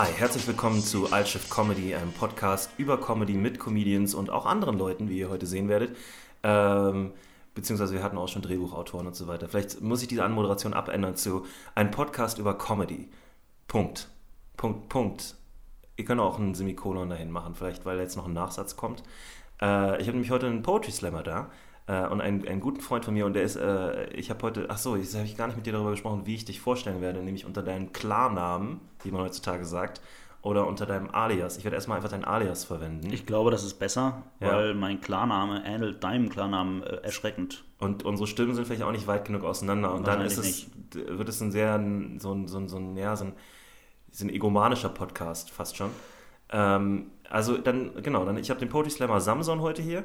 Hi, herzlich willkommen zu Altshift Comedy, einem Podcast über Comedy mit Comedians und auch anderen Leuten, wie ihr heute sehen werdet. Ähm, beziehungsweise wir hatten auch schon Drehbuchautoren und so weiter. Vielleicht muss ich diese Anmoderation abändern zu ein Podcast über Comedy. Punkt. Punkt, Punkt. Ihr könnt auch einen Semikolon dahin machen, vielleicht weil jetzt noch ein Nachsatz kommt. Äh, ich habe nämlich heute einen Poetry Slammer da und einen, einen guten Freund von mir und der ist, äh, ich habe heute, ach so, jetzt habe ich gar nicht mit dir darüber gesprochen, wie ich dich vorstellen werde, nämlich unter deinem Klarnamen, wie man heutzutage sagt, oder unter deinem Alias. Ich werde erstmal einfach dein Alias verwenden. Ich glaube, das ist besser, Ja. weil mein Klarname ähnelt deinem Klarnamen äh, erschreckend. Und unsere Stimmen sind vielleicht auch nicht weit genug auseinander. Und dann ist es, Wahrscheinlich wird es ein sehr, so ein, so ein, so ein, ja, so ein, so ein egomanischer Podcast fast schon. Ähm, also dann, genau, dann, ich habe den Poetry Slammer Samson heute hier.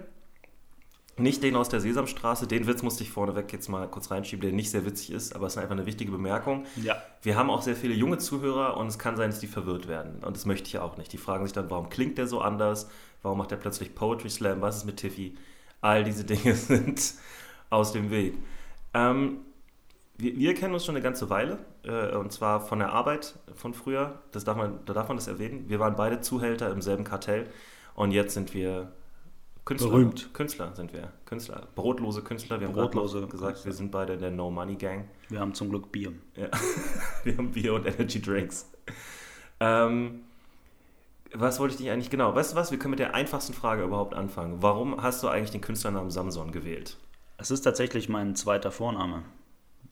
Nicht den aus der Sesamstraße, den Witz musste ich vorneweg jetzt mal kurz reinschieben, der nicht sehr witzig ist, aber es ist einfach eine wichtige Bemerkung. Ja. Wir haben auch sehr viele junge Zuhörer und es kann sein, dass die verwirrt werden. Und das möchte ich ja auch nicht. Die fragen sich dann, warum klingt der so anders? Warum macht er plötzlich Poetry Slam? Was ist mit Tiffy? All diese Dinge sind aus dem Weg. Ähm, wir, wir kennen uns schon eine ganze Weile, äh, und zwar von der Arbeit von früher. Das darf man, da darf man das erwähnen. Wir waren beide Zuhälter im selben Kartell und jetzt sind wir Künstler. Berühmt. Künstler sind wir. Künstler. Brotlose Künstler. Wir haben Brotlose gesagt, Künstler. wir sind beide der No Money Gang. Wir haben zum Glück Bier. Ja. Wir haben Bier und Energy Drinks. Ähm, was wollte ich dich eigentlich genau? Weißt du was? Wir können mit der einfachsten Frage überhaupt anfangen. Warum hast du eigentlich den Künstlernamen Samson gewählt? Es ist tatsächlich mein zweiter Vorname.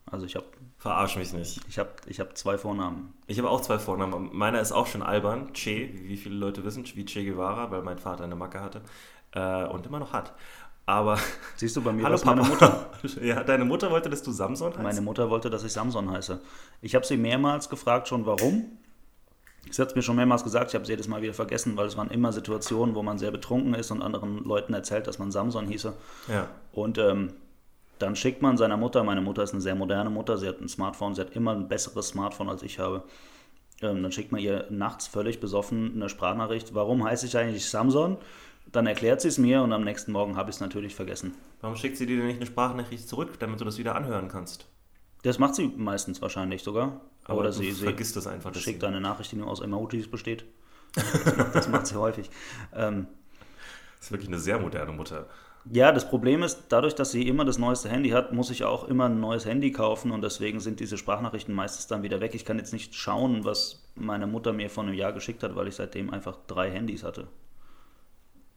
Also ich habe Verarsch mich nicht. ich hab, ich hab zwei Vornamen. Ich habe auch zwei Vornamen. Meiner ist auch schon albern. Che, wie viele Leute wissen, wie Che Guevara, weil mein Vater eine Macke hatte äh, und immer noch hat. Aber Siehst du bei mir, hallo was meine Mutter. ja, deine Mutter wollte, dass du Samson heißt? Meine Mutter wollte, dass ich Samson heiße. Ich habe sie mehrmals gefragt schon, warum. Sie hat es mir schon mehrmals gesagt, ich habe es jedes Mal wieder vergessen, weil es waren immer Situationen, wo man sehr betrunken ist und anderen Leuten erzählt, dass man Samson hieße. Ja. Und ähm, dann schickt man seiner Mutter, meine Mutter ist eine sehr moderne Mutter, sie hat ein Smartphone, sie hat immer ein besseres Smartphone als ich habe. Ähm, dann schickt man ihr nachts völlig besoffen eine Sprachnachricht, warum heiße ich eigentlich Samson? Dann erklärt sie es mir und am nächsten Morgen habe ich es natürlich vergessen. Warum schickt sie dir denn nicht eine Sprachnachricht zurück, damit du das wieder anhören kannst? Das macht sie meistens wahrscheinlich sogar. Aber Oder sie, sie vergisst das einfach. schickt sie- eine Nachricht, die nur aus Emojis besteht. Das macht, das macht sie häufig. Ähm, Das ist wirklich eine sehr moderne Mutter. Ja, das Problem ist, dadurch, dass sie immer das neueste Handy hat, muss ich auch immer ein neues Handy kaufen und deswegen sind diese Sprachnachrichten meistens dann wieder weg. Ich kann jetzt nicht schauen, was meine Mutter mir vor einem Jahr geschickt hat, weil ich seitdem einfach drei Handys hatte.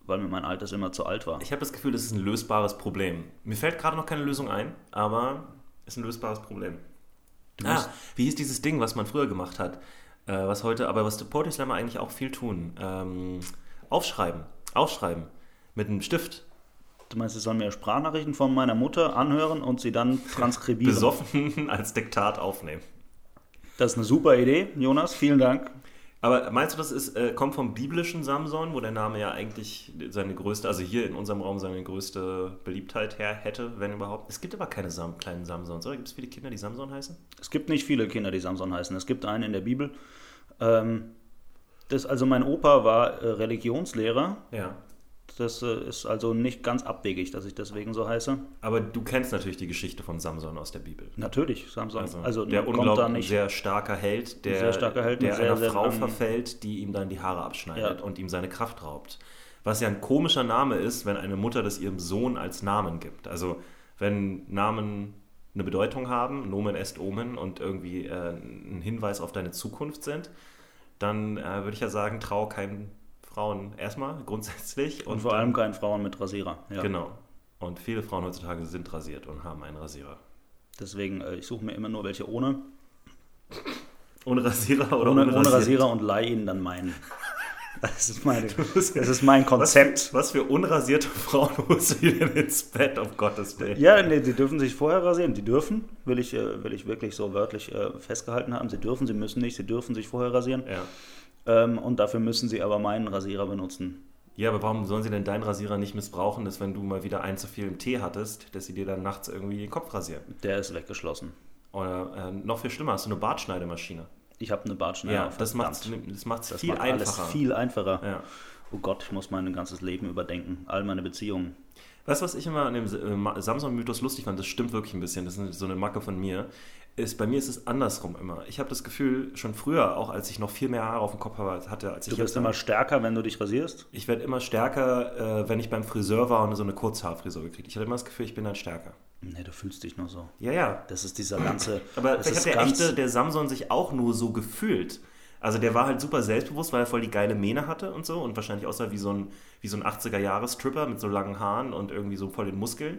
Weil mir mein altes immer zu alt war. Ich habe das Gefühl, das ist ein lösbares Problem. Mir fällt gerade noch keine Lösung ein, aber ist ein lösbares Problem. Ah, musst- wie hieß dieses Ding, was man früher gemacht hat? Äh, was heute, aber was die Poetry Slammer eigentlich auch viel tun. Ähm, aufschreiben. Aufschreiben. Mit einem Stift. Du meinst, ich soll mir Sprachnachrichten von meiner Mutter anhören und sie dann transkribieren? Besoffen als Diktat aufnehmen. Das ist eine super Idee, Jonas. Vielen Dank. Aber meinst du, das ist, äh, kommt vom biblischen Samson, wo der Name ja eigentlich seine größte, also hier in unserem Raum seine größte Beliebtheit her hätte, wenn überhaupt? Es gibt aber keine Sam kleinen Samsons, oder? Gibt es viele Kinder, die Samson heißen? Es gibt nicht viele Kinder, die Samson heißen. Es gibt einen in der Bibel. Ähm, das, also mein Opa war äh, Religionslehrer. Ja. Das äh, ist also nicht ganz abwegig, dass ich deswegen so heiße. Aber du kennst natürlich die Geschichte von Samson aus der Bibel. Natürlich, Samson. Also, Also, der unglaublich sehr starker Held, der, Sehr starker Held der sehr, einer sehr Frau langen- verfällt, die ihm dann die Haare abschneidet Ja. und ihm seine Kraft raubt. Was ja ein komischer Name ist, wenn eine Mutter das ihrem Sohn als Namen gibt. Also wenn Namen eine Bedeutung haben, Nomen est Omen und irgendwie äh, ein Hinweis auf deine Zukunft sind, dann äh, würde ich ja sagen, trau keinen Frauen erstmal grundsätzlich. und vor allem keine Frauen mit Rasierer. Ja. Genau. Und viele Frauen heutzutage sind rasiert und haben einen Rasierer. Deswegen, äh, ich suche mir immer nur welche ohne. Ohne Rasierer oder Ohne, ohne, ohne? Rasierer und leih ihnen dann meinen. Das ist, meine, das ist mein Konzept. Was für unrasierte Frauen holst du denn ins Bett, um Gottes Willen? Ja, nee, die dürfen sich vorher rasieren. Die dürfen, will ich, äh, will ich wirklich so wörtlich äh, festgehalten haben. Sie dürfen, sie müssen nicht, sie dürfen sich vorher rasieren. Ja. Ähm, und dafür müssen sie aber meinen Rasierer benutzen. ja, aber warum sollen sie denn deinen Rasierer nicht missbrauchen, dass wenn du mal wieder ein zu viel im Tee hattest, dass sie dir dann nachts irgendwie den Kopf rasieren? Der ist weggeschlossen. Oder äh, noch viel schlimmer, hast du eine Bartschneidemaschine? Ich habe eine Bartschneider. Ja, das macht verdammt. das macht's Das viel macht alles einfacher. viel einfacher. Ja. Oh Gott, ich muss mein ganzes Leben überdenken. All meine Beziehungen. Weißt du, was ich immer an dem äh, Samson-Mythos lustig fand? Das stimmt wirklich ein bisschen. Das ist so eine Macke von mir. Ist, bei mir ist es andersrum immer. Ich habe das Gefühl, schon früher, auch als ich noch viel mehr Haare auf dem Kopf hatte, als ich Du jetzt immer stärker, wenn du dich rasierst. Ich werde immer stärker, äh, wenn ich beim Friseur war und so eine Kurzhaarfrisur gekriegt. Ich hatte immer das Gefühl, ich bin dann stärker. Nee, du fühlst dich nur so. Ja, ja. Das ist dieser ganze. Aber vielleicht ist hat der echte, der Samson sich auch nur so gefühlt. Also der war halt super selbstbewusst, weil er voll die geile Mähne hatte und so und wahrscheinlich aussah wie so ein, wie so ein 80er-Jahres-Stripper mit so langen Haaren und irgendwie so voll den Muskeln.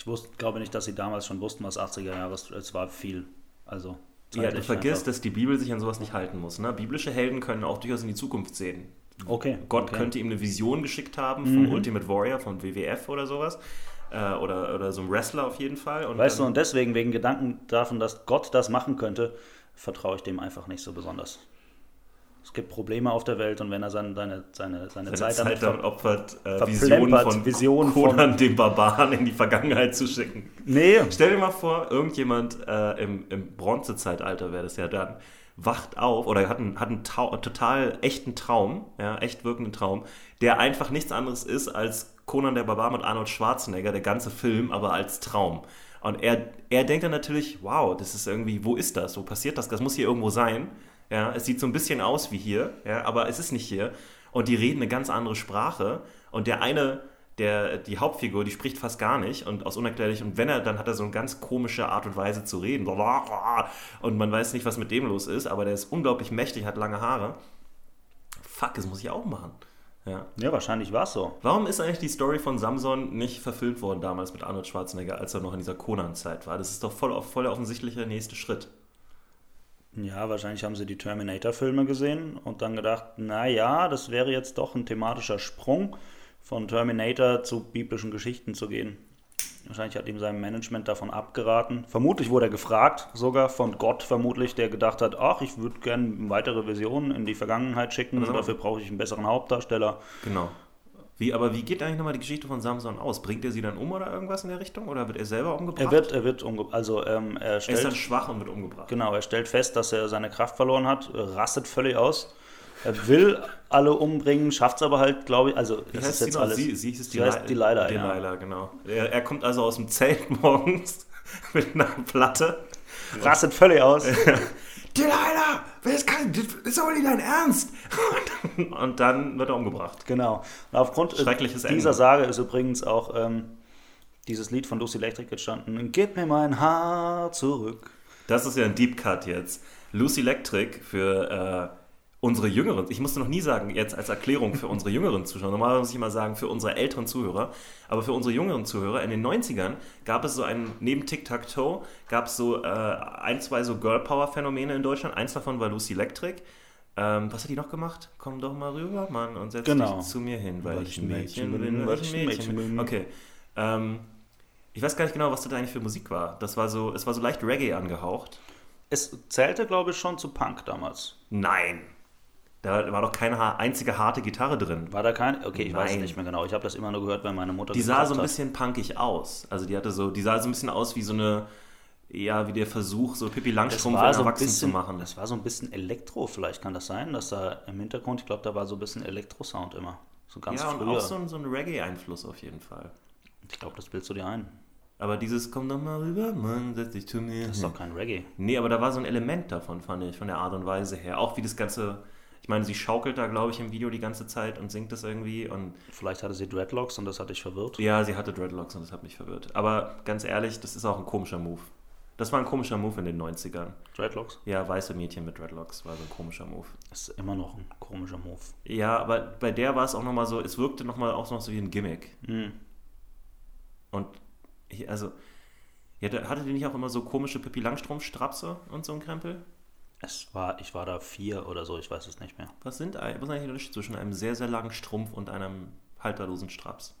Ich wusste, glaube nicht, dass sie damals schon wussten, was 80er Jahre ist. Es war viel. Also. Ja, du vergisst, dass die Bibel sich an sowas nicht halten muss. Ne? Biblische Helden können auch durchaus in die Zukunft sehen. Okay. Gott okay. könnte ihm eine Vision geschickt haben vom Mhm. Ultimate Warrior, vom WWF oder sowas. Äh, oder, oder so einem Wrestler auf jeden Fall. Und Weißt du, dann- und deswegen, wegen Gedanken davon, dass Gott das machen könnte, vertraue ich dem einfach nicht so besonders. Es gibt Probleme auf der Welt und wenn er seine, seine, seine, seine seine Zeit, Zeit, damit opfert, äh, Visionen von Visionen von- Conan dem Barbaren in die Vergangenheit zu schicken. Nee, Stell dir mal vor, irgendjemand äh, im, im Bronzezeitalter wäre das ja dann, wacht auf oder hat einen, hat einen total echten Traum, ja, echt wirkenden Traum, der einfach nichts anderes ist als Conan der Barbar mit Arnold Schwarzenegger, der ganze Film, aber als Traum. Und er, er denkt dann natürlich, wow, das ist irgendwie, wo ist das? Wo passiert das? Das muss hier irgendwo sein. Ja, es sieht so ein bisschen aus wie hier, ja, aber es ist nicht hier. Und die reden eine ganz andere Sprache. Und der eine, der, die Hauptfigur, die spricht fast gar nicht und aus unerklärlich. Und wenn er, dann hat er so eine ganz komische Art und Weise zu reden. Und man weiß nicht, was mit dem los ist, aber der ist unglaublich mächtig, hat lange Haare. Fuck, das muss ich auch machen. Ja. ja, wahrscheinlich war es so. Warum ist eigentlich die Story von Samson nicht verfilmt worden damals mit Arnold Schwarzenegger, als er noch in dieser Conan-Zeit war? Das ist doch voll, voll der offensichtliche nächste Schritt. Ja, wahrscheinlich haben sie die Terminator-Filme gesehen und dann gedacht, na ja, das wäre jetzt doch ein thematischer Sprung, von Terminator zu biblischen Geschichten zu gehen. Wahrscheinlich hat ihm sein Management davon abgeraten. Vermutlich wurde er gefragt, sogar von Gott vermutlich, der gedacht hat, ach, ich würde gerne weitere Visionen in die Vergangenheit schicken, mal- dafür brauche ich einen besseren Hauptdarsteller. Genau. Wie, aber wie geht eigentlich nochmal die Geschichte von Samson aus? Bringt er sie dann um oder irgendwas in der Richtung? Oder wird er selber umgebracht? Er wird, er wird umge also ähm, er er ist dann schwach und wird umgebracht. genau, er stellt fest, dass er seine Kraft verloren hat, rastet völlig aus. Er will alle umbringen, schafft es aber halt, glaube ich, also Wie das heißt ist sie jetzt alles. Sie, sie hieß Sie heißt Delilah, ja. Delilah, genau. Er, er kommt also aus dem Zelt morgens mit einer Platte. rastet völlig aus. Delilah, das, kann, das ist aber nicht dein Ernst. Und dann, wird er umgebracht. Genau. Und aufgrund äh, Schreckliches dieser Ende. Sage ist übrigens auch ähm, dieses Lied von Lucy Electric entstanden. Gib mir mein Haar zurück. Das ist ja ein Deep Cut jetzt. Lucy Electric für äh, unsere jüngeren, ich musste noch nie sagen, jetzt als Erklärung für unsere jüngeren Zuschauer, normalerweise muss ich immer sagen, für unsere älteren Zuhörer, aber für unsere jüngeren Zuhörer, in den 90ern gab es so einen, neben Tic-Tac-Toe, gab es so äh, ein, zwei so Girl-Power-Phänomene in Deutschland. Eins davon war Lucy Electric. Ähm, was hat die noch gemacht? Komm doch mal rüber, Mann, und setz Genau. dich zu mir hin, weil, Weil ich ein Mädchen Mädchen bin, weil ich ein Mädchen bin. Okay. Ähm, ich weiß gar nicht genau, was das eigentlich für Musik war. Das war so, es war so leicht Reggae angehaucht. Es zählte, glaube ich, schon zu Punk damals. Nein. Da war doch keine einzige harte Gitarre drin. War da kein? Okay, ich weiß es Nein. nicht mehr genau. Ich habe das immer nur gehört, wenn meine Mutter Die sah so ein bisschen punkig aus. Also die hatte so, die sah so ein bisschen aus wie so eine, ja, wie der Versuch, so Pippi Langstrumpf in so Erwachsenen bisschen, zu machen. das war so ein bisschen Elektro, vielleicht kann das sein, dass da im Hintergrund, ich glaube, da war so ein bisschen Elektrosound immer. So ganz ja, und früher. auch so ein, so ein Reggae-Einfluss auf jeden Fall. ich glaube, das bildest du dir ein. Aber dieses, komm doch mal rüber, Mann, setz dich zu mir. Das ist doch kein Reggae. Nee, aber da war so ein Element davon, fand ich, von der Art und Weise her. Auch wie das Ganze, meine, sie schaukelt da, glaube ich, im Video die ganze Zeit und singt das irgendwie und Vielleicht hatte sie Dreadlocks und das hat dich verwirrt. Ja, sie hatte Dreadlocks und das hat mich verwirrt. Aber ganz ehrlich, das ist auch ein komischer Move. Das war ein komischer Move in den 90ern. Dreadlocks Ja, weiße Mädchen mit Dreadlocks war so ein komischer Move. ist immer noch ein komischer Move. Ja, aber bei der war es auch nochmal so, es wirkte nochmal auch noch so wie ein Gimmick. Hm. Und also, hatte die nicht auch immer so komische Pippi Langstrumpf-Strapse und so ein Krempel? Es war, ich war da vier oder so, ich weiß es nicht mehr. Was sind was ist eigentlich der Unterschied zwischen einem sehr, sehr langen Strumpf und einem halterlosen Straps?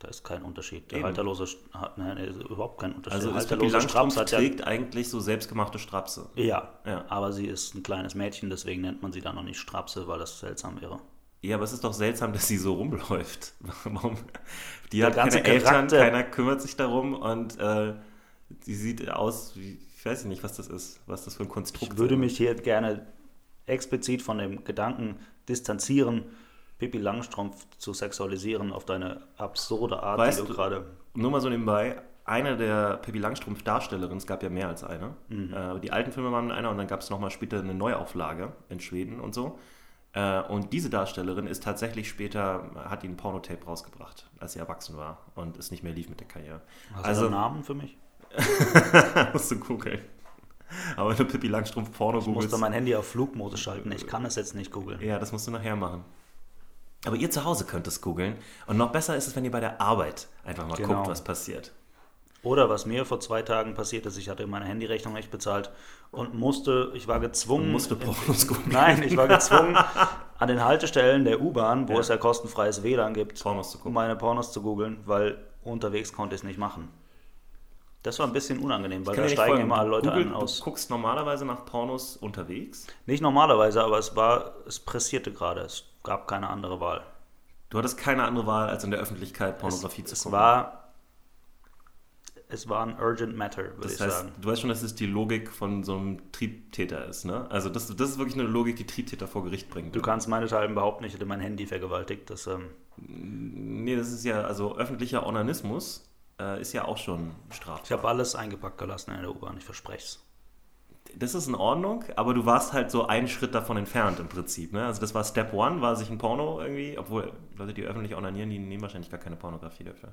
Da ist kein Unterschied. Der Eben. halterlose hat nein, überhaupt kein Unterschied. Also der halterlose Straps hat ja, trägt eigentlich so selbstgemachte Strapse. ja, Ja. aber sie ist ein kleines Mädchen, deswegen nennt man sie dann noch nicht Strapse, weil das seltsam wäre. Ja, aber es ist doch seltsam, dass sie so rumläuft. Warum? Die Der hat keine ganze Eltern, Charakter- keiner kümmert sich darum und äh, sie sieht aus wie, ich weiß nicht, was das ist, was das für ein Konstrukt Ich würde ist. mich hier gerne explizit von dem Gedanken distanzieren, Pippi Langstrumpf zu sexualisieren auf deine absurde Art, Weißt die du gerade. Nur mal so nebenbei, eine der Pippi Langstrumpf-Darstellerinnen, es gab ja mehr als eine. Mhm. Äh, die alten Filme waren einer und dann gab es nochmal später eine Neuauflage in Schweden und so. Äh, und diese Darstellerin ist tatsächlich später, hat ein Pornotape rausgebracht, als sie erwachsen war und es nicht mehr lief mit der Karriere. Hast Also- du einen Namen für mich? musst du googeln. Aber wenn du Pippi Langstrumpf Porno Ich musste googelst, mein Handy auf Flugmodus schalten. Ich kann es jetzt nicht googeln. ja, das musst du nachher machen. Aber ihr zu Hause könnt es googeln. Und noch besser ist es, wenn ihr bei der Arbeit einfach mal Genau. guckt, was passiert. Oder was mir vor zwei Tagen passiert ist, ich hatte meine Handyrechnung nicht bezahlt und musste, ich war gezwungen. Du musste Pornos gucken. Nein, ich war gezwungen, an den Haltestellen der U-Bahn, wo Ja. es ja kostenfreies WLAN gibt, Pornos zu gucken. meine Pornos zu googeln, weil unterwegs konnte ich es nicht machen. Das war ein bisschen unangenehm, weil da steigen immer alle Leute Google, an aus. Du guckst normalerweise nach Pornos unterwegs. Nicht normalerweise, aber es war, es pressierte gerade. Es gab keine andere Wahl. Du hattest keine andere Wahl, als in der Öffentlichkeit Pornografie es, zu es gucken. war, es war ein urgent matter, würde das ich heißt, sagen. du weißt schon, dass es die Logik von so einem Triebtäter ist, ne? Also das, das ist wirklich eine Logik, die Triebtäter vor Gericht bringt. Du kannst meinethalben behaupten, ich hätte mein Handy vergewaltigt. Das, ähm, Nee, das ist ja, also öffentlicher Onanismus äh, ist ja auch schon strafbar. ich habe alles eingepackt gelassen in der U-Bahn, ich verspreche es. Das ist in Ordnung, aber du warst halt so einen Schritt davon entfernt im Prinzip. Ne? Also das war Step One, war sich ein Porno irgendwie, obwohl Leute, die öffentlich onanieren, die nehmen wahrscheinlich gar keine Pornografie dafür.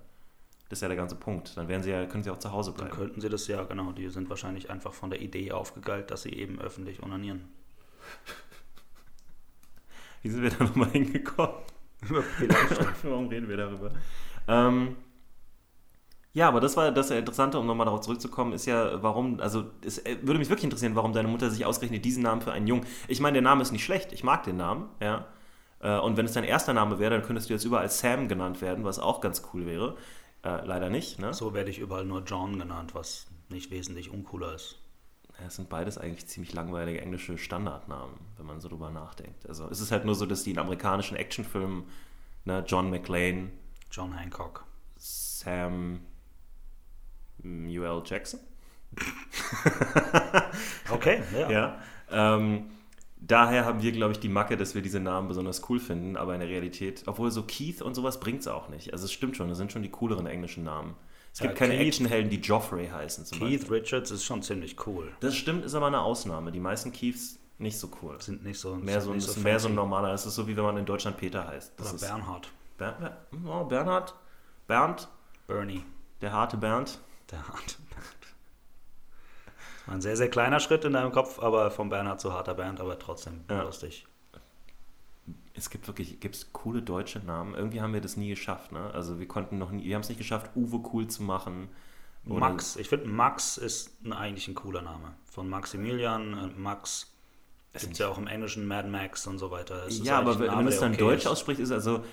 Das ist ja der ganze Punkt. Dann werden sie ja, können sie auch zu Hause Dann bleiben. könnten sie das ja, genau. Die sind wahrscheinlich einfach von der Idee aufgegeilt, dass sie eben öffentlich onanieren. Wie sind wir da nochmal hingekommen? Warum reden wir darüber? Ähm, ja, aber das war das Interessante, um nochmal darauf zurückzukommen, ist ja, warum, also es äh, würde mich wirklich interessieren, warum deine Mutter sich ausgerechnet diesen Namen für einen Jungen. Ich meine, der Name ist nicht schlecht, ich mag den Namen, ja. Äh, Und wenn es dein erster Name wäre, dann könntest du jetzt überall Sam genannt werden, was auch ganz cool wäre. Äh, leider nicht, ne? So werde ich überall nur John genannt, was nicht wesentlich uncooler ist. Ja, Es sind beides eigentlich ziemlich langweilige englische Standardnamen, wenn man so drüber nachdenkt. Also es ist halt nur so, dass die in amerikanischen Actionfilmen, ne, John McClane, John Hancock. Sam UL Jackson. Okay, ja. Ja. Ähm, daher haben wir, glaube ich, die Macke, dass wir diese Namen besonders cool finden, aber in der Realität, obwohl so Keith und sowas bringt es auch nicht. Also es stimmt schon, das sind schon die cooleren englischen Namen. Es gibt Ja, keine Keith- Actionhelden, die Joffrey heißen zum Keith Beispiel. Richards ist schon ziemlich cool. Das stimmt, ist aber eine Ausnahme. Die meisten Keiths nicht so cool. Sind nicht so, Mehr so, ein, nicht ist mehr so ein normaler, es ist so wie wenn man in Deutschland Peter heißt. Das Oder ist Bernhard. Ber Ber oh, Bernhard, Bernd, Bernie. der harte Bernd. Der Hart. Das war ein sehr, sehr kleiner Schritt in deinem Kopf, aber vom Bernhard zu harter Bernd, aber trotzdem Ja. lustig. Es gibt wirklich gibt's coole deutsche Namen. Irgendwie haben wir das nie geschafft. Ne? Also wir konnten noch nie, wir haben es nicht geschafft, Uwe cool zu machen. Oder- Max, ich finde Max ist ein, eigentlich ein cooler Name. Von Maximilian, äh, Max. Gibt es ja auch im Englischen Mad Max und so weiter. Es Ja, aber wenn, es dann okay deutsch ist. aussprichst, ist also,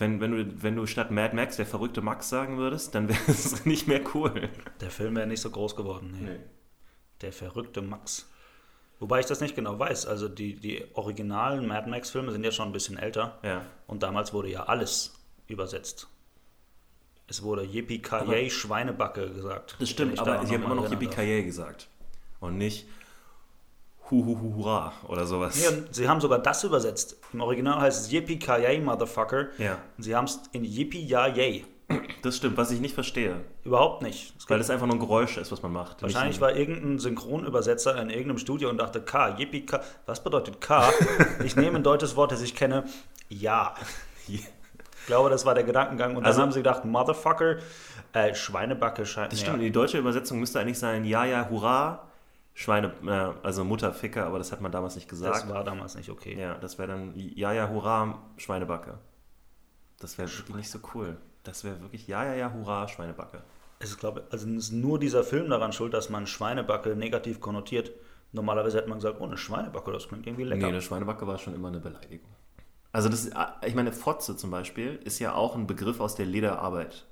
wenn, wenn, du, wenn du statt Mad Max der verrückte Max sagen würdest, dann wäre es nicht mehr cool. Der Film wäre nicht so groß geworden. Nee. Nee. Der verrückte Max. Wobei ich das nicht genau weiß. Also die, die originalen Mad Max-Filme sind ja schon ein bisschen älter. Ja. Und damals wurde ja alles übersetzt. Es wurde Yippie Aber- Ki Schweinebacke gesagt. Das stimmt, aber sie haben immer noch erinnern darf. Yippie gesagt. Und nicht Hu Hu Hu Hurra oder sowas. Und sie haben sogar das übersetzt. Im Original heißt es Yippie Ki Motherfucker. Ja. Und sie haben es in Yippie Ja Yay. Das stimmt, was ich nicht verstehe. Überhaupt nicht. Es Weil das einfach nur ein Geräusch ist, was man macht. wahrscheinlich Nicht war irgendein Synchronübersetzer in irgendeinem Studio und dachte, K, Yippie K. Was bedeutet K? ich nehme ein deutsches Wort, das ich kenne. Ja. Ich glaube, das war der Gedankengang. Und Also- dann haben sie gedacht, Motherfucker, äh, Schweinebacke scheint. Das ja. stimmt, die deutsche Übersetzung müsste eigentlich sein, ja, ja, hurra, Schweine, äh, also Mutterficker, aber das hat man damals nicht Das gesagt. war damals nicht okay. Ja, das wäre dann, ja, ja, hurra, Schweinebacke. Das wäre wirklich nicht so cool. Das wäre wirklich, ja, ja, ja, hurra, Schweinebacke. Es ist, glaube also ist nur dieser Film daran schuld, dass man Schweinebacke negativ konnotiert. Normalerweise hätte man gesagt, oh, eine Schweinebacke, das klingt irgendwie lecker. Nee, eine Schweinebacke war schon immer eine Beleidigung. Also das, ist- ich meine, Fotze zum Beispiel ist ja auch ein Begriff aus der Lederarbeit.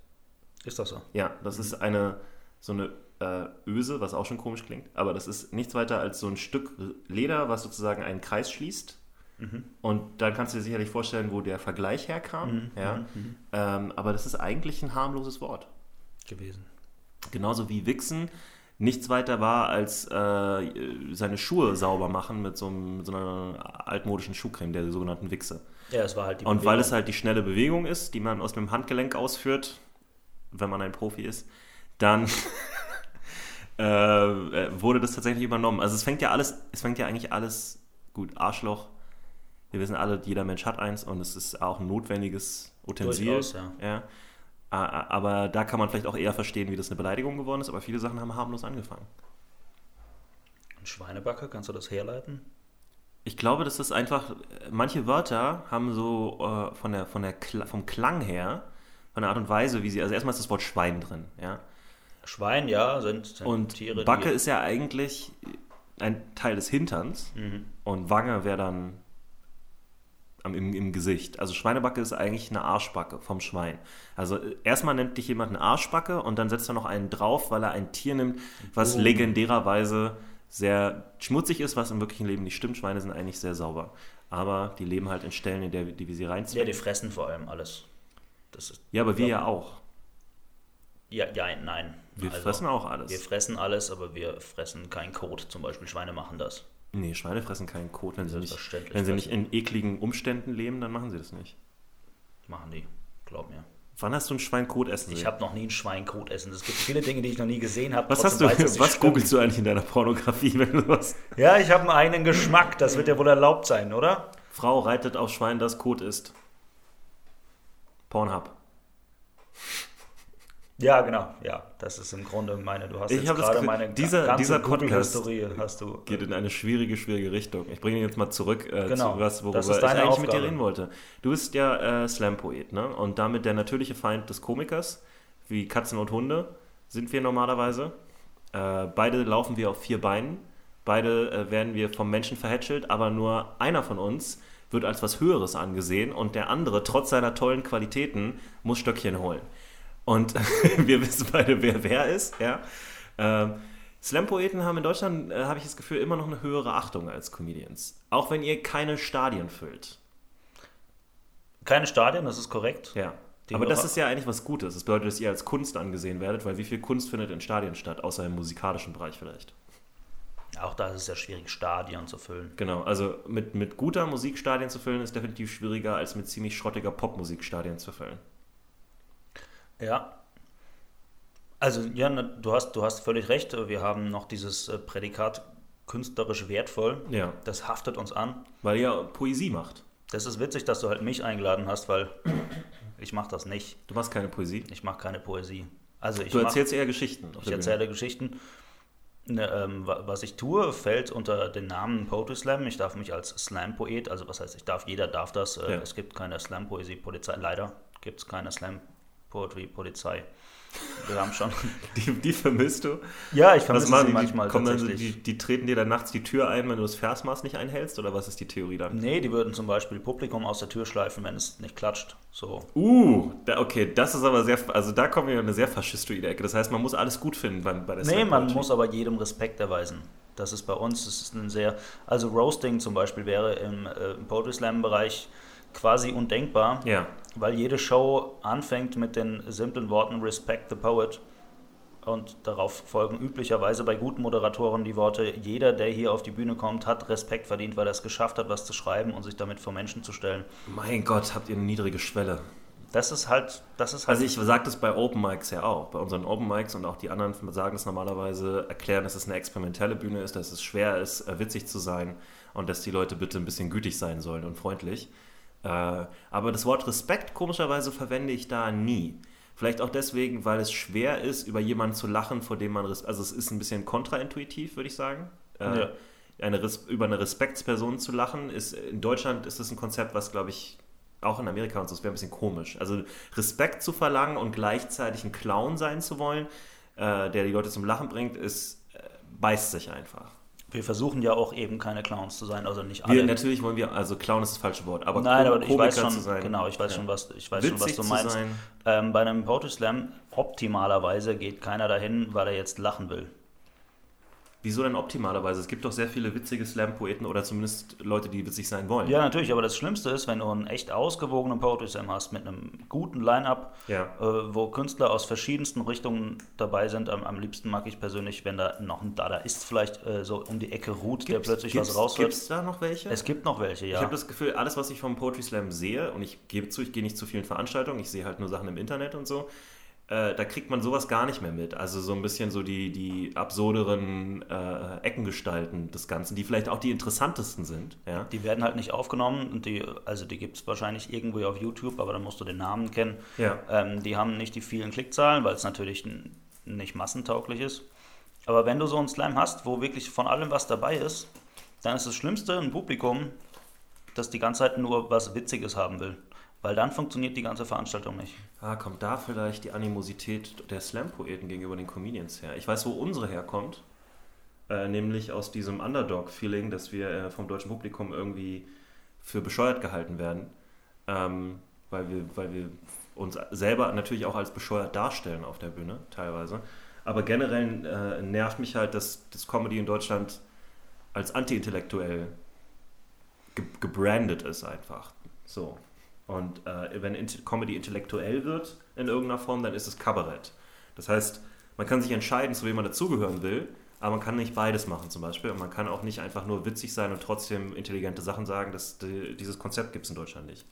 Ist das so? Ja, das ist eine, so eine äh, Öse, was auch schon komisch klingt, aber das ist nichts weiter als so ein Stück Leder, was sozusagen einen Kreis schließt. Und dann kannst du dir sicherlich vorstellen, wo der Vergleich herkam. ja. Ähm, aber das ist eigentlich ein harmloses Wort. Gewesen. Genauso wie Wichsen nichts weiter war als äh, seine Schuhe sauber machen mit so, einem, mit so einer altmodischen Schuhcreme, der sogenannten Wichse. Ja, es war halt die Und weil Bewegung. es halt die schnelle Bewegung ist, die man aus einem Handgelenk ausführt, wenn man ein Profi ist, dann äh, wurde das tatsächlich übernommen. Also es fängt ja alles, es fängt ja eigentlich alles gut, Arschloch. Wir wissen alle, jeder Mensch hat eins und es ist auch ein notwendiges Utensil. Durchaus, ja. ja. Aber da kann man vielleicht auch eher verstehen, wie das eine Beleidigung geworden ist, aber viele Sachen haben harmlos angefangen. Schweinebacke, kannst du das herleiten? Ich glaube, das ist einfach, manche Wörter haben so äh, von der, von der, vom Klang her, von der Art und Weise, wie sie, also erstmal ist das Wort Schwein drin, ja. Schwein, ja, sind, sind und Tiere. Backe ist ja eigentlich ein Teil des Hinterns mhm. und Wange wäre dann am, im, im Gesicht. Also Schweinebacke ist eigentlich eine Arschbacke vom Schwein. Also äh, erstmal nennt dich jemand eine Arschbacke und dann setzt er noch einen drauf, weil er ein Tier nimmt, was oh. legendärerweise sehr schmutzig ist, was im wirklichen Leben nicht stimmt. Schweine sind eigentlich sehr sauber. Aber die leben halt in Stellen, in der die wir sie reinziehen. Ja, die fressen vor allem alles. Ist, ja, aber wir ja auch. Ja, ja, nein. Wir also, fressen auch alles. Wir fressen alles, aber wir fressen kein Kot. Zum Beispiel Schweine machen das. Nee, Schweine fressen keinen Kot. Wenn sie, nicht, wenn sie nicht in ekligen Umständen leben, dann machen sie das nicht. Machen die, glaub mir. Wann hast du ein Schwein Kot essen Ich habe noch nie ein Schwein Kot essen. Es gibt viele Dinge, die ich noch nie gesehen habe. Was hast du? Weiß, was googelst du eigentlich in deiner Pornografie, wenn du was? Ja, ich habe einen eigenen Geschmack. Das wird ja wohl erlaubt sein, oder? Frau reitet auf Schwein, das Kot ist. Pornhub. Ja, genau. Ja, das ist im Grunde meine. Du hast ich jetzt gerade meine dieser, ganze dieser Podcast hast du. Geht in eine schwierige, schwierige Richtung. Ich bringe ihn jetzt mal zurück äh, genau, zu was, worüber ich eigentlich Aufgabe. mit dir reden wollte. Du bist ja äh, Slam-Poet, ne? Und damit der natürliche Feind des Komikers, wie Katzen und Hunde, sind wir normalerweise. Äh, beide laufen wir auf vier Beinen. Beide äh, werden wir vom Menschen verhätschelt, aber nur einer von uns wird als was Höheres angesehen und der andere, trotz seiner tollen Qualitäten, muss Stöckchen holen. Und wir wissen beide, wer wer ist. Ja? Ähm, Slam-Poeten haben in Deutschland, äh, habe ich das Gefühl, immer noch eine höhere Achtung als Comedians. Auch wenn ihr keine Stadien füllt. Keine Stadien, das ist korrekt. Ja. Die Aber das ist ja eigentlich was Gutes. Das bedeutet, dass ihr als Kunst angesehen werdet, weil wie viel Kunst findet in Stadien statt, außer im musikalischen Bereich vielleicht? Auch da ist es ja schwierig, Stadien zu füllen. Genau, also mit, mit guter Musik Stadien zu füllen, ist definitiv schwieriger, als mit ziemlich schrottiger Popmusik Stadien zu füllen. Ja. Also, ja, du hast, du hast völlig recht. Wir haben noch dieses äh, Prädikat künstlerisch wertvoll. Ja. Das haftet uns an. Weil ihr Poesie macht. Das ist witzig, dass du halt mich eingeladen hast, weil ich mache das nicht. Du machst keine Poesie? Ich mache keine Poesie. Also ich du erzählst mach, eher Geschichten. Ich erzähle Bühne. Geschichten. Ne, ähm, was ich tue, fällt unter den Namen Poetry Slam. Ich darf mich als Slam-Poet, also was heißt, ich darf, jeder darf das. Äh, ja. Es gibt keine Slam-Poesie-Polizei, leider gibt es keine Slam Poetry Polizei. Wir haben schon. Die, die vermisst du? Ja, ich vermisse sie manchmal kommen dann, die, die, treten dir dann nachts die Tür ein, wenn du das Versmaß nicht einhältst? Oder was ist die Theorie dann? Nee, die würden zum Beispiel Publikum aus der Tür schleifen, wenn es nicht klatscht. So. Uh, da, okay, das ist aber sehr, also da kommen wir in eine sehr faschistoide Ecke. Das heißt, man muss alles gut finden bei, bei der Nee, man muss aber jedem Respekt erweisen. Das ist bei uns, das ist ein sehr, also Roasting zum Beispiel wäre im, äh, im Poetry Slam Bereich quasi undenkbar, ja. weil jede Show anfängt mit den simplen Worten Respect the Poet und darauf folgen üblicherweise bei guten Moderatoren die Worte, jeder, der hier auf die Bühne kommt, hat Respekt verdient, weil er es geschafft hat, was zu schreiben und sich damit vor Menschen zu stellen. Mein Gott, habt ihr eine niedrige Schwelle. Das ist halt, das ist halt. Also ich sage das bei Open Mics ja auch. Bei unseren Open Mics und auch die anderen sagen es normalerweise, erklären, dass es eine experimentelle Bühne ist, dass es schwer ist, äh, witzig zu sein und dass die Leute bitte ein bisschen gütig sein sollen und freundlich. Äh, aber das Wort Respekt, komischerweise, verwende ich da nie. Vielleicht auch deswegen, weil es schwer ist, über jemanden zu lachen, vor dem man. Also, es ist ein bisschen kontraintuitiv, würde ich sagen. Äh, ja. Eine, über eine Respektsperson zu lachen, ist in Deutschland ist das ein Konzept, was, glaube ich, auch in Amerika und so, es wäre ein bisschen komisch. Also Respekt zu verlangen und gleichzeitig ein Clown sein zu wollen, äh, der die Leute zum Lachen bringt, ist, äh, beißt sich einfach. Wir versuchen ja auch eben keine Clowns zu sein, also nicht alle. Wir, natürlich wollen wir, also Clown ist das falsche Wort, aber Nein, aber ich weiß schon, genau, ich weiß ja. schon, was, ich weiß schon, was du meinst. Ähm, bei einem Poetry Slam optimalerweise geht keiner dahin, weil er jetzt lachen will. Wieso denn optimalerweise? Es gibt doch sehr viele witzige Slam-Poeten oder zumindest Leute, die witzig sein wollen. Ja, natürlich, aber das Schlimmste ist, wenn du einen echt ausgewogenen Poetry Slam hast mit einem guten Line-Up, ja. äh, wo Künstler aus verschiedensten Richtungen dabei sind. Am, am, liebsten mag ich persönlich, wenn da noch ein Dada ist, vielleicht äh, so um die Ecke ruht, gibt's, der plötzlich was rausholt. Gibt es da noch welche? Es gibt noch welche, ja. Ich habe das Gefühl, alles, was ich vom Poetry Slam sehe, und ich gebe zu, ich gehe nicht zu vielen Veranstaltungen, ich sehe halt nur Sachen im Internet und so, äh, da kriegt man sowas gar nicht mehr mit. Also so ein bisschen so die, die absurderen äh, Eckengestalten des Ganzen, die vielleicht auch die interessantesten sind. Ja? Die werden halt nicht aufgenommen und die, also die gibt es wahrscheinlich irgendwo auf YouTube, aber dann musst du den Namen kennen. Ja. Ähm, die haben nicht die vielen Klickzahlen, weil es natürlich nicht massentauglich ist. Aber wenn du so einen Slam hast, wo wirklich von allem was dabei ist, dann ist das Schlimmste ein Publikum, das die ganze Zeit nur was Witziges haben will. Weil dann funktioniert die ganze Veranstaltung nicht. Ah, kommt da vielleicht die Animosität der Slam-Poeten gegenüber den Comedians her? Ich weiß, wo unsere herkommt. Äh, nämlich aus diesem Underdog-Feeling, dass wir äh, vom deutschen Publikum irgendwie für bescheuert gehalten werden. Ähm, weil, wir, weil wir uns selber natürlich auch als bescheuert darstellen auf der Bühne, teilweise. Aber generell äh, nervt mich halt, dass das Comedy in Deutschland als anti-intellektuell ge gebrandet ist einfach. So. Und äh, wenn Comedy intellektuell wird in irgendeiner Form, dann ist es Kabarett. Das heißt, man kann sich entscheiden, zu wem man dazugehören will, aber man kann nicht beides machen zum Beispiel. Und man kann auch nicht einfach nur witzig sein und trotzdem intelligente Sachen sagen. Das, die, dieses Konzept gibt es in Deutschland nicht.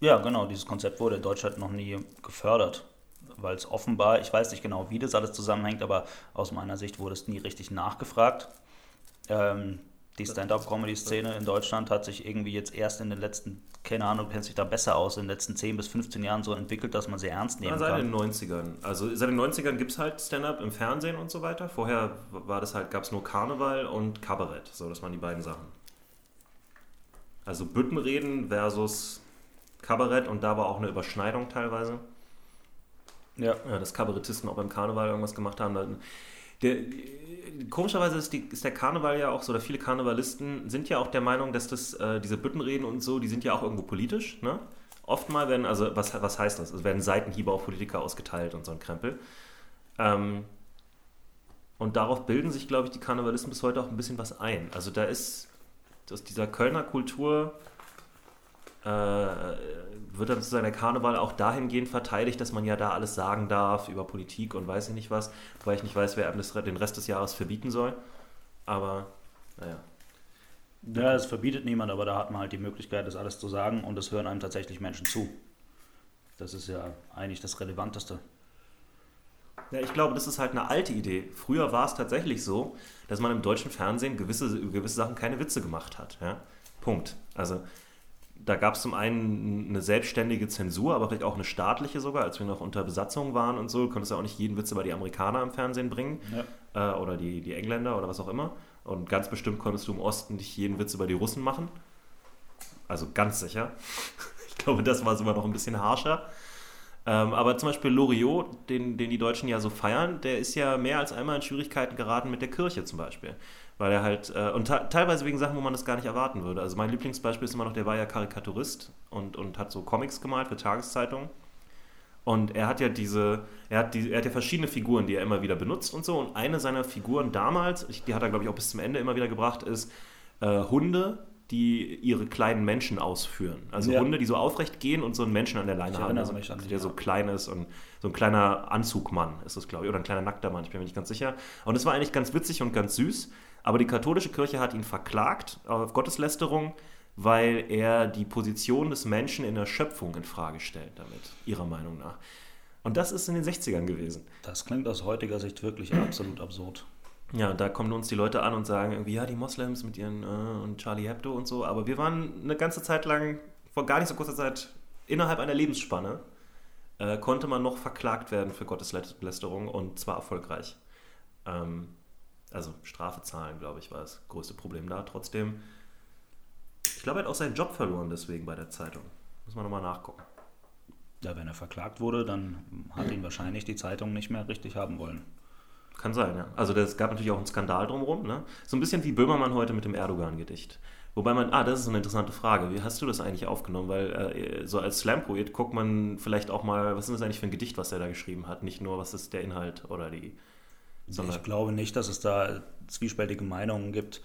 Ja, genau, dieses Konzept wurde in Deutschland noch nie gefördert, weil es offenbar, ich weiß nicht genau, wie das alles zusammenhängt, aber aus meiner Sicht wurde es nie richtig nachgefragt. Ähm, die Stand-up-Comedy-Szene in Deutschland hat sich irgendwie jetzt erst in den letzten, keine Ahnung, kennt sich da besser aus, in den letzten 10 bis 15 Jahren so entwickelt, dass man sie ernst nehmen ja, seit kann. Seit den 90ern. Also seit den 90ern gibt es halt Stand-up im Fernsehen und so weiter. Vorher war das halt, gab es nur Karneval und Kabarett. So, das waren die beiden Sachen. Also Büttenreden versus Kabarett und da war auch eine Überschneidung teilweise. Ja. ja dass Kabarettisten auch beim Karneval irgendwas gemacht haben. Der, komischerweise ist, die, ist, der Karneval ja auch so, oder viele Karnevalisten sind ja auch der Meinung, dass das, äh, diese Büttenreden und so, die sind ja auch irgendwo politisch. Ne? Oftmal werden, also was, was heißt das? Es werden Seitenhiebe auf Politiker ausgeteilt und so ein Krempel. Ähm, und darauf bilden sich, glaube ich, die Karnevalisten bis heute auch ein bisschen was ein. Also da ist aus dieser Kölner Kultur äh, wird dann sozusagen der Karneval auch dahingehend verteidigt, dass man ja da alles sagen darf über Politik und weiß ich nicht was, weil ich nicht weiß, wer einem das, den Rest des Jahres verbieten soll. Aber, naja. Ja, es verbietet niemand, aber da hat man halt die Möglichkeit, das alles zu sagen und es hören einem tatsächlich Menschen zu. Das ist ja eigentlich das Relevanteste. Ja, ich glaube, das ist halt eine alte Idee. Früher war es tatsächlich so, dass man im deutschen Fernsehen gewisse, gewisse Sachen keine Witze gemacht hat. Ja? Punkt. Also da gab es zum einen eine selbstständige Zensur, aber vielleicht auch eine staatliche sogar, als wir noch unter Besatzung waren und so. Du konntest ja auch nicht jeden Witz über die Amerikaner im Fernsehen bringen ja. äh, oder die, die Engländer oder was auch immer. Und ganz bestimmt konntest du im Osten nicht jeden Witz über die Russen machen. Also ganz sicher. Ich glaube, das war sogar noch ein bisschen harscher. Ähm, aber zum Beispiel Loriot, den, den die Deutschen ja so feiern, der ist ja mehr als einmal in Schwierigkeiten geraten mit der Kirche zum Beispiel. Weil er halt, äh, und teilweise wegen Sachen, wo man das gar nicht erwarten würde. Also mein Lieblingsbeispiel ist immer noch, der war ja Karikaturist und, und hat so Comics gemalt für Tageszeitungen. Und er hat ja diese, er hat, die, er hat ja verschiedene Figuren, die er immer wieder benutzt und so. Und eine seiner Figuren damals, die hat er, glaube ich, auch bis zum Ende immer wieder gebracht, ist äh, Hunde, die ihre kleinen Menschen ausführen. Also ja. Hunde, die so aufrecht gehen und so einen Menschen an der Leine haben, also, der ja. so klein ist und so ein kleiner Anzugmann ist das, glaube ich, oder ein kleiner nackter Mann, ich bin mir nicht ganz sicher. Und es war eigentlich ganz witzig und ganz süß. Aber die katholische Kirche hat ihn verklagt auf Gotteslästerung, weil er die Position des Menschen in der Schöpfung in Frage stellt damit, ihrer Meinung nach. Und das ist in den 60ern gewesen. Das klingt aus heutiger Sicht wirklich absolut absurd. Ja, da kommen uns die Leute an und sagen irgendwie, ja, die Moslems mit ihren äh, und Charlie Hebdo und so. Aber wir waren eine ganze Zeit lang, vor gar nicht so kurzer Zeit, innerhalb einer Lebensspanne, äh, konnte man noch verklagt werden für Gotteslästerung und zwar erfolgreich. Ähm, also Strafe zahlen, glaube ich, war das größte Problem da. Trotzdem, ich glaube, er hat auch seinen Job verloren deswegen bei der Zeitung. Muss man nochmal nachgucken. Ja, wenn er verklagt wurde, dann hat ihn wahrscheinlich die Zeitung nicht mehr richtig haben wollen. Kann sein, ja. Also es gab natürlich auch einen Skandal drumherum. Ne? So ein bisschen wie Böhmermann heute mit dem Erdogan-Gedicht. Wobei man, ah, das ist eine interessante Frage. Wie hast du das eigentlich aufgenommen? Weil äh, so als Slam-Poet guckt man vielleicht auch mal, was ist das eigentlich für ein Gedicht, was er da geschrieben hat? Nicht nur, was ist der Inhalt oder die sondern ich glaube nicht, dass es da zwiespältige Meinungen gibt.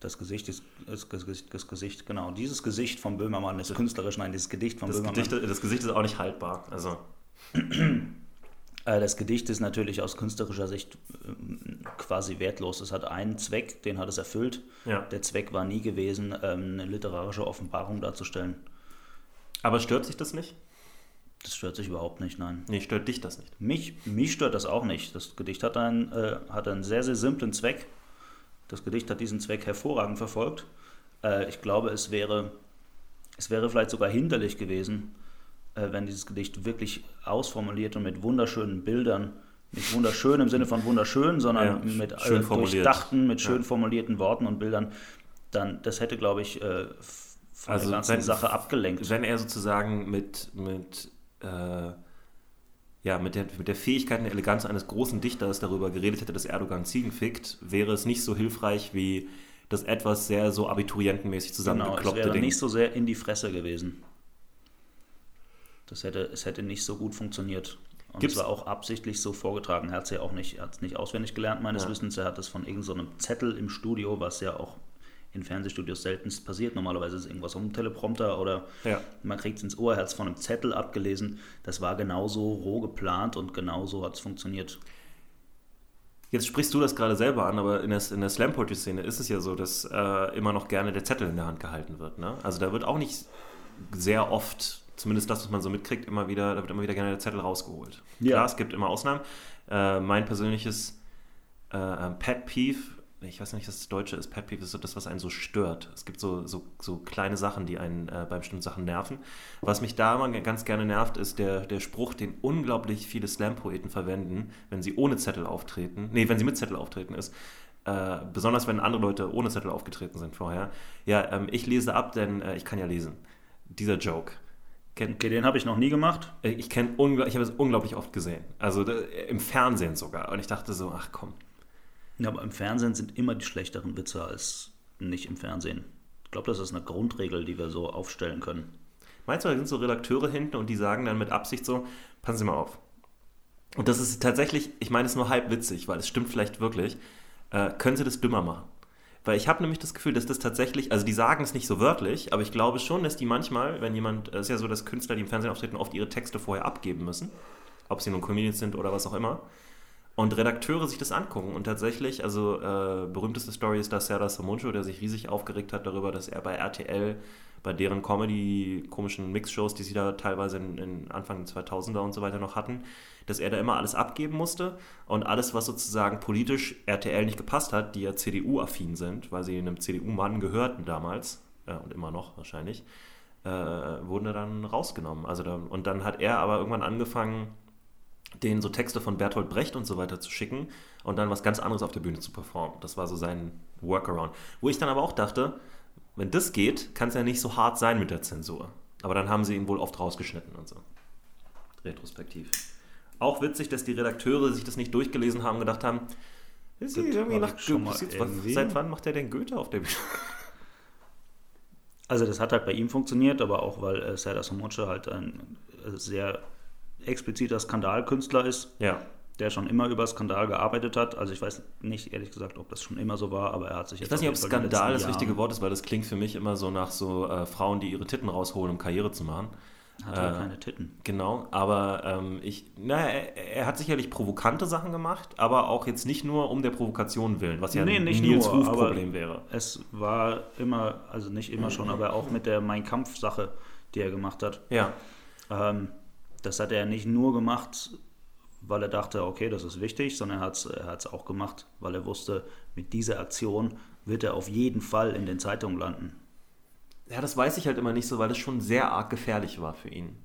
Das Gesicht ist, das Gesicht, das Gesicht, genau. Dieses Gesicht von Böhmermann ist künstlerisch, nein, dieses Gedicht von das Böhmermann. Gedicht, das Gesicht ist auch nicht haltbar. Also. Äh, das Gedicht ist natürlich aus künstlerischer Sicht ähm, quasi wertlos. Es hat einen Zweck, den hat es erfüllt. Ja. Der Zweck war nie gewesen, ähm, eine literarische Offenbarung darzustellen. Aber stört sich das nicht? Das stört sich überhaupt nicht, nein. Nee, stört dich das nicht? Mich, mich stört das auch nicht. Das Gedicht hat einen, äh, hat einen sehr, sehr simplen Zweck. Das Gedicht hat diesen Zweck hervorragend verfolgt. Äh, ich glaube, es wäre, es wäre vielleicht sogar hinderlich gewesen, äh, wenn dieses Gedicht wirklich ausformuliert und mit wunderschönen Bildern, nicht wunderschön im Sinne von wunderschön, sondern Ja, mit schön äh, formuliert. durchdachten, mit schön Ja. formulierten Worten und Bildern, dann, das hätte, glaube ich, äh, von Also der ganzen wenn- Sache abgelenkt. Wenn er sozusagen mit, mit, äh, ja, mit, der, mit der Fähigkeit und der Eleganz eines großen Dichters darüber geredet hätte, dass Erdogan Ziegen fickt, wäre es nicht so hilfreich wie das etwas sehr so abiturientenmäßig Genau, es zusammengekloppte wäre Ding. nicht so sehr in die Fresse gewesen. Das hätte, es hätte nicht so gut funktioniert. Und Gibt's- es war auch absichtlich so vorgetragen. Er hat es ja auch nicht, hat es nicht auswendig gelernt, meines Ja. Wissens. Er hat es von irgendeinem Zettel im Studio, was ja auch in Fernsehstudios seltenst passiert. Normalerweise ist irgendwas um Teleprompter oder Ja. man kriegt es ins Ohr, hat es von einem Zettel abgelesen. Das war genauso roh geplant und genauso hat es funktioniert. Jetzt sprichst du das gerade selber an, aber in der, in der Slam-Poetry-Szene ist es ja so, dass äh, immer noch gerne der Zettel in der Hand gehalten wird. Ne? Also da wird auch nicht sehr oft, zumindest das, was man so mitkriegt, immer wieder, da wird immer wieder gerne der Zettel rausgeholt. Ja. Klar, es gibt immer Ausnahmen. Äh, mein persönliches äh, Pet Peeve, ich weiß nicht, was das Deutsche ist, Pet Peeve ist so das, was einen so stört. Es gibt so, so, so kleine Sachen, die einen äh, bei bestimmten Sachen nerven. Was mich da immer ganz gerne nervt, ist der, der Spruch, den unglaublich viele Slam-Poeten verwenden, wenn sie ohne Zettel auftreten. Nee, wenn sie mit Zettel auftreten ist. Äh, besonders wenn andere Leute ohne Zettel aufgetreten sind vorher. Ja, ähm, ich lese ab, denn äh, ich kann ja lesen. Dieser Joke. Kennt, Okay, den habe ich noch nie gemacht. äh, ich ich habe es unglaublich oft gesehen. Also da, im Fernsehen sogar. Und ich dachte so, ach komm. Ja, aber im Fernsehen sind immer die schlechteren Witze als nicht im Fernsehen. Ich glaube, das ist eine Grundregel, die wir so aufstellen können. Meinst du, da sind so Redakteure hinten und die sagen dann mit Absicht so, passen Sie mal auf. Und das ist tatsächlich, ich meine es nur halb witzig, weil es stimmt vielleicht wirklich, äh, können Sie das dümmer machen? Weil ich habe nämlich das Gefühl, dass das tatsächlich, also die sagen es nicht so wörtlich, aber ich glaube schon, dass die manchmal, wenn jemand, es ist ja so, dass Künstler, die im Fernsehen auftreten, oft ihre Texte vorher abgeben müssen, ob sie nun Comedians sind oder was auch immer. Und Redakteure sich das angucken und tatsächlich, also äh, berühmteste Story ist da Serdar Samuncho, der sich riesig aufgeregt hat darüber, dass er bei RTL, bei deren Comedy, komischen Mixshows, die sie da teilweise in, in Anfang der 2000er und so weiter noch hatten, dass er da immer alles abgeben musste und alles, was sozusagen politisch RTL nicht gepasst hat, die ja CDU-affin sind, weil sie einem CDU-Mann gehörten damals äh, und immer noch wahrscheinlich, äh, wurden da dann rausgenommen. Also da, und dann hat er aber irgendwann angefangen, denen so Texte von Bertolt Brecht und so weiter zu schicken und dann was ganz anderes auf der Bühne zu performen. Das war so sein Workaround. Wo ich dann aber auch dachte, wenn das geht, kann es ja nicht so hart sein mit der Zensur. Aber dann haben sie ihn wohl oft rausgeschnitten und so. Retrospektiv. Auch witzig, dass die Redakteure sich das nicht durchgelesen haben und gedacht haben, ist Das irgendwie nach schon mal irgendwie. Seit wann macht der denn Goethe auf der Bühne? Also das hat halt bei ihm funktioniert, aber auch weil äh, Serdar Somuncu halt ein äh, sehr expliziter Skandalkünstler ist, Ja. der schon immer über Skandal gearbeitet hat. Also ich weiß nicht ehrlich gesagt, ob das schon immer so war, aber er hat sich jetzt Ich weiß nicht, ob Skandal das richtige Wort ist, weil das klingt für mich immer so nach so äh, Frauen, die ihre Titten rausholen, um Karriere zu machen. Hat halt Äh, keine Titten. Genau, aber ähm, ich, naja, er, er hat sicherlich provokante Sachen gemacht, aber auch jetzt nicht nur um der Provokation willen, was ja Nee, ein nicht Nils nur, Ruf-Problem wäre. Es war immer, also nicht immer schon, aber auch mit der Mein Kampf-Sache, die er gemacht hat. Ja, Ähm, das hat er nicht nur gemacht, weil er dachte, okay, das ist wichtig, sondern er hat es auch gemacht, weil er wusste, mit dieser Aktion wird er auf jeden Fall in den Zeitungen landen. ja, das weiß ich halt immer nicht so, weil das schon sehr arg gefährlich war für ihn.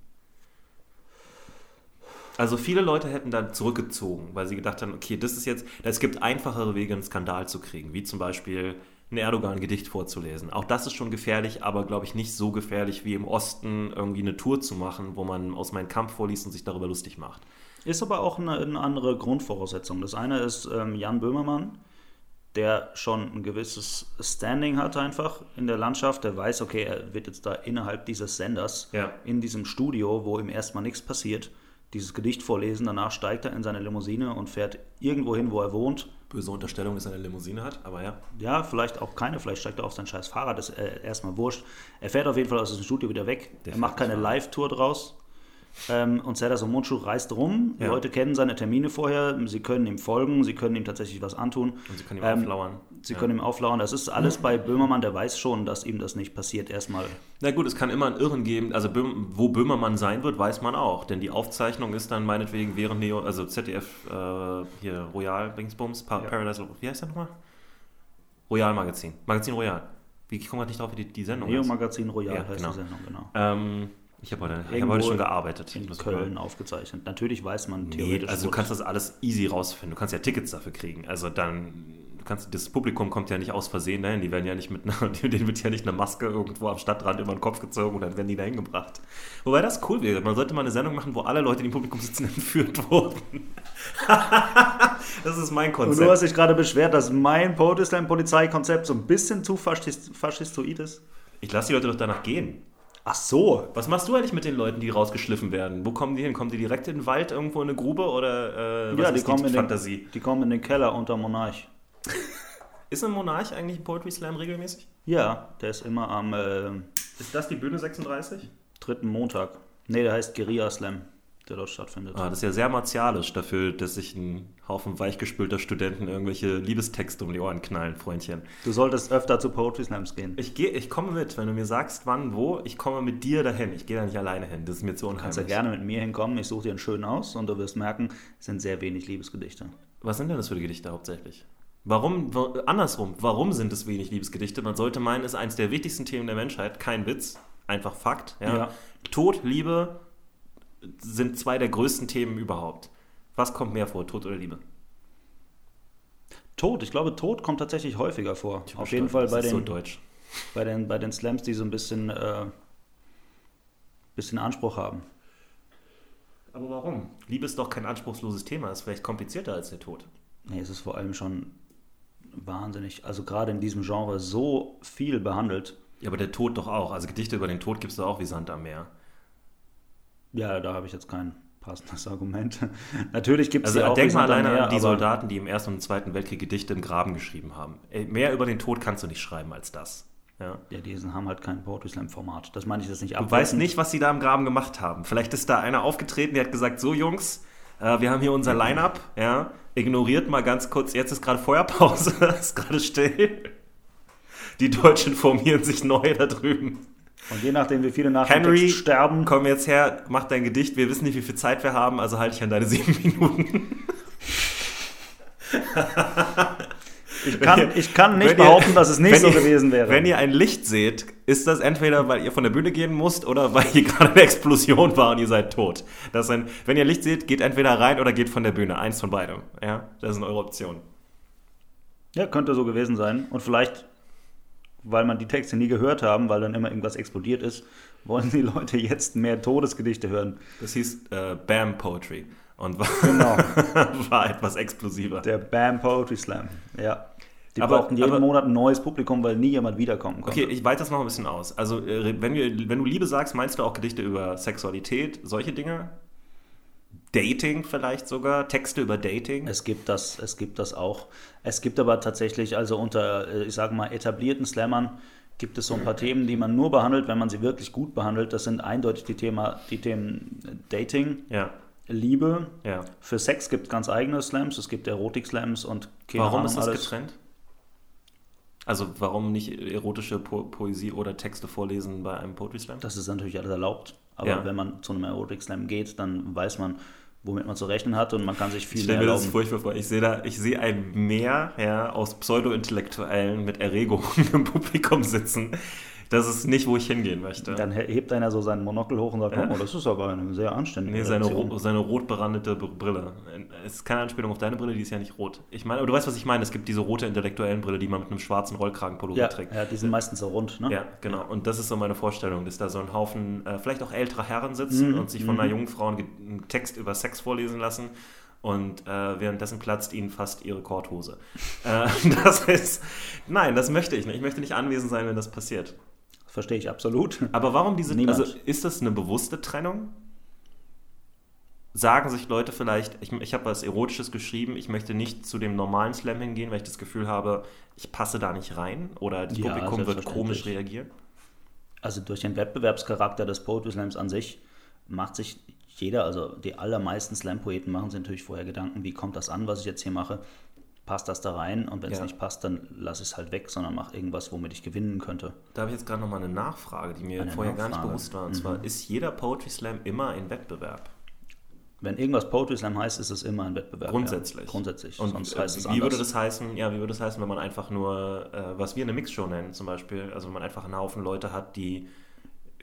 Also viele Leute hätten dann zurückgezogen, weil sie gedacht haben, okay, das ist jetzt, es gibt einfachere Wege, einen Skandal zu kriegen, wie zum Beispiel ein Erdogan-Gedicht vorzulesen. Auch das ist schon gefährlich, aber glaube ich nicht so gefährlich wie im Osten irgendwie eine Tour zu machen, wo man aus meinem Kampf vorliest und sich darüber lustig macht. Ist aber auch eine, eine andere Grundvoraussetzung. Das eine ist ähm, Jan Böhmermann, der schon ein gewisses Standing hat einfach in der Landschaft. Der weiß, okay, er wird jetzt da innerhalb dieses Senders, Ja. in diesem Studio, wo ihm erstmal nichts passiert, dieses Gedicht vorlesen. Danach steigt er in seine Limousine und fährt irgendwo hin, wo er wohnt. Böse Unterstellung, dass er eine Limousine hat, aber ja. Ja, vielleicht auch keine, vielleicht steigt er auf sein scheiß Fahrrad, das ist äh, erstmal wurscht. Er fährt auf jeden Fall aus diesem Studio wieder weg. Der er macht keine. Live-Tour draus. Ähm, und Serdar Somuncu reist rum. Ja. Leute kennen seine Termine vorher. Sie können ihm folgen. Sie können ihm tatsächlich was antun. Und sie können ihm Ähm, auflauern. Sie Ja. können ihm auflauern. Das ist alles bei Böhmermann. Der weiß schon, dass ihm das nicht passiert. Erstmal. Na gut, es kann immer einen Irren geben. Also wo Böhmermann sein wird, weiß man auch. Denn die Aufzeichnung ist dann meinetwegen während Neo, also ZDF äh, hier Royal Dingsbums, pa Ja. Paradise, wie heißt der nochmal? Royal Magazin. Magazin Royal. Wie ich komme gerade nicht drauf, wie die, die Sendung Neo. Magazin Royal Ja, heißt genau. die Sendung, genau. Ähm, ich habe heute, ich hab heute schon gearbeitet. In Köln aufgezeichnet. Natürlich weiß man Nee, theoretisch. also du kannst das alles easy rausfinden. Du kannst ja Tickets dafür kriegen. Also dann, du kannst, das Publikum kommt ja nicht aus Versehen dahin. Die werden ja nicht mit einer, denen wird ja nicht eine Maske irgendwo am Stadtrand über den Kopf gezogen und dann werden die dahin gebracht. Wobei das cool wäre. Man sollte mal eine Sendung machen, wo alle Leute, die im Publikum sitzen, entführt wurden. das ist mein Und du Konzept. hast dich gerade beschwert, dass mein Protestant-Polizeikonzept so ein bisschen zu faschist faschistoid ist. Ich lasse die Leute doch danach gehen. Ach so. Was machst du eigentlich mit den Leuten, die rausgeschliffen werden? Wo kommen die hin? Kommen die direkt in den Wald irgendwo in eine Grube oder äh, was ja, die ist kommen, die in Fantasie? den, die kommen in den Keller unter Monarch. Ist ein Monarch eigentlich ein Poetry Slam regelmäßig? Ja, der ist immer am äh, Ist das die Bühne 36? dritten Montag. Nee, der heißt Guerilla Slam, der dort stattfindet. Ah, das ist ja sehr martialisch dafür, dass sich ein Haufen weichgespülter Studenten irgendwelche Liebestexte um die Ohren knallen, Freundchen. Du solltest öfter zu Poetry Slams gehen. Ich, geh, ich komme mit, wenn du mir sagst, wann, wo, ich komme mit dir dahin. Ich gehe da nicht alleine hin, das ist mir zu Du kannst ja unheimlich. gerne mit mir hinkommen. Ich suche dir einen schönen aus und du wirst merken, es sind sehr wenig Liebesgedichte. Was sind denn das für Gedichte hauptsächlich? Warum, wa- andersrum, warum sind es wenig Liebesgedichte? Man sollte meinen, es ist eines der wichtigsten Themen der Menschheit, kein Witz, einfach Fakt. Ja? Ja. Tod, Liebe sind zwei der größten Themen überhaupt. Was kommt mehr vor, Tod oder Liebe? Tod, ich glaube, Tod kommt tatsächlich häufiger vor. Ich Auf jeden Fall bei so den, deutsch. bei, den, bei den Slams, die so ein bisschen, äh, bisschen Anspruch haben. Aber warum? Liebe ist doch kein anspruchsloses Thema, ist vielleicht komplizierter als der Tod. Nee, es ist vor allem schon wahnsinnig, also gerade in diesem Genre so viel behandelt. Ja, aber der Tod doch auch. Also Gedichte über den Tod gibt es doch auch wie Sand am Meer. Ja, da habe ich jetzt kein passendes Argument. Natürlich gibt es Also ja auch denk mal alleine an die Soldaten, die im Ersten und Zweiten Weltkrieg Gedichte im Graben geschrieben haben. Mehr über den Tod kannst du nicht schreiben als das. Ja. Ja, die haben halt kein Poetry Slam Format. Das meine ich jetzt nicht Du weißt nicht, was sie da im Graben gemacht haben. Vielleicht ist da einer aufgetreten, der hat gesagt, so Jungs, äh, wir haben hier unser Line-Up, ja, ignoriert mal ganz kurz, jetzt ist gerade Feuerpause, ist gerade still. Die Deutschen formieren sich neu da drüben. Und je nachdem, wie viele nach dem Henry, sterben, komm jetzt her, mach dein Gedicht, wir wissen nicht, wie viel Zeit wir haben, also halte ich an deine sieben Minuten. ich kann, ich kann nicht Wenn ihr- behaupten, dass es nicht so ihr, gewesen wäre. Wenn ihr ein Licht seht, ist das entweder, weil ihr von der Bühne gehen musst oder weil hier gerade eine Explosion war und ihr seid tot. Das ein, wenn ihr Licht seht, geht entweder rein oder geht von der Bühne. Eins von beidem. Ja, das sind eure Optionen. Ja, könnte so gewesen sein. Und vielleicht, weil man die Texte nie gehört haben, weil dann immer irgendwas explodiert ist, wollen die Leute jetzt mehr Todesgedichte hören. Das hieß äh, Bam Poetry und war, Genau. war etwas explosiver. Der Bam Poetry Slam. Ja. Die Aber- brauchten jeden aber- Monat ein neues Publikum, weil nie jemand wiederkommen konnte. Okay, ich weite das noch ein bisschen aus. Also, äh, wenn, wir, wenn du Liebe sagst, meinst du auch Gedichte über Sexualität, solche Dinge? Dating vielleicht sogar? Texte über Dating? Es gibt das, es gibt das auch. Es gibt aber tatsächlich, also unter, äh, ich sage mal, etablierten Slammern gibt es so ein paar Themen, die man nur behandelt, wenn man sie wirklich gut behandelt. Das sind eindeutig die, Thema, die Themen Dating, ja, Liebe. ja. Für Sex gibt es ganz eigene Slams, es gibt Erotik-Slams und keine Warum Ahnung, ist das alles. getrennt? Also warum nicht erotische po Poesie oder Texte vorlesen bei einem Poetry Slam? Das ist natürlich alles erlaubt. Aber Ja. wenn man zu einem Erotik-Slam geht, dann weiß man, womit man zu rechnen hat und man kann sich viel Ich mehr stelle mir das erlauben. furchtbar vor. Ich sehe da, ich sehe ein Meer ja, aus Pseudo-Intellektuellen mit Erregung im Publikum sitzen. Das ist nicht, wo ich hingehen möchte. Dann he- hebt einer so seinen Monokel hoch und sagt, Ja. oh, das ist aber eine sehr anständige Nee, seine, ro seine rot berandete Br- Brille. Es ist keine Anspielung auf deine Brille, die ist ja nicht rot. Ich meine, aber du weißt, was ich meine. Es gibt diese rote intellektuellen Brille, die man mit einem schwarzen Rollkragenpullover Ja, trägt. ja, die sind meistens so rund, ne? Ja, genau. Und das ist so meine Vorstellung, dass da so ein Haufen, äh, vielleicht auch ältere Herren sitzen Mhm, und sich von mhm. einer jungen Frau einen Text über Sex vorlesen lassen. Und äh, währenddessen platzt ihnen fast ihre Korthose. äh, das ist, nein, das möchte ich nicht. Ich möchte nicht anwesend sein, wenn das passiert. Verstehe ich absolut. Aber warum diese, Niemand. also ist das eine bewusste Trennung? Sagen sich Leute vielleicht, ich, ich habe was Erotisches geschrieben, ich möchte nicht zu dem normalen Slam hingehen, weil ich das Gefühl habe, ich passe da nicht rein oder das Ja, Publikum wird komisch reagieren? Also durch den Wettbewerbscharakter des Poetry Slams an sich macht sich jeder, also die allermeisten Slam-Poeten machen sich natürlich vorher Gedanken, wie kommt das an, was ich jetzt hier mache? Passt das da rein? Und wenn es Ja. nicht passt, dann lass es halt weg, sondern mach irgendwas, womit ich gewinnen könnte. Da habe ich jetzt gerade nochmal eine Nachfrage, die mir Eine vorher gar nicht Nachfrage. Mhm. bewusst war. Und zwar, ist jeder Poetry Slam immer ein Wettbewerb? Wenn irgendwas Poetry Slam heißt, ist es immer ein Wettbewerb. Grundsätzlich. Ja. Grundsätzlich. Und Sonst äh, heißt es wie anders. würde das heißen, ja, wie würde das heißen, wenn man einfach nur, äh, was wir eine Mixshow nennen zum Beispiel, also wenn man einfach einen Haufen Leute hat, die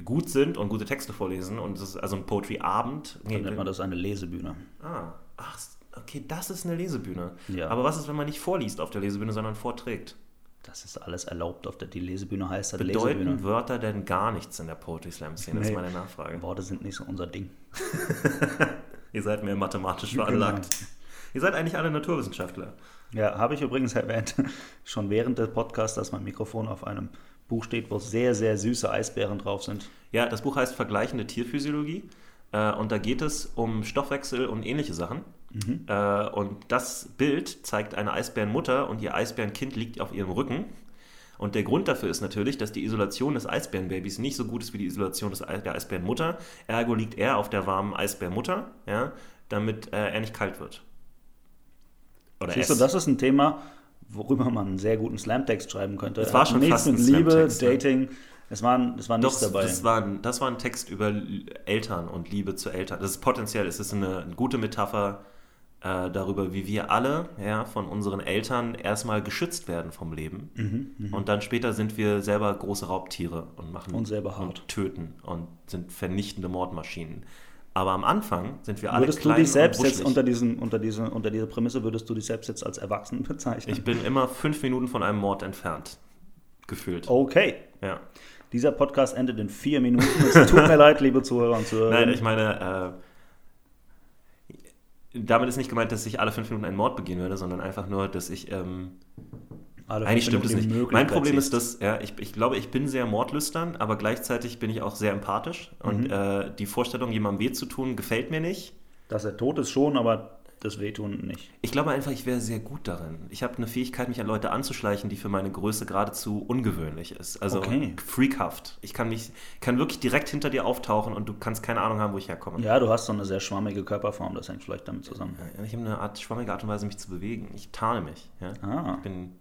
gut sind und gute Texte vorlesen und es ist also ein Poetry-Abend. Dann nennt man das eine Lesebühne. Ah, ach, okay, das ist eine Lesebühne. Ja. Aber was ist, wenn man nicht vorliest auf der Lesebühne, sondern vorträgt? Das ist alles erlaubt. Auf der, die Lesebühne heißt halt Bedeuten Lesebühne. Wörter denn gar nichts in der Poetry Slam-Szene? Das ist Nee. meine Nachfrage. Worte sind nicht so unser Ding. Ihr seid mehr mathematisch Genau. veranlagt. Ihr seid eigentlich alle Naturwissenschaftler. Ja, habe ich übrigens erwähnt, schon während des Podcasts, dass mein Mikrofon auf einem Buch steht, wo sehr, sehr süße Eisbären drauf sind. Ja, das Buch heißt Vergleichende Tierphysiologie. Äh, und da geht es um Stoffwechsel und ähnliche Sachen. Äh, und das Bild zeigt eine Eisbärenmutter und ihr Eisbärenkind liegt auf ihrem Rücken. Und der Grund dafür ist natürlich, dass die Isolation des Eisbärenbabys nicht so gut ist wie die Isolation des der Eisbärenmutter. Ergo liegt er auf der warmen Eisbärenmutter, ja, damit äh, er nicht kalt wird. Oder Siehst du, es. das ist ein Thema, worüber man einen sehr guten Slam-Text schreiben könnte. Es war schon nichts fast ein mit Liebe, ne? Dating. Es war, es war Doch, dabei. Das war, ein, das war ein Text über Eltern und Liebe zu Eltern. Das ist potenziell, es ist eine, eine gute Metapher äh, darüber, wie wir alle ja, von unseren Eltern erstmal geschützt werden vom Leben. Mhm, und dann später sind wir selber große Raubtiere und machen Und selber hart. und töten und sind vernichtende Mordmaschinen. Aber am Anfang sind wir alle Würdest du dich selbst jetzt unter, diesen, unter, diese, unter dieser Prämisse, würdest du dich selbst jetzt als Erwachsen bezeichnen? Ich bin immer fünf Minuten von einem Mord entfernt. Gefühlt. okay. Ja. Dieser Podcast endet in vier Minuten. Es tut mir leid, liebe Zuhörer und Zuhörerinnen. Nein, ich meine, äh, damit ist nicht gemeint, dass ich alle fünf Minuten einen Mord begehen würde, sondern einfach nur, dass ich. Ähm, eigentlich stimmt es nicht. Mein Problem ist, dass, ja, ich, ich glaube, ich bin sehr mordlüstern, aber gleichzeitig bin ich auch sehr empathisch. Und äh, die Vorstellung, jemandem weh zu tun, gefällt mir nicht. Dass er tot ist schon, aber das Wehtun nicht. Ich glaube einfach, ich wäre sehr gut darin. Ich habe eine Fähigkeit, mich an Leute anzuschleichen, die für meine Größe geradezu ungewöhnlich ist. Also Okay. freakhaft. Ich kann mich, kann wirklich direkt hinter dir auftauchen und du kannst keine Ahnung haben, wo ich herkomme. Ja, du hast so eine sehr schwammige Körperform, das hängt vielleicht damit zusammen. Ich habe eine Art schwammige Art und Weise, mich zu bewegen. Ich tarne mich. Ja? Ah. Ich bin,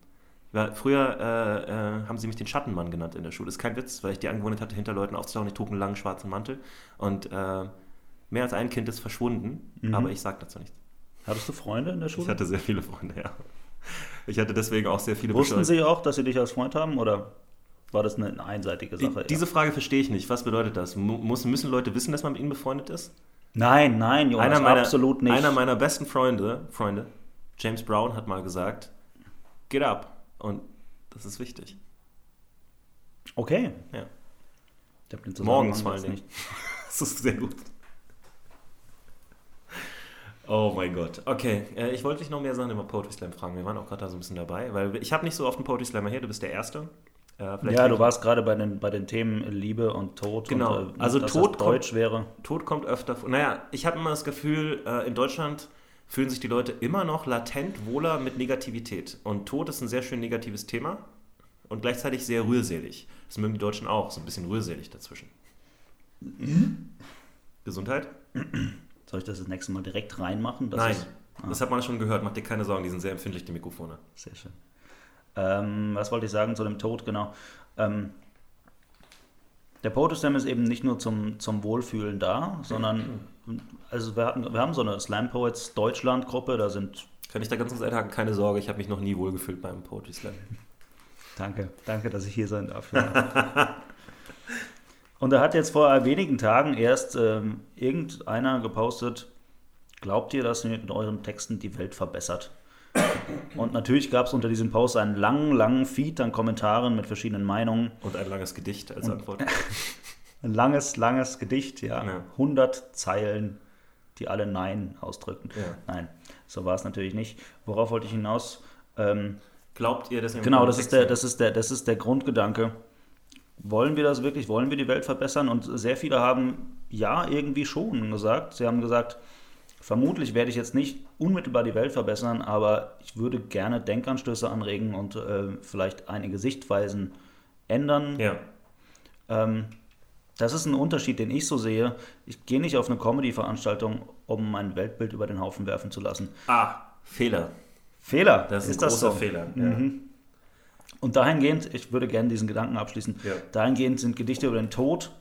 früher äh, äh, haben sie mich den Schattenmann genannt in der Schule. Das ist kein Witz, weil ich die Angewohnheit hatte, hinter Leuten aufzutauchen. Ich trug einen langen schwarzen Mantel. Und äh, mehr als ein Kind ist verschwunden, aber ich sage dazu nichts. Hattest du Freunde in der Ich Schule? hatte sehr viele Freunde, ja. Ich hatte deswegen auch sehr viele Wussten Bescheid- sie auch, dass sie dich als Freund haben oder war das eine einseitige Die, Sache? diese Frage verstehe ich nicht. Was bedeutet das? Mu- Muss, müssen Leute wissen, dass man mit ihnen befreundet ist? nein, nein, Jonas, einer meiner, absolut nicht. Einer meiner besten Freunde, Freunde, James Brown, hat mal gesagt, get up. Und das ist wichtig. okay. Ja. Ich Morgens vor allen Dingen. Das ist sehr gut. Oh mein Gott. Okay, äh, ich wollte dich noch mehr Sachen über Poetry Slam fragen. Wir waren auch gerade da so ein bisschen dabei, weil ich habe nicht so oft einen Poetry Slammer hier. Du bist der Erste. Äh, Ja, du warst gerade bei den, bei den Themen Liebe und Tod. Genau. Und, äh, Also dass Tod das Deutsch wäre. Tod kommt öfter vor. Naja, ich habe immer das Gefühl, äh, in Deutschland fühlen sich die Leute immer noch latent wohler mit Negativität. Und Tod ist ein sehr schön negatives Thema und gleichzeitig sehr rührselig. Das mögen die Deutschen auch, so ein bisschen rührselig dazwischen. Gesundheit? Soll ich das das nächste Mal direkt reinmachen? Nein, Ist, das hat man schon gehört. Mach dir keine Sorgen, die sind sehr empfindlich, die Mikrofone. sehr schön. Ähm, was wollte ich sagen zu dem Tod, genau. Ähm, der Poetry Slam ist eben nicht nur zum, zum Wohlfühlen da, sondern also wir, hatten, wir haben so eine Slam Poets Deutschland Gruppe, da sind Kann ich da ganz kurz einhaken? Keine Sorge, ich habe mich noch nie wohlgefühlt beim Poetry Slam. Danke, danke, dass ich hier sein darf. Ja. Und da hat jetzt vor wenigen Tagen erst ähm, irgendeiner gepostet, glaubt ihr, dass ihr mit euren Texten die Welt verbessert? Und natürlich gab es unter diesem Post einen langen, langen Feed an Kommentaren mit verschiedenen Meinungen. Und ein langes Gedicht als Antwort. Ein langes, langes Gedicht, ja. Ja. 100 Zeilen, die alle Nein ausdrücken. Ja. Nein, so war es natürlich nicht. Worauf wollte ich hinaus? Ähm, Glaubt ihr, dass ihr mit Genau, das ist, der, das, ist der, das ist der Grundgedanke. Wollen wir das wirklich? Wollen wir die Welt verbessern? Und sehr viele haben ja irgendwie schon gesagt. Sie haben gesagt, vermutlich werde ich jetzt nicht unmittelbar die Welt verbessern, aber ich würde gerne Denkanstöße anregen und äh, vielleicht einige Sichtweisen ändern. Ja. Ähm, Das ist ein Unterschied, den ich so sehe. Ich gehe nicht auf eine Comedy-Veranstaltung, um mein Weltbild über den Haufen werfen zu lassen. Ah, Fehler. Fehler. Das ist, ein großer so? Fehler. Mhm. Und dahingehend, ich würde gerne diesen Gedanken abschließen, ja. dahingehend sind Gedichte über den Tod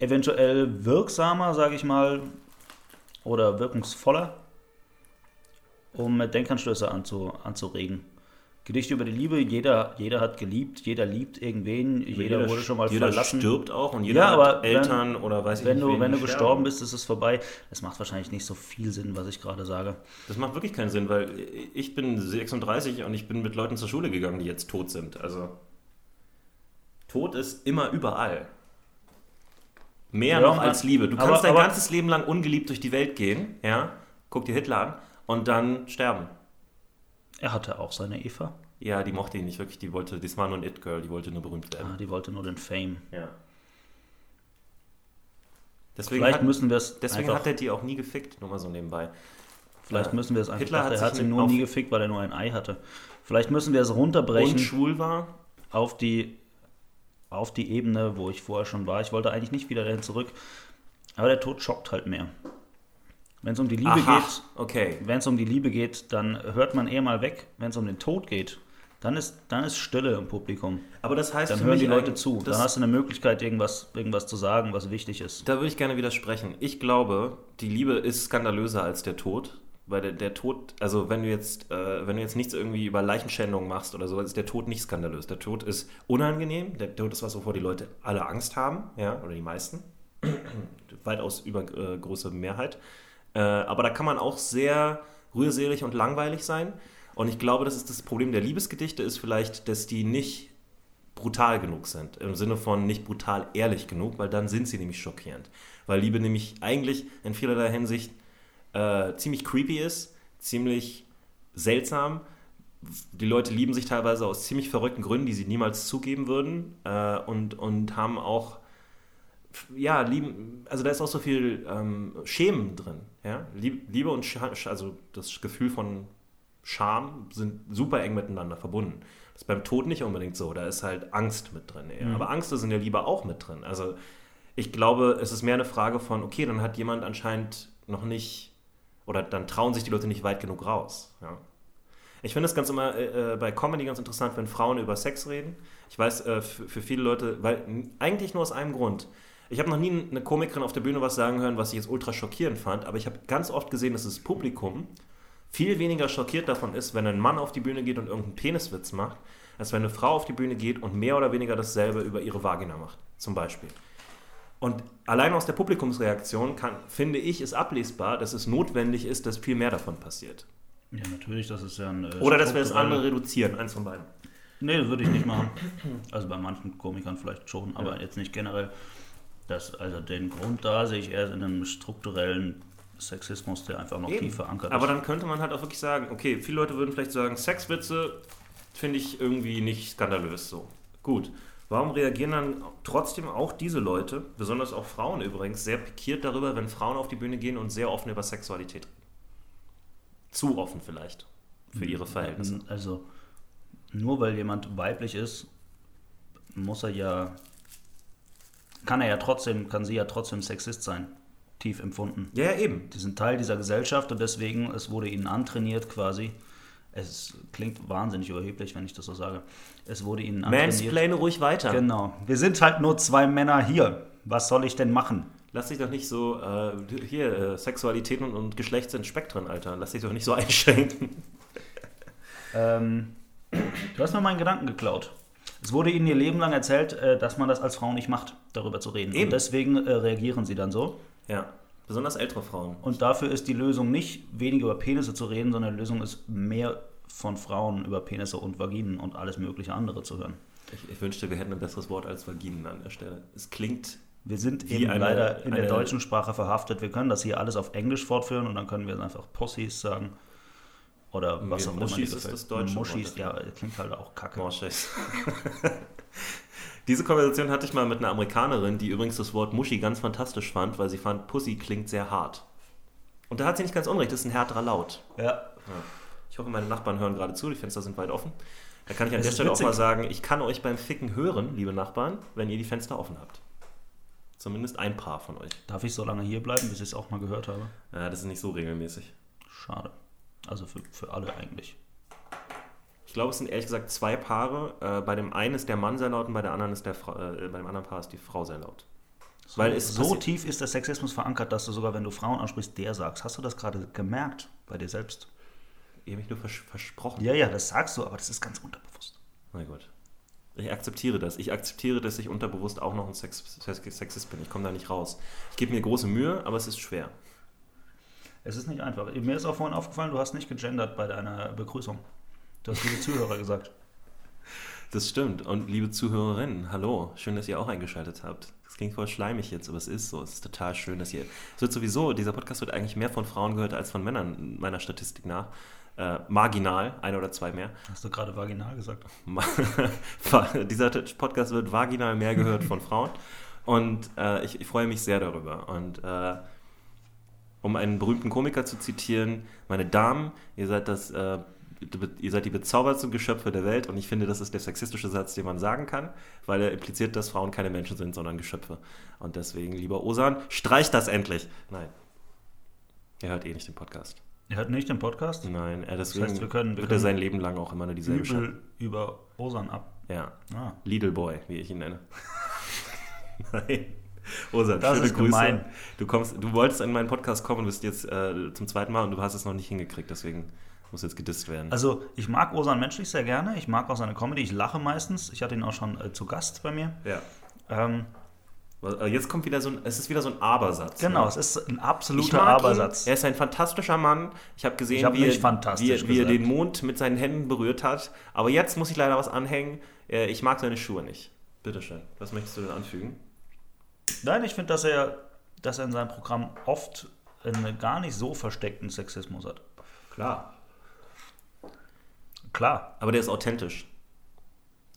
eventuell wirksamer, sage ich mal, oder wirkungsvoller, um Denkanstöße anzu, anzuregen. Gedichte über die Liebe, jeder, jeder hat geliebt, jeder liebt irgendwen, jeder, jeder wurde schon mal jeder verlassen. Jeder stirbt auch und jeder ja, hat Eltern wenn, oder weiß ich wenn nicht. Du, wenn du gestorben bist, ist es vorbei. Das macht wahrscheinlich nicht so viel Sinn, was ich gerade sage. Das macht wirklich keinen Sinn, weil ich bin 36 und ich bin mit Leuten zur Schule gegangen, die jetzt tot sind. Also Tod ist immer überall. Mehr ja, noch als Liebe. Du kannst aber, dein aber, ganzes Leben lang ungeliebt durch die Welt gehen, ja? Guck dir Hitler an und dann sterben. Er hatte auch seine Eva. Ja, die mochte ihn nicht wirklich. Die wollte, das war nur ein It-Girl, die wollte nur berühmt werden. Ah, die wollte nur den Fame. Ja. Deswegen Vielleicht hat, müssen wir es. Deswegen hat er die auch nie gefickt, nur mal so nebenbei. Vielleicht ja. müssen wir es einfach. Hitler dachte, hat er hat sie nur nie gefickt, weil er nur ein Ei hatte. Vielleicht müssen wir es runterbrechen. Und schwul war? Auf die, auf die Ebene, wo ich vorher schon war. Ich wollte eigentlich nicht wieder dahin zurück. Aber der Tod schockt halt mehr. Wenn es um die Liebe Aha, geht, okay. wenn es um die Liebe geht, dann hört man eher mal weg. Wenn es um den Tod geht, dann ist, dann ist Stille im Publikum. Aber das heißt, dann hören die Leute zu. Dann hast du eine Möglichkeit, irgendwas, irgendwas zu sagen, was wichtig ist. Da würde ich gerne widersprechen. Ich glaube, die Liebe ist skandalöser als der Tod. Weil der, der Tod, also wenn du jetzt, äh, wenn du jetzt nichts irgendwie über Leichenschändung machst oder so, ist der Tod nicht skandalös. Der Tod ist unangenehm. Der Tod ist was, wovor die Leute alle Angst haben, ja, oder die meisten. Weitaus übergroße äh, Mehrheit. Äh, aber da kann man auch sehr rührselig und langweilig sein. Und ich glaube, das ist das Problem der Liebesgedichte, ist vielleicht, dass die nicht brutal genug sind. Im Sinne von nicht brutal ehrlich genug, weil dann sind sie nämlich schockierend. Weil Liebe nämlich eigentlich in vielerlei Hinsicht äh, ziemlich creepy ist, ziemlich seltsam. Die Leute lieben sich teilweise aus ziemlich verrückten Gründen, die sie niemals zugeben würden äh, und, und haben auch ja, lieben, also da ist auch so viel ähm, Schämen drin. Ja? Liebe und Sch also das Gefühl von Scham sind super eng miteinander verbunden. Das ist beim Tod nicht unbedingt so. Da ist halt Angst mit drin. Mhm. Aber Angst ist in der Liebe auch mit drin. Also ich glaube, es ist mehr eine Frage von, okay, dann hat jemand anscheinend noch nicht, oder dann trauen sich die Leute nicht weit genug raus. Ja? Ich finde es ganz immer äh, äh bei Comedy ganz interessant, wenn Frauen über Sex reden. Ich weiß, äh, für, für viele Leute, weil eigentlich nur aus einem Grund ich habe noch nie eine Komikerin auf der Bühne was sagen hören, was ich jetzt ultra schockierend fand, aber ich habe ganz oft gesehen, dass das Publikum viel weniger schockiert davon ist, wenn ein Mann auf die Bühne geht und irgendeinen Peniswitz macht, als wenn eine Frau auf die Bühne geht und mehr oder weniger dasselbe über ihre Vagina macht, zum Beispiel. Und allein aus der Publikumsreaktion kann, finde ich, ist ablesbar, dass es notwendig ist, dass viel mehr davon passiert. Ja, natürlich, das ist ja ein. Äh, Oder dass wir das andere reduzieren, eins von beiden. Nee, das würde ich nicht machen. Also bei manchen Komikern vielleicht schon, aber ja. jetzt nicht generell. Das, also den Grund da sehe ich eher in einem strukturellen Sexismus, der einfach noch Eben. tief verankert ist. Aber dann könnte man halt auch wirklich sagen, okay, viele Leute würden vielleicht sagen, Sexwitze finde ich irgendwie nicht skandalös so. Gut. Warum reagieren dann trotzdem auch diese Leute, besonders auch Frauen übrigens, sehr pikiert darüber, wenn Frauen auf die Bühne gehen und sehr offen über Sexualität reden? Zu offen vielleicht für ihre Verhältnisse. Also nur weil jemand weiblich ist, muss er ja kann er ja trotzdem, kann sie ja trotzdem Sexist sein. Tief empfunden. Ja, ja, eben. Die sind Teil dieser Gesellschaft und deswegen, es wurde ihnen antrainiert quasi. Es klingt wahnsinnig überheblich, wenn ich das so sage. Es wurde ihnen antrainiert. Mansplane ruhig weiter. Genau. Wir sind halt nur zwei Männer hier. Was soll ich denn machen? Lass dich doch nicht so, äh, hier, äh, Sexualität und, und Geschlecht sind Spektren, Alter. Lass dich doch nicht so einschränken. ähm, du hast mir meinen Gedanken geklaut. Es wurde ihnen ihr Leben lang erzählt, äh, dass man das als Frau nicht macht, darüber zu reden. Eben. Und deswegen äh, reagieren sie dann so. Ja, besonders ältere Frauen. Und dafür ist die Lösung nicht weniger über Penisse zu reden, sondern die Lösung ist mehr von Frauen über Penisse und Vaginen und alles mögliche andere zu hören. Ich, ich wünschte, wir hätten ein besseres Wort als Vaginen an der Stelle. Es klingt wir sind eben eine, leider in der deutschen Sprache verhaftet. Wir können das hier alles auf Englisch fortführen und dann können wir einfach Pussies sagen. Oder was auch immer. Muschis ist das deutsche Muschis, ja, klingt halt auch kacke. Moschis. Diese Konversation hatte ich mal mit einer Amerikanerin, die übrigens das Wort Muschi ganz fantastisch fand, weil sie fand, Pussy klingt sehr hart. Und da hat sie nicht ganz unrecht, das ist ein härterer Laut. Ja. ja. Ich hoffe, meine Nachbarn hören gerade zu, die Fenster sind weit offen. Da kann ich an das der Stelle witzig. auch mal sagen, ich kann euch beim Ficken hören, liebe Nachbarn, wenn ihr die Fenster offen habt. Zumindest ein paar von euch. Darf ich so lange hier bleiben, bis ich es auch mal gehört habe? Ja, das ist nicht so regelmäßig. Schade. Also für, für alle eigentlich. Ich glaube, es sind ehrlich gesagt zwei Paare. Äh, bei dem einen ist der Mann sehr laut und bei, der anderen ist der Fra äh, bei dem anderen Paar ist die Frau sehr laut. So, Weil es so tief ist der Sexismus verankert, dass du sogar, wenn du Frauen ansprichst, der sagst. Hast du das gerade gemerkt bei dir selbst? Ich habe mich nur vers versprochen. Ja, ja, das sagst du, aber das ist ganz unterbewusst. Na gut. Ich akzeptiere das. Ich akzeptiere, dass ich unterbewusst auch noch ein Sex Sexist bin. Ich komme da nicht raus. Ich gebe mir große Mühe, aber es ist schwer. Es ist nicht einfach. Mir ist auch vorhin aufgefallen, du hast nicht gegendert bei deiner Begrüßung. Du hast liebe Zuhörer gesagt. Das stimmt. Und liebe Zuhörerinnen, hallo. Schön, dass ihr auch eingeschaltet habt. Das klingt voll schleimig jetzt, aber es ist so. Es ist total schön, dass ihr. Es wird sowieso, dieser Podcast wird eigentlich mehr von Frauen gehört als von Männern, meiner Statistik nach. Äh, marginal, ein oder zwei mehr. Hast du gerade vaginal gesagt? dieser Podcast wird vaginal mehr gehört von Frauen. Und äh, ich, ich, freue mich sehr darüber. Und äh, um einen berühmten Komiker zu zitieren, meine Damen, ihr seid das äh, ihr seid die bezaubertsten Geschöpfe der Welt und ich finde, das ist der sexistische Satz, den man sagen kann, weil er impliziert, dass Frauen keine Menschen sind, sondern Geschöpfe. Und deswegen, lieber Osan, streich das endlich. Nein. Er hört eh nicht den Podcast. Er hört nicht den Podcast? Nein, er deswegen das heißt, wir können, wir wird er sein Leben lang auch immer nur dieselbe Übel über Osan ab. Ja. Ah. Lidl Boy, wie ich ihn nenne. Nein. Osan, das schöne Grüße. Gemein. Du, kommst, du wolltest in meinen Podcast kommen und bist jetzt äh, zum zweiten Mal und du hast es noch nicht hingekriegt, deswegen muss jetzt gedisst werden. Also, ich mag Osan menschlich sehr gerne. Ich mag auch seine Comedy. Ich lache meistens. Ich hatte ihn auch schon äh, zu Gast bei mir. Ja. Ähm, Jetzt kommt wieder so ein, es ist wieder so ein Abersatz. Genau, ne? es ist ein absoluter Abersatz. Ihn. Er ist ein fantastischer Mann. Ich habe gesehen, ich hab wie, er, wie, wie, er, den Mond mit seinen Händen berührt hat. Aber jetzt muss ich leider was anhängen. Äh, ich mag seine Schuhe nicht. Bitteschön. Was möchtest du denn anfügen? Nein, ich finde, dass er, dass er in seinem Programm oft einen gar nicht so versteckten Sexismus hat. Klar. Klar. Aber der ist authentisch.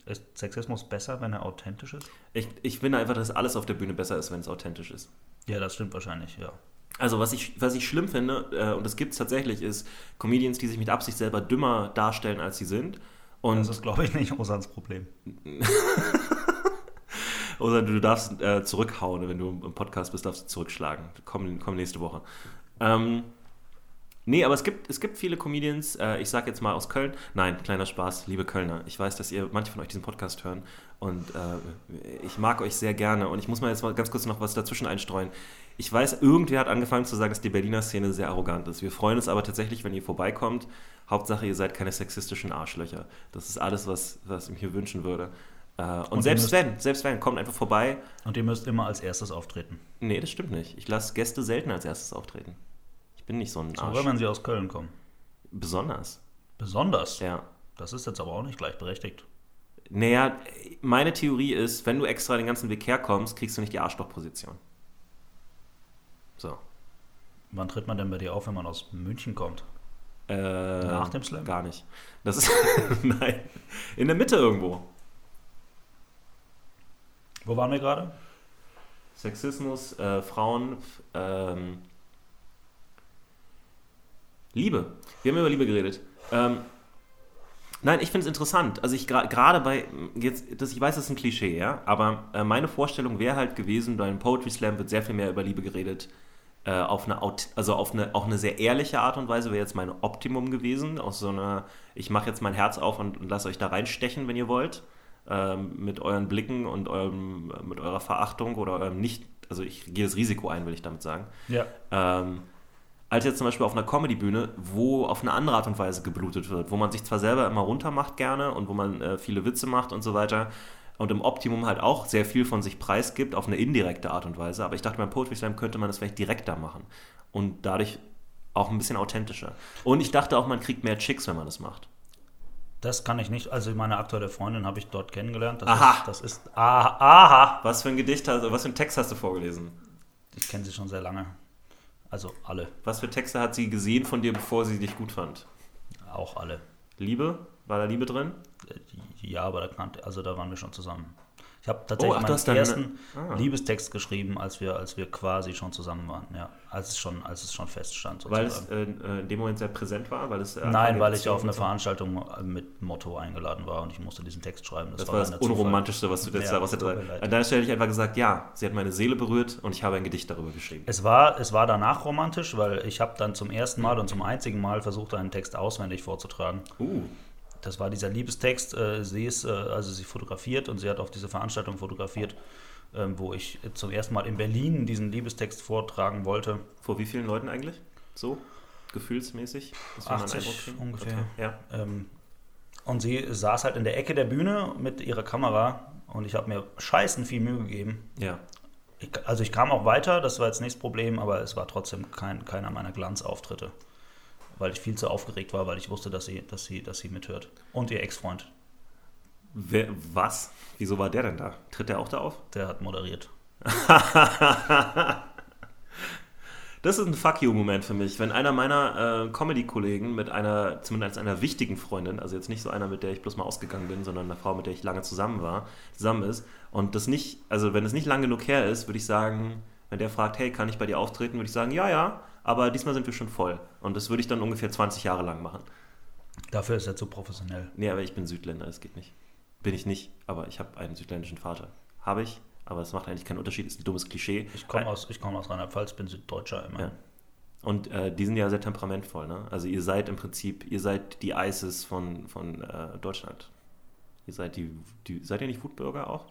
Ist Sexismus besser, wenn er authentisch ist? Ich, ich finde einfach, dass alles auf der Bühne besser ist, wenn es authentisch ist. Ja, das stimmt wahrscheinlich, ja. Also was ich, was ich schlimm finde, äh, und das gibt es tatsächlich, ist Comedians, die sich mit Absicht selber dümmer darstellen, als sie sind. Und das ist, glaube ich, nicht Osans Problem. Osan, du darfst äh, zurückhauen, wenn du im Podcast bist, darfst du zurückschlagen. Komm, komm nächste Woche. Ähm, Nee, aber es gibt, es gibt viele Comedians, äh, ich sage jetzt mal aus Köln. Nein, kleiner Spaß, liebe Kölner. Ich weiß, dass ihr manche von euch diesen Podcast hören und äh, ich mag euch sehr gerne. Und ich muss mal jetzt mal ganz kurz noch was dazwischen einstreuen. Ich weiß, irgendwer hat angefangen zu sagen, dass die Berliner Szene sehr arrogant ist. Wir freuen uns aber tatsächlich, wenn ihr vorbeikommt. Hauptsache, ihr seid keine sexistischen Arschlöcher. Das ist alles, was, was ich mir wünschen würde. Äh, und, und selbst wenn, selbst wenn, kommt einfach vorbei. Und ihr müsst immer als erstes auftreten. Nee, das stimmt nicht. Ich lasse Gäste selten als erstes auftreten. Ich bin nicht so ein Arsch. Sogar wenn sie aus Köln kommen. Besonders. Besonders? Ja. Das ist jetzt aber auch nicht gleichberechtigt. Naja, meine Theorie ist, wenn du extra den ganzen Weg herkommst, kriegst du nicht die Arschlochposition. So. Wann tritt man denn bei dir auf, wenn man aus München kommt? Äh, Nach dem Slam? Gar nicht. Das ist. Nein. In der Mitte irgendwo. Wo waren wir gerade? Sexismus, äh, Frauen, ähm, Liebe. Wir haben über Liebe geredet. Ähm, nein, ich finde es interessant. Also ich gerade bei, jetzt, das, ich weiß, das ist ein Klischee, ja, aber äh, meine Vorstellung wäre halt gewesen, bei einem Poetry Slam wird sehr viel mehr über Liebe geredet. Äh, auf eine, also auf eine, auch eine sehr ehrliche Art und Weise wäre jetzt mein Optimum gewesen. Aus so einer, ich mache jetzt mein Herz auf und, und lasse euch da reinstechen, wenn ihr wollt. Ähm, mit euren Blicken und eurem, mit eurer Verachtung oder eurem nicht, also ich gehe das Risiko ein, will ich damit sagen. Ja. Ähm, als jetzt zum Beispiel auf einer Comedy-Bühne, wo auf eine andere Art und Weise geblutet wird, wo man sich zwar selber immer runter macht gerne und wo man äh, viele Witze macht und so weiter und im Optimum halt auch sehr viel von sich preisgibt auf eine indirekte Art und Weise, aber ich dachte, beim Poetry Slam könnte man das vielleicht direkter machen und dadurch auch ein bisschen authentischer. Und ich dachte auch, man kriegt mehr Chicks, wenn man das macht. Das kann ich nicht. Also meine aktuelle Freundin habe ich dort kennengelernt. Das aha. Ist, das ist aha, aha. Was für ein Gedicht hast was für ein Text hast du vorgelesen? Ich kenne sie schon sehr lange. Also alle. Was für Texte hat sie gesehen von dir, bevor sie dich gut fand? Auch alle. Liebe? War da Liebe drin? Ja, aber da kannte, also da waren wir schon zusammen. Ich habe tatsächlich Oh, ach, meinen dann- ersten Ah. Liebestext geschrieben, als wir, als wir quasi schon zusammen waren, ja. Als es schon, als es schon feststand, Weil es sozusagen. äh, äh, in dem Moment sehr präsent war? Weil es, äh, Nein, weil ich auf eine Veranstaltung mit Motto eingeladen war und ich musste diesen Text schreiben. Das war das reiner Zufall. Unromantischste, was du jetzt Ja, da was leid. An deiner Stelle hätte ich einfach gesagt, ja, sie hat meine Seele berührt und ich habe ein Gedicht darüber geschrieben. Es war, es war danach romantisch, weil ich habe dann zum ersten Mal und zum einzigen Mal versucht, einen Text auswendig vorzutragen. Uh, Das war dieser Liebestext. Äh, sie ist, äh, also sie fotografiert und sie hat auf diese Veranstaltung fotografiert, ähm, wo ich zum ersten Mal in Berlin diesen Liebestext vortragen wollte. vor wie vielen Leuten eigentlich? So? Gefühlsmäßig? Dass wir mal einen 80 Eindruck kriegen? ungefähr. Okay. Ja. Ähm, und sie saß halt in der Ecke der Bühne mit ihrer Kamera und ich habe mir scheißen viel Mühe gegeben. ja. Ich, also ich kam auch weiter, das war jetzt nicht das Problem, aber es war trotzdem kein, keiner meiner Glanzauftritte. Weil ich viel zu aufgeregt war, weil ich wusste, dass sie, dass sie, dass sie mithört. Und ihr Ex-Freund, Wer, was? Wieso war der denn da? Tritt der auch da auf? der hat moderiert. Das ist ein Fuck you-Moment für mich. Wenn einer meiner äh, Comedy-Kollegen mit einer, zumindest einer wichtigen Freundin, also jetzt nicht so einer, mit der ich bloß mal ausgegangen bin, sondern eine Frau, mit der ich lange zusammen war, zusammen ist, und das nicht, also wenn es nicht lang genug her ist, würde ich sagen, wenn der fragt, hey, kann ich bei dir auftreten, würde ich sagen, ja, ja, aber diesmal sind wir schon voll. Und das würde ich dann ungefähr 20 Jahre lang machen. Dafür ist er zu professionell. Nee, aber ich bin Südländer, das geht nicht. Bin ich nicht, aber ich habe einen südländischen Vater. Habe ich, aber es macht eigentlich keinen Unterschied, ist ein dummes Klischee. Ich komme aus, ich komm aus Rheinland-Pfalz, bin Süddeutscher immer. Ja. Und äh, die sind ja sehr temperamentvoll, ne? Also ihr seid im Prinzip, ihr seid die ISIS von, von äh, Deutschland. Ihr seid die, die, seid ihr nicht Wutbürger auch?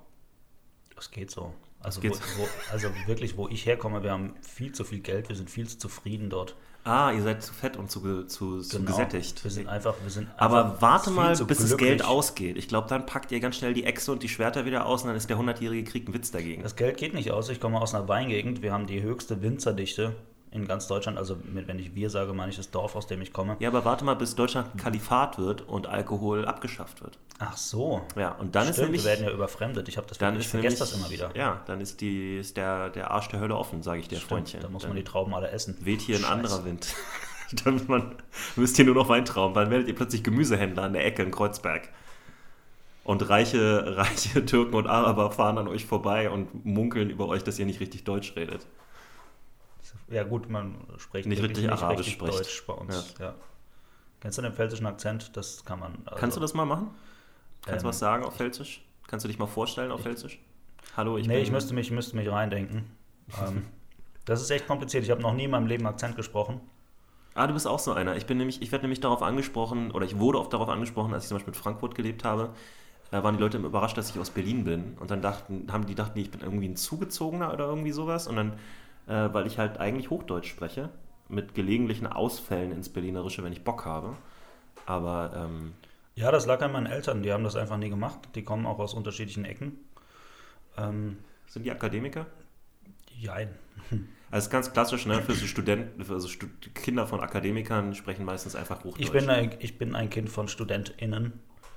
Das geht so. Also, wo, wo, also wirklich, wo ich herkomme, wir haben viel zu viel Geld, wir sind viel zu zufrieden dort. Ah, ihr seid zu fett und zu, zu, zu Genau. gesättigt. Wir sind einfach, wir sind Aber einfach warte viel mal, bis das glücklich. Geld ausgeht. Ich glaube, dann packt ihr ganz schnell die Echse und die Schwerter wieder aus und dann ist der hundertjährige Krieg ein Witz dagegen. Das Geld geht nicht aus. Ich komme aus einer Weingegend. Wir haben die höchste Winzerdichte in ganz Deutschland. Also mit, wenn ich wir sage, meine ich das Dorf, aus dem ich komme. Ja, aber warte mal, bis Deutschland ein Kalifat wird und Alkohol abgeschafft wird. Ach so. Ja, und dann ist Stimmt, nämlich... wir werden ja überfremdet. Ich habe das dann ich ist vergesse nämlich, das immer wieder. Ja, dann ist, die, ist der, der Arsch der Hölle offen, sage ich dir, Stimmt, Freundchen. Da muss Dann man die Trauben alle essen. weht hier ein Scheiße. anderer Wind. dann man, müsst ihr nur noch Weintrauben, dann werdet ihr plötzlich Gemüsehändler an der Ecke in Kreuzberg. Und reiche, reiche Türken und Araber fahren an euch vorbei und munkeln über euch, dass ihr nicht richtig Deutsch redet. Ja gut, man spricht Nicht wirklich richtig Arabisch richtig spricht. Deutsch bei uns. Ja. Kennst du den pfälzischen Akzent? Das kann man. Also, Kannst du das mal machen? Kannst du Ähm, was sagen auf Pfälzisch? Kannst du dich mal vorstellen auf Pfälzisch? Hallo, ich nee, bin... ich müsste mich, müsste mich reindenken. ähm, das ist echt kompliziert. Ich habe noch nie in meinem Leben Akzent gesprochen. Ah, du bist auch so einer. Ich bin nämlich, ich werde nämlich darauf angesprochen, oder ich wurde oft darauf angesprochen, als ich zum Beispiel in Frankfurt gelebt habe, da waren die Leute immer überrascht, dass ich aus Berlin bin. Und dann dachten, haben die dachten, ich bin irgendwie ein Zugezogener oder irgendwie sowas. Und dann, äh, weil ich halt eigentlich Hochdeutsch spreche, mit gelegentlichen Ausfällen ins Berlinerische, wenn ich Bock habe. Aber ähm, Ja, das lag an meinen Eltern. Die haben das einfach nie gemacht. Die kommen auch aus unterschiedlichen Ecken. Ähm, sind die Akademiker? jein. Also ganz klassisch, ne? Für so Studenten, für so Stud Kinder von Akademikern sprechen meistens einfach Hochdeutsch. Ich bin, ein, ich bin ein Kind von StudentInnen,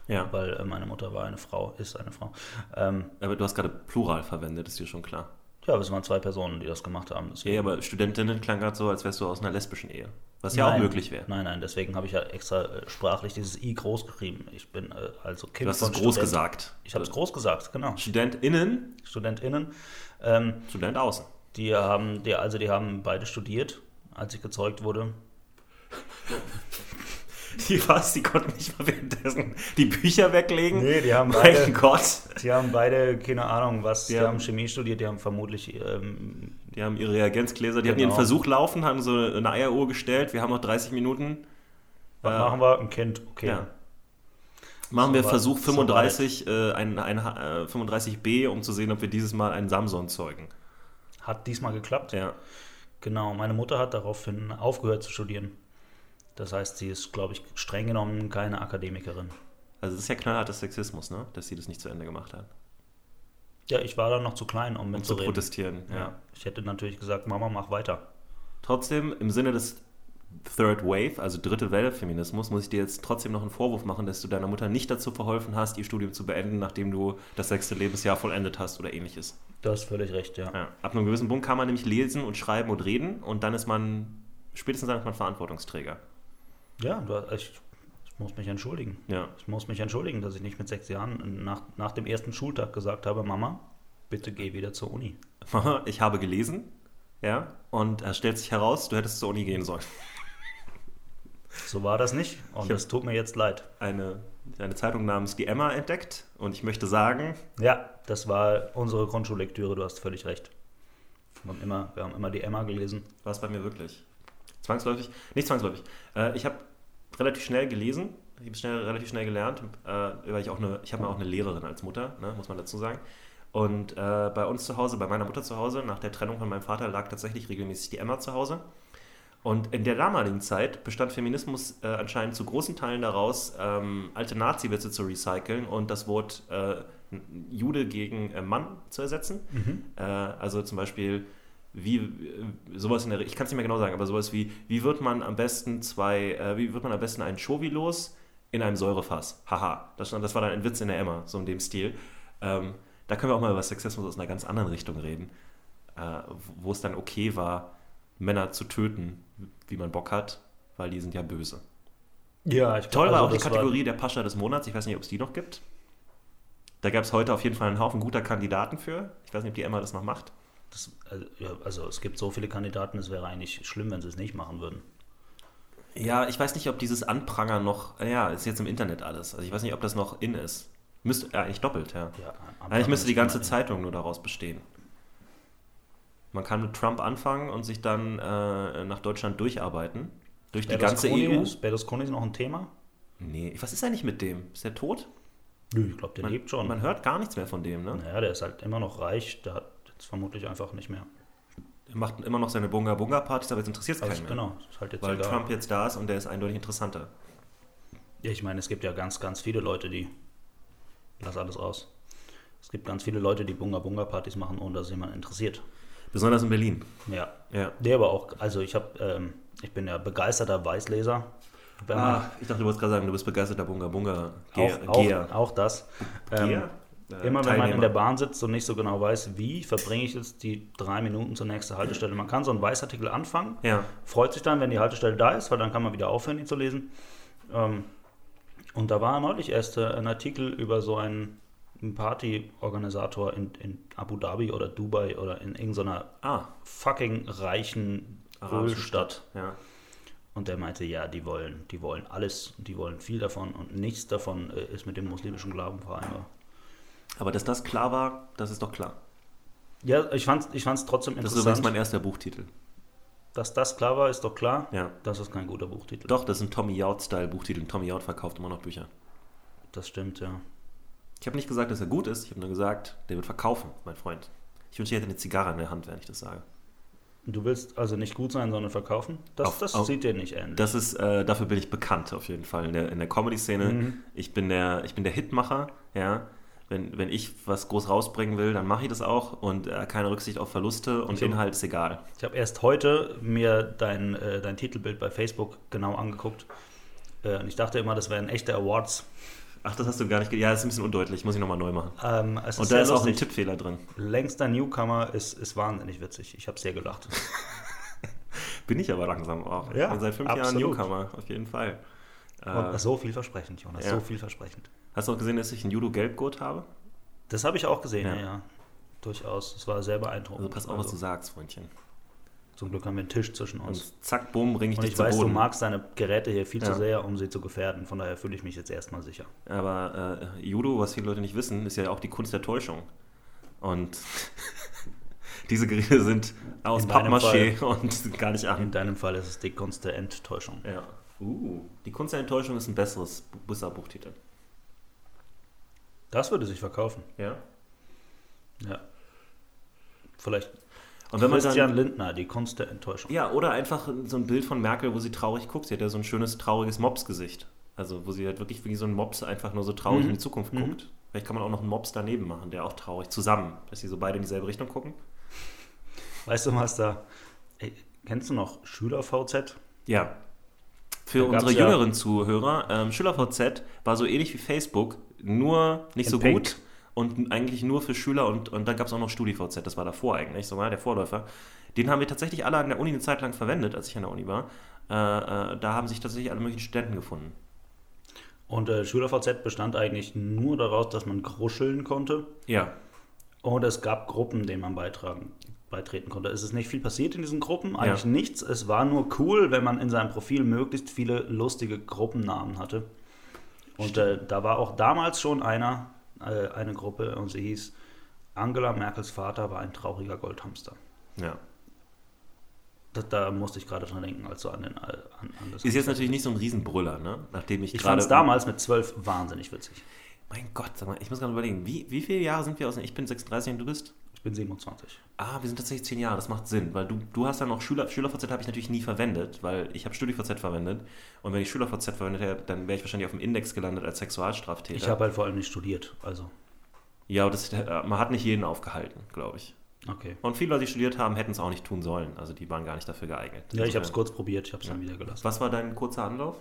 ja, weil äh, meine Mutter war eine Frau, ist eine Frau. Ähm, aber du hast gerade Plural verwendet, ist dir schon klar. Ja, aber es waren zwei Personen, die das gemacht haben. deswegen- Ja, aber Studentinnen klang gerade so, als wärst du aus einer lesbischen Ehe. Was ja auch Nein, möglich wäre. Nein, nein, deswegen habe ich ja extra äh, sprachlich dieses I groß geschrieben. Ich bin äh, also Kind Du hast von es groß Student- gesagt. Ich habe es groß gesagt, genau. StudentInnen, StudentInnen. Ähm, Student außen. die haben, die, also die haben beide studiert, als ich gezeugt wurde. Die was, die konnten nicht mal währenddessen die Bücher weglegen. Nee, die haben beide- Mein Gott. Die haben beide, keine Ahnung, was, die Ja. haben Chemie studiert, die haben vermutlich, ähm, Die haben ihre Reagenzgläser, die hatten ihren Genau. Versuch laufen, haben so eine Eieruhr gestellt. Wir haben noch 30 Minuten. was Äh, machen wir? Ein Kind, okay. Ja. Machen So wir weit- Versuch so 35, äh, ein, ein, äh, 35b, um zu sehen, ob wir dieses Mal einen Samson zeugen. Hat diesmal geklappt. Ja. Genau, meine Mutter hat daraufhin aufgehört zu studieren. Das heißt, sie ist, glaube ich, streng genommen keine Akademikerin. Also das ist ja knallharter Sexismus, ne? Dass sie das nicht zu Ende gemacht hat. Ja, ich war dann noch zu klein, um Um zu mitzureden. protestieren. Ja. ja. Ich hätte natürlich gesagt, Mama, mach weiter. Trotzdem, im Sinne des Third Wave, also dritte Welle Feminismus, muss ich dir jetzt trotzdem noch einen Vorwurf machen, dass du deiner Mutter nicht dazu verholfen hast, ihr Studium zu beenden, nachdem du das sechste Lebensjahr vollendet hast oder ähnliches. Du hast völlig recht, ja. Ja. Ab einem gewissen Punkt kann man nämlich lesen und schreiben und reden und dann ist man, spätestens dann ist man Verantwortungsträger. Ja, du, ich, Ich muss mich entschuldigen. Ja. Ich muss mich entschuldigen, dass ich nicht mit sechs Jahren nach, nach dem ersten Schultag gesagt habe, Mama, bitte geh wieder zur Uni. Ich habe gelesen, ja, und es stellt sich heraus, du hättest zur Uni gehen sollen. So war das nicht und es tut mir jetzt leid. Eine, eine Zeitung namens Die Emma entdeckt und ich möchte sagen, Ja, das war unsere Grundschullektüre, du hast völlig recht. Wir haben immer, wir haben immer die Emma gelesen. war es bei mir wirklich. Zwangsläufig? Nicht zwangsläufig. Äh, ich habe relativ schnell gelesen, ich habe schnell, relativ schnell gelernt, äh, weil ich auch eine, ich habe auch eine Lehrerin als Mutter, ne, muss man dazu sagen. Und äh, bei uns zu Hause, bei meiner Mutter zu Hause, nach der Trennung von meinem Vater, lag tatsächlich regelmäßig die Emma zu Hause. Und in der damaligen Zeit bestand Feminismus äh, anscheinend zu großen Teilen daraus, ähm, alte Nazi-Witze zu recyceln und das Wort äh, Jude gegen äh, Mann zu ersetzen. Äh, also zum Beispiel, wie äh, sowas in der, ich kann es nicht mehr genau sagen, aber sowas wie, wie wird man am besten zwei, äh, wie wird man am besten einen Chovi los in einem Säurefass? Haha, das, das war dann ein Witz in der Emma, so in dem Stil. Ähm, da können wir auch mal über Sexismus aus einer ganz anderen Richtung reden, äh, wo es dann okay war, Männer zu töten, wie man Bock hat, weil die sind ja böse. Ja, ich Toll war also auch die Kategorie der Pascha des Monats. Ich weiß nicht, ob es die noch gibt. Da gab es heute auf jeden Fall einen Haufen guter Kandidaten für. Ich weiß nicht, ob die Emma das noch macht. Das, also, also es gibt so viele Kandidaten, es wäre eigentlich schlimm, wenn sie es nicht machen würden. Ja, ich weiß nicht, ob dieses Anprangern noch, ja, ist jetzt im Internet alles. Also ich weiß nicht, ob das noch in ist. Müsste, ja, eigentlich doppelt, ja. Ja, Eigentlich müsste die ganze Zeitung nur daraus bestehen. Man kann mit Trump anfangen und sich dann äh, nach Deutschland durcharbeiten. Durch die ganze EU. Ist, Berlusconi ist noch ein Thema? Nee, was ist eigentlich mit dem? Ist der tot? Nö, ich glaube, der Man, lebt schon. man hört gar nichts mehr von dem, ne? naja, der ist halt immer noch reich, der hat jetzt vermutlich einfach nicht mehr. Er macht immer noch seine Bunga-Bunga-Partys, aber jetzt interessiert es Also, keinen mehr. genau, ist halt jetzt Weil egal. Trump jetzt da ist und der ist eindeutig interessanter. Ja, ich meine, es gibt ja ganz, ganz viele Leute, die. Lass alles raus. Es gibt ganz viele Leute, die Bunga-Bunga-Partys machen, ohne dass es jemand interessiert. Besonders in Berlin. Ja. Ja. Der aber auch, also ich habe, ähm, ich bin ja begeisterter Weißleser. Ah, ich dachte, du wolltest gerade sagen, du bist begeisterter Bunga-Bunga. auch, auch, auch das. Ähm, Geher? Äh, Immer wenn man in Teilnehmer. der Bahn sitzt und nicht so genau weiß, wie verbringe ich jetzt die drei Minuten zur nächsten Haltestelle. Man kann so einen Weißartikel anfangen, Ja. freut sich dann, wenn die Haltestelle da ist, weil dann kann man wieder aufhören, ihn zu lesen. Ähm, und da war neulich erst äh, ein Artikel über so einen Partyorganisator in, in Abu Dhabi oder Dubai oder in irgendeiner Ah, fucking reichen arabische Ölstadt. Ja. Und der meinte, ja, die wollen, die wollen alles, die wollen viel davon und nichts davon äh, ist mit dem muslimischen Glauben vereinbar. Aber dass das klar war, das ist doch klar. Ja, ich fand es ich fand's trotzdem Das ist interessant. übrigens mein erster Buchtitel. Dass das klar war, ist doch klar. Ja. Das ist kein guter Buchtitel. Doch, das ist ein Tommy Yacht-Style-Buchtitel. Tommy Yacht verkauft immer noch Bücher. Das stimmt, ja. Ich habe nicht gesagt, dass er gut ist. Ich habe nur gesagt, der wird verkaufen, mein Freund. Ich wünsche, ich hätte eine Zigarre in der Hand, wenn ich das sage. Du willst also nicht gut sein, sondern verkaufen? Das, Auf- das auf- sieht dir nicht ähnlich. Das ist, äh, dafür bin ich bekannt auf jeden Fall in der, in der Comedy-Szene. Mhm. Ich bin der, ich bin der Hitmacher, ja. Wenn, wenn ich was groß rausbringen will, dann mache ich das auch und äh, keine Rücksicht auf Verluste und Ich hab- Inhalt ist egal. Ich habe erst heute mir dein, äh, dein Titelbild bei Facebook genau angeguckt. Äh, und ich dachte immer, das wären echte Awards. Ach, das hast du gar nicht. Ja, das ist ein bisschen undeutlich. Muss ich nochmal neu machen. Ähm, Und da ist auch ein. Tippfehler drin. Längster Newcomer ist, ist wahnsinnig witzig. Ich habe sehr gelacht. Bin ich aber langsam auch. Ja, Bin seit fünf Jahren absolut. Newcomer, auf jeden Fall. Äh, Und so vielversprechend, Jonas. ja. So vielversprechend. Hast du auch gesehen, dass ich einen Judo-Gelbgurt habe? Das habe ich auch gesehen, Ja. ja. Durchaus. Es war sehr beeindruckend. Also pass auf, was du sagst, Freundchen. Zum Glück haben wir einen Tisch zwischen uns. Und zack, bumm, bring ich Und dich ich zu weiß, du Boden. magst deine Geräte hier viel Ja. zu sehr, um sie zu gefährden. Von daher fühle ich mich jetzt erstmal sicher. Aber äh, Judo, was viele Leute nicht wissen, ist ja auch die Kunst der Täuschung. Und diese Geräte sind aus In Pappmaché und gar nicht In an. deinem Fall ist es die Kunst der Enttäuschung. Ja. Uh, die Kunst der Enttäuschung ist ein besseres Busser-Buchtitel. Das würde sich verkaufen. Ja. Ja. Vielleicht Und wenn man Christian dann, Lindner, die Kunst der Enttäuschung. ja, oder einfach so ein Bild von Merkel, wo sie traurig guckt. Sie hat ja so ein schönes, trauriges Mops-Gesicht. Also, wo sie halt wirklich wie so ein Mops einfach nur so traurig Mhm. in die Zukunft Mhm. guckt. Vielleicht kann man auch noch einen Mops daneben machen, der auch traurig zusammen, dass sie so beide in dieselbe Richtung gucken. Weißt du, da. Ey, kennst du noch Schüler-VZ? Ja. Für unsere ja- jüngeren Zuhörer, ähm, SchülerVZ war so ähnlich wie Facebook, nur nicht In so Pink. gut und eigentlich nur für Schüler und, und dann gab es auch noch StudiVZ, das war davor eigentlich, sogar der Vorläufer. Den haben wir tatsächlich alle an der Uni eine Zeit lang verwendet, als ich an der Uni war. Äh, äh, da haben sich tatsächlich alle möglichen Studenten gefunden. Und äh, SchülerVZ bestand eigentlich nur daraus, dass man gruscheln konnte. Ja. Und es gab Gruppen, denen man beitragen, beitreten konnte. Es ist nicht viel passiert in diesen Gruppen, eigentlich Ja. nichts. Es war nur cool, wenn man in seinem Profil möglichst viele lustige Gruppennamen hatte. Und äh, da war auch damals schon einer, äh, eine Gruppe und sie hieß Angela Merkels Vater war ein trauriger Goldhamster. Ja. Das, da musste ich gerade dran denken, also an, den, an, an das. Ist jetzt natürlich nicht so ein Riesenbrüller, ne? Nachdem ich, ich fand es damals mit zwölf wahnsinnig witzig. Mein Gott, sag mal, ich muss gerade überlegen, wie, wie viele Jahre sind wir aus? Ich bin 36 und du bist? Ich bin 27. Ah, wir sind tatsächlich zehn Jahre, das macht Sinn, weil du, du hast ja noch Schüler, SchülerVZ habe ich natürlich nie verwendet, weil ich habe StudiVZ verwendet und wenn ich SchülerVZ verwendet hätte, dann wäre ich wahrscheinlich auf dem Index gelandet als Sexualstraftäter. Ich habe halt vor allem nicht studiert, also ja, aber das, man hat nicht jeden aufgehalten, glaube ich. okay. Und viele Leute, die studiert haben, hätten es auch nicht tun sollen, also die waren gar nicht dafür geeignet. Ja, ich habe es kurz probiert, ich habe es dann wieder gelassen. Was war dein kurzer Anlauf?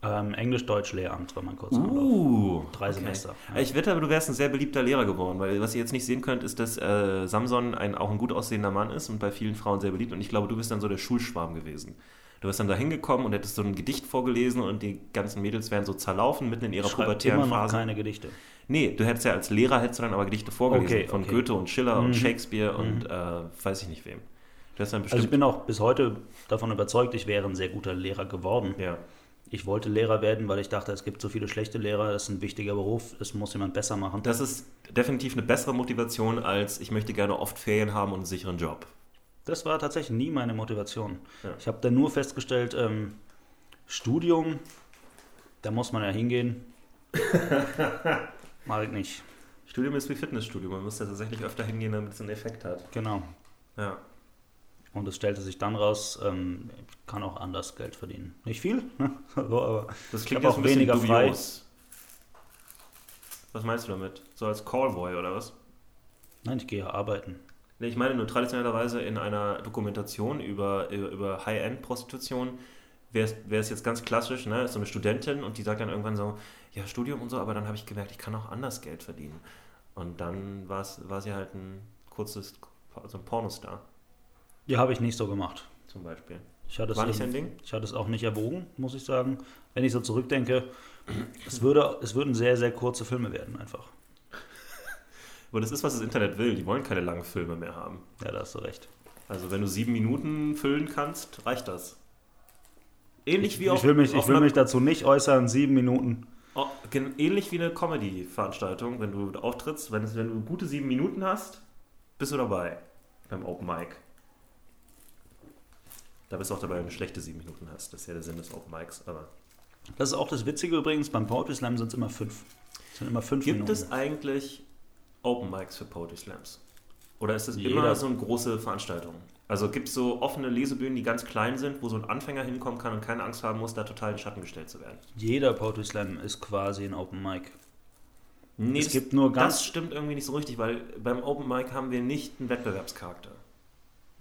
Ähm, Englisch-Deutsch-Lehramt war mein kurzer. Uh, Drei Semester, ja. Ich wette aber, du wärst ein sehr beliebter Lehrer geworden, weil was ihr jetzt nicht sehen könnt, ist, dass äh, Samson ein, auch ein gut aussehender Mann ist und bei vielen Frauen sehr beliebt. Und ich glaube, du bist dann so der Schulschwarm gewesen. Du bist dann da hingekommen und hättest so ein Gedicht vorgelesen und die ganzen Mädels wären so zerlaufen mitten in ihrer Ich schreibe pubertären immer noch Phase. keine Gedichte. Nee, du hättest ja als Lehrer hättest du dann aber Gedichte vorgelesen Okay, von okay. Goethe und Schiller und Mhm. Shakespeare und äh, weiß ich nicht wem. Du hast dann Also ich bin auch bis heute davon überzeugt, ich wäre ein sehr guter Lehrer geworden. ja. Ich wollte Lehrer werden, weil ich dachte, es gibt so viele schlechte Lehrer, das ist ein wichtiger Beruf, das muss jemand besser machen. Das ist definitiv eine bessere Motivation als ich möchte gerne oft Ferien haben und einen sicheren Job. Das war tatsächlich nie meine Motivation. Ja. Ich habe dann nur festgestellt, ähm, Studium, da muss man ja hingehen. Mag ich nicht. Studium ist wie Fitnessstudio. Man muss da tatsächlich öfter hingehen, damit es einen Effekt hat. Genau. Ja. Und es stellte sich dann raus, ähm, ich kann auch anders Geld verdienen. Nicht viel, ne? so, aber Das klingt auch weniger frei. dubios. Was meinst du damit? So als Callboy oder was? nein, ich gehe arbeiten. Nee, ich meine nur traditionellerweise in einer Dokumentation über, über, High-End-Prostitution wäre es jetzt ganz klassisch, ne? Ist so eine Studentin und die sagt dann irgendwann so, ja, Studium und so, aber dann habe ich gemerkt, ich kann auch anders Geld verdienen. Und dann war sie halt ein kurzes, so ein Pornostar Ja, habe ich nicht so gemacht. zum Beispiel. Ich hatte, es War nicht eben- dein Ding? ich hatte es auch nicht erwogen, muss ich sagen. Wenn ich so zurückdenke, es, würde, es würden sehr, sehr kurze Filme werden einfach. Aber das ist, was das Internet will. Die wollen keine langen Filme mehr haben. Ja, da hast du recht. Also wenn du sieben Minuten füllen kannst, reicht das. Ähnlich wie Ich auf, will, mich, auf ich will mich dazu nicht äußern, sieben Minuten. Oh, ähnlich wie eine Comedy-Veranstaltung, wenn du auftrittst, wenn, es- wenn du gute sieben Minuten hast, bist du dabei beim Open Mic. Da bist du auch dabei, wenn du schlechte sieben Minuten hast. Das ist ja der Sinn des Open Mics. Aber Das ist auch das Witzige übrigens, beim Poetry Slam sind es immer fünf. Es sind immer fünf gibt Minuten. es eigentlich Open Mics für Poetry Slams? Oder ist es Jeder- immer so eine große Veranstaltung? Also gibt es so offene Lesebühnen, die ganz klein sind, wo so ein Anfänger hinkommen kann und keine Angst haben muss, da total in den Schatten gestellt zu werden? Jeder Poetry Slam ist quasi ein Open Mic. Nee, Es das- gibt nur ganz- Das stimmt irgendwie nicht so richtig, weil beim Open Mic haben wir nicht einen Wettbewerbscharakter.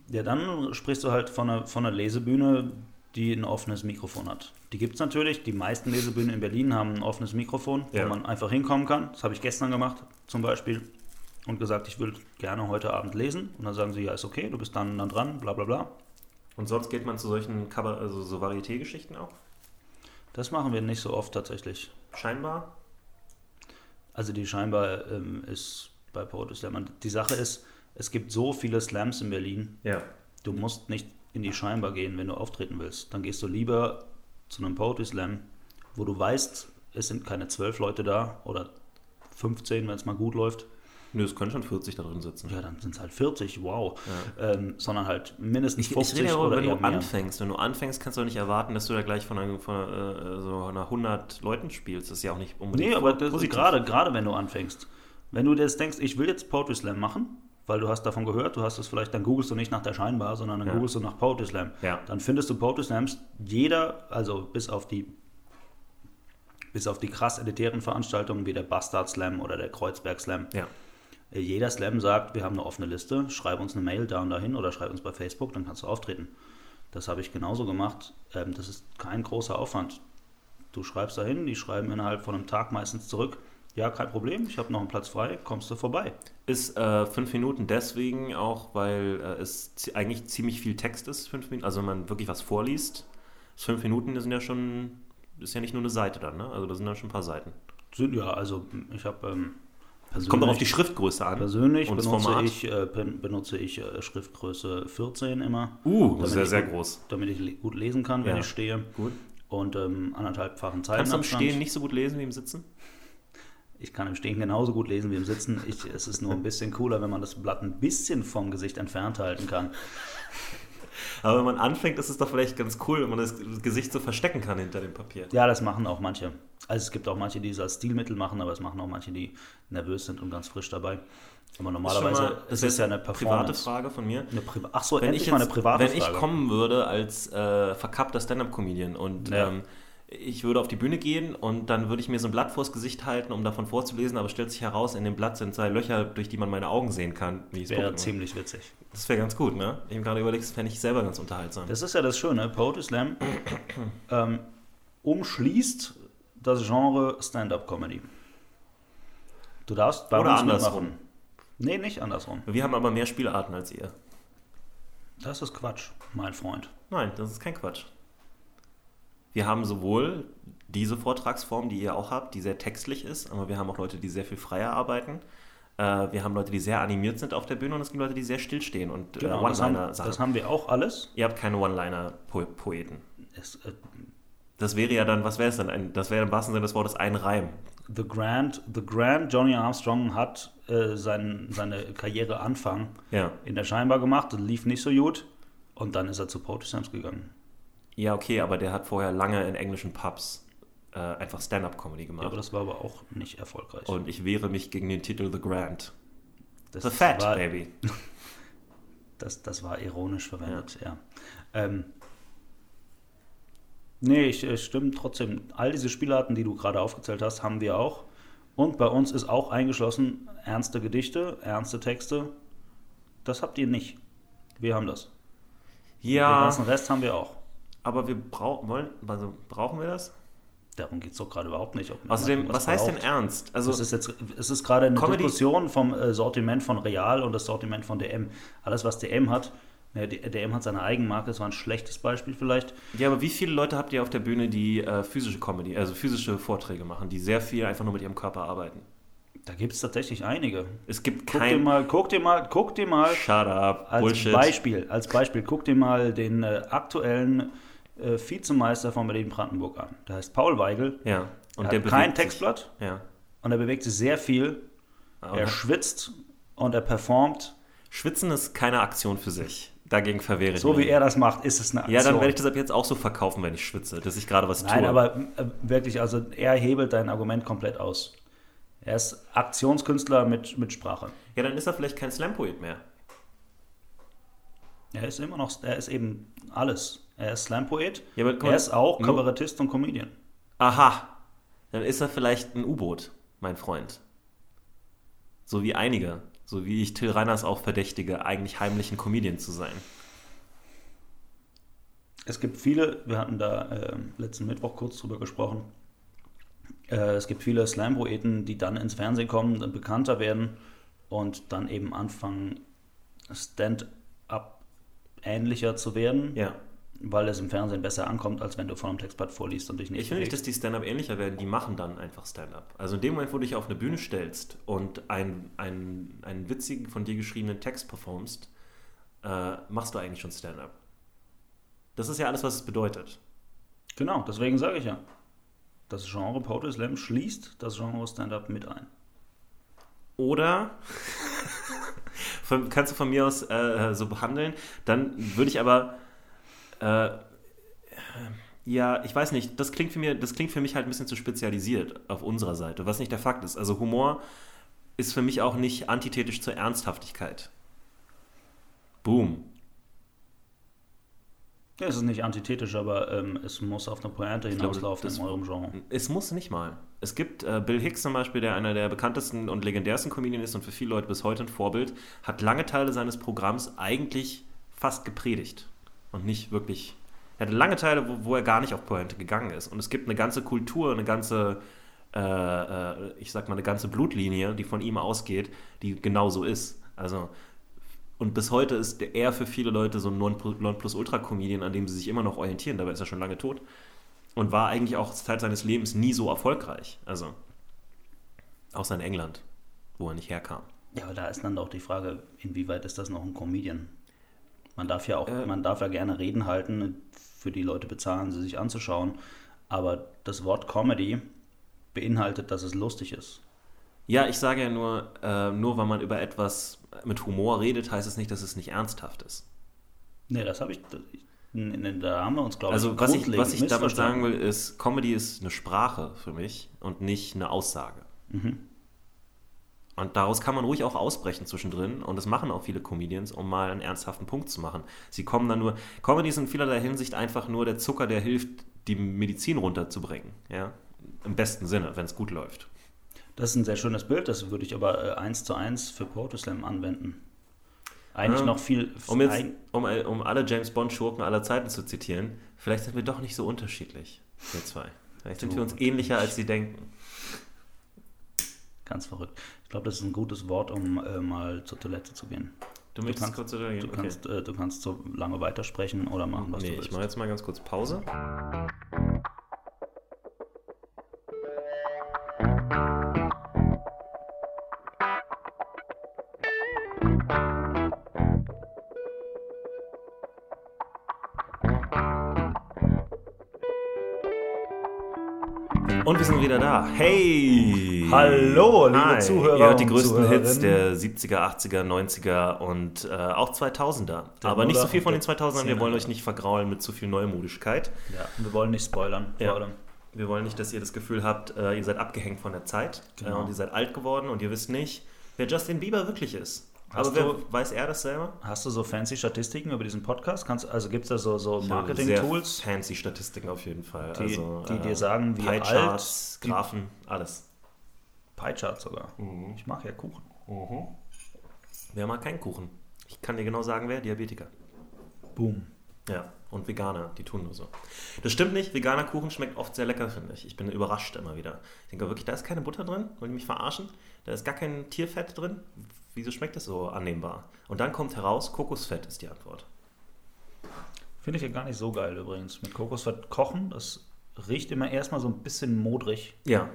Ja, dann sprichst du halt von einer, von einer Lesebühne, die ein offenes Mikrofon hat. Die gibt es natürlich. Die meisten Lesebühnen in Berlin haben ein offenes Mikrofon, Ja. wo man einfach hinkommen kann. Das habe ich gestern gemacht, zum Beispiel. Und gesagt, ich würde gerne heute Abend lesen. Und dann sagen sie, ja, ist okay, du bist dann, und dann dran, bla bla bla. Und sonst geht man zu solchen Cover, also so Varieté-Geschichten auch? Das machen wir nicht so oft tatsächlich. Scheinbar? Also die scheinbar ähm, ist bei Poetry Slam. Die Sache ist, es gibt so viele Slams in Berlin, Ja. Du musst nicht in die Scheinbar gehen, wenn du auftreten willst. Dann gehst du lieber zu einem Poetry Slam, wo du weißt, es sind keine zwölf Leute da oder 15, wenn es mal gut läuft. Nö, es können schon 40 da drin sitzen. Ja, dann sind es halt 40, wow. Ähm, sondern halt mindestens Ich, ich 50 rede ja aber, oder wenn du mehr. anfängst. Wenn du anfängst, kannst du nicht erwarten, dass du da gleich von, einer, von äh, so einer 100 Leuten spielst. Das ist ja auch nicht unbedingt Nee, aber das ist gerade, gerade wenn du anfängst. Wenn du jetzt denkst, ich will jetzt Poetry Slam machen, weil du hast davon gehört, du hast es vielleicht, dann googelst du nicht nach der Scheinbar, sondern dann Ja. googelst du nach Poetry Slam. Ja. Dann findest du Poetry Slams, jeder, also bis auf die bis auf die krass elitären Veranstaltungen wie der Bastard Slam oder der Kreuzberg Slam. Ja. Äh, Jeder Slam sagt, wir haben eine offene Liste, schreib uns eine Mail da und dahin oder schreib uns bei Facebook, dann kannst du auftreten. Das habe ich genauso gemacht. Ähm, das ist kein großer Aufwand. Du schreibst dahin, die schreiben innerhalb von einem Tag meistens zurück. Ja, kein Problem, ich habe noch einen Platz frei, kommst du vorbei. Ist äh, fünf Minuten deswegen auch, weil äh, es eigentlich ziemlich viel Text ist, fünf Minuten. Also wenn man wirklich was vorliest, fünf Minuten sind ja schon ist ja nicht nur eine Seite dann, ne? Also da sind dann schon ein paar Seiten. Sind ja, also ich habe ähm, Kommt auch auf die Schriftgröße an. Persönlich und benutze Format. ich, äh, benutze ich äh, Schriftgröße 14 immer. Uh, sehr, ich sehr groß. Damit ich gut lesen kann, wenn Ja. ich stehe. Gut. Und ähm, anderthalbfachen Kannst du am Zeilenabstand. Stehen nicht so gut lesen wie im Sitzen? Ich kann im Stehen genauso gut lesen wie im Sitzen. Ich, es ist nur ein bisschen cooler, wenn man das Blatt ein bisschen vom Gesicht entfernt halten kann. Aber wenn man anfängt, ist es doch vielleicht ganz cool, wenn man das Gesicht so verstecken kann hinter dem Papier. Ja, das machen auch manche. Also es gibt auch manche, die es als Stilmittel machen, aber es machen auch manche, die nervös sind und ganz frisch dabei. Aber normalerweise mal- es das ist ja eine Private Performance. Frage von mir. Eine Priva Ach so, Wenn ich, mal eine jetzt, private wenn ich Frage. kommen würde als äh, verkappter Stand-Up-Comedian und Ja. ähm, ich würde auf die Bühne gehen und dann würde ich mir so ein Blatt vors Gesicht halten, um davon vorzulesen, aber stellt sich heraus, in dem Blatt sind zwei Löcher, durch die man meine Augen sehen kann. Wäre ziemlich witzig. das wäre ganz gut, ne? Ich habe gerade überlegt, das fände ich selber ganz unterhaltsam. Das ist ja das Schöne. Poetry Slam ähm, umschließt das Genre Stand-Up-Comedy. Du darfst bei Oder uns andersrum. mitmachen. Nee, nicht andersrum. Wir haben aber mehr Spielarten als ihr. Das ist Quatsch, mein Freund. Nein, das ist kein Quatsch. Wir haben sowohl diese Vortragsform, die ihr auch habt, die sehr textlich ist, aber wir haben auch Leute, die sehr viel freier arbeiten. Äh, wir haben Leute, die sehr animiert sind auf der Bühne und es gibt Leute, die sehr stillstehen und Genau, äh, das, haben, One-Liner sagen. das haben wir auch alles. Ihr habt keine One-Liner-Poeten. Äh, Das wäre ja dann, was wäre es denn? Ein, das wäre im wahrsten Sinne des Wortes ein Reim. The Grand, The Grand Johnny Armstrong hat äh, sein, seine Karriere Anfang Ja. in der Scheinbar gemacht, das lief nicht so gut und dann ist er zu Poetry Slams gegangen. Ja, okay, aber der hat vorher lange in englischen Pubs äh, einfach Stand-Up-Comedy Ja, gemacht. aber das war aber auch nicht erfolgreich. und ich wehre mich gegen den Titel The Grand. das The Fat, war, Baby. Das, das war ironisch verwendet, ja. Ähm, nee, ich, ich stimme trotzdem. All diese Spielarten, die du gerade aufgezählt hast, haben wir auch. Und bei uns ist auch eingeschlossen ernste Gedichte, ernste Texte. Das habt ihr nicht. Wir haben das. Den Ja, ganzen Rest haben wir auch. Aber wir brauchen, wollen, also brauchen wir das? Darum geht es doch gerade überhaupt nicht. Außerdem, was heißt denn ernst? Also, Es ist, jetzt, es ist gerade eine Comedy- Diskussion vom äh, Sortiment von Real und das Sortiment von DM. Alles, was DM hat, D- DM hat seine Eigenmarke, das war ein schlechtes Beispiel vielleicht. ja, aber wie viele Leute habt ihr auf der Bühne, die äh, physische Comedy, also physische Vorträge machen, die sehr viel einfach nur mit ihrem Körper arbeiten? Da gibt es tatsächlich einige. Es gibt Guck dir kein. mal, guck dir mal, guck dir mal Shut up, als Bullshit. Beispiel, als Beispiel, guck dir mal den äh, aktuellen äh, Vizemeister von Berlin-Brandenburg an. Der heißt Paul Weigel. Ja, und er der hat kein bewegt sich. Textblatt Ja. und er bewegt sich sehr viel. Aber Er schwitzt und er performt. Schwitzen ist keine Aktion für sich. Dagegen verwehre ich So mich. wie er das macht, ist es eine Aktion. Ja, dann werde ich das ab jetzt auch so verkaufen, wenn ich schwitze, dass ich gerade was Nein, tue. aber äh, wirklich, also er hebelt dein Argument komplett aus. Er ist Aktionskünstler mit, mit Sprache. ja, dann ist er vielleicht kein Slam-Poet mehr. Er ist immer noch, er ist eben alles. Er ist Slam-Poet, Ja, er ist auch Kabarettist und Comedian. Aha, dann ist er vielleicht ein U-Boot, mein Freund. So wie einige. So wie ich Till Reiners auch verdächtige, eigentlich heimlichen Comedian zu sein. Es gibt viele, wir hatten da äh, letzten Mittwoch kurz drüber gesprochen, äh, es gibt viele Slam-Poeten, die dann ins Fernsehen kommen, dann bekannter werden und dann eben anfangen, Stand-up ähnlicher zu werden, Ja. Weil es im Fernsehen besser ankommt, als wenn du von einem Textblatt vorliest und dich nicht Ich finde nicht, dass die Stand-Up ähnlicher werden, die machen dann einfach Stand-Up. Also in dem Moment, wo du dich auf eine Bühne stellst und einen, einen, einen witzigen, von dir geschriebenen Text performst, äh, machst du eigentlich schon Stand-Up. Das ist ja alles, was es bedeutet. Genau, deswegen sage ich ja. Das Genre Poetry Slam schließt das Genre Stand-up mit ein. Oder kannst du von mir aus äh, so behandeln. Dann würde ich aber äh, ja, ich weiß nicht, das klingt für mir, das klingt für mich halt ein bisschen zu spezialisiert auf unserer Seite, was nicht der Fakt ist. Also Humor ist für mich auch nicht antithetisch zur Ernsthaftigkeit. Boom. Ja, es ist nicht antithetisch, aber ähm, es muss auf eine Pointe hinauslaufen in eurem Genre. Es muss nicht mal. Es gibt äh, Bill Hicks zum Beispiel, der einer der bekanntesten und legendärsten Comedian ist und für viele Leute bis heute ein Vorbild, hat lange Teile seines Programms eigentlich fast gepredigt und nicht wirklich. Er hatte lange Teile, wo, wo er gar nicht auf Pointe gegangen ist. Und es gibt eine ganze Kultur, eine ganze, äh, äh, ich sag mal, eine ganze Blutlinie, die von ihm ausgeht, die genauso ist. Also und bis heute ist er für viele Leute so ein Nonplu- Nonplusultra-Comedian, an dem sie sich immer noch orientieren. Dabei ist er schon lange tot. und war eigentlich auch Zeit seines Lebens nie so erfolgreich. Also, außer in England, wo er nicht herkam. Ja, aber da ist dann auch die Frage, inwieweit ist das noch ein Comedian? Man darf ja auch, Äh. man darf ja gerne Reden halten, für die Leute bezahlen, sie sich anzuschauen, aber das Wort Comedy beinhaltet, dass es lustig ist. Ja, ich sage ja nur, äh, nur weil man über etwas mit Humor redet, heißt es nicht, dass es nicht ernsthaft ist. Nee, das habe ich, da haben wir uns, glaube Also ich, was ich, was ich damit sagen will, ist, Comedy ist eine Sprache für mich und nicht eine Aussage. Mhm. Und daraus kann man ruhig auch ausbrechen zwischendrin. Und das machen auch viele Comedians, um mal einen ernsthaften Punkt zu machen. Sie kommen dann nur. Comedy ist in vielerlei Hinsicht einfach nur der Zucker, der hilft, die Medizin runterzubringen. Ja? Im besten Sinne, wenn es gut läuft. Das ist ein sehr schönes Bild, das würde ich aber äh, eins zu eins für Poetry Slam anwenden. Eigentlich Ähm, noch viel. Um, jetzt, um, um alle James Bond-Schurken aller Zeiten zu zitieren, vielleicht sind wir doch nicht so unterschiedlich, wir zwei. Vielleicht sind wir uns ähnlicher, als sie denken. Ganz verrückt. Ich glaube, das ist ein gutes Wort, um äh, mal zur Toilette zu gehen. Du möchtest kannst- kurz oder Du okay. kannst, äh, du kannst so lange weitersprechen oder machen, was Nee, du ich willst. mache jetzt mal ganz kurz Pause. Und wir sind wieder da. Hey! Hallo, liebe Hi. Zuhörer Ihr hört die größten Hits der 70er, 80er, 90er und äh, auch 2000er. Der Aber nicht so viel von den und der 2000ern. Wir wollen euch nicht vergraulen mit zu viel Neumodiskeit. Ja, wir wollen nicht spoilern. Ja. Wir wollen nicht, dass ihr das Gefühl habt, äh, ihr seid abgehängt von der Zeit Genau. äh, und ihr seid alt geworden und ihr wisst nicht, wer Justin Bieber wirklich ist. Hast Aber du- weiß er das selber? Hast du so fancy Statistiken über diesen Podcast? Kannst, also gibt es da so, so Marketing-Tools, fancy Statistiken auf jeden Fall. die, also, die äh, dir sagen, wie alt Graphen, alles. Pie-Chart sogar. Mhm. Ich mag ja Kuchen. Wer mag keinen Kuchen? Ich kann dir genau sagen, wer? Diabetiker. Boom. Ja, und Veganer, die tun nur so. Das stimmt nicht, veganer Kuchen schmeckt oft sehr lecker, finde ich. Ich bin überrascht immer wieder. Ich denke wirklich, da ist keine Butter drin, wollen die mich verarschen? Da ist gar kein Tierfett drin. Wieso schmeckt das so annehmbar? Und dann kommt heraus, Kokosfett ist die Antwort. Finde ich ja gar nicht so geil übrigens. Mit Kokosfett kochen, das riecht immer erstmal so ein bisschen modrig. Ja,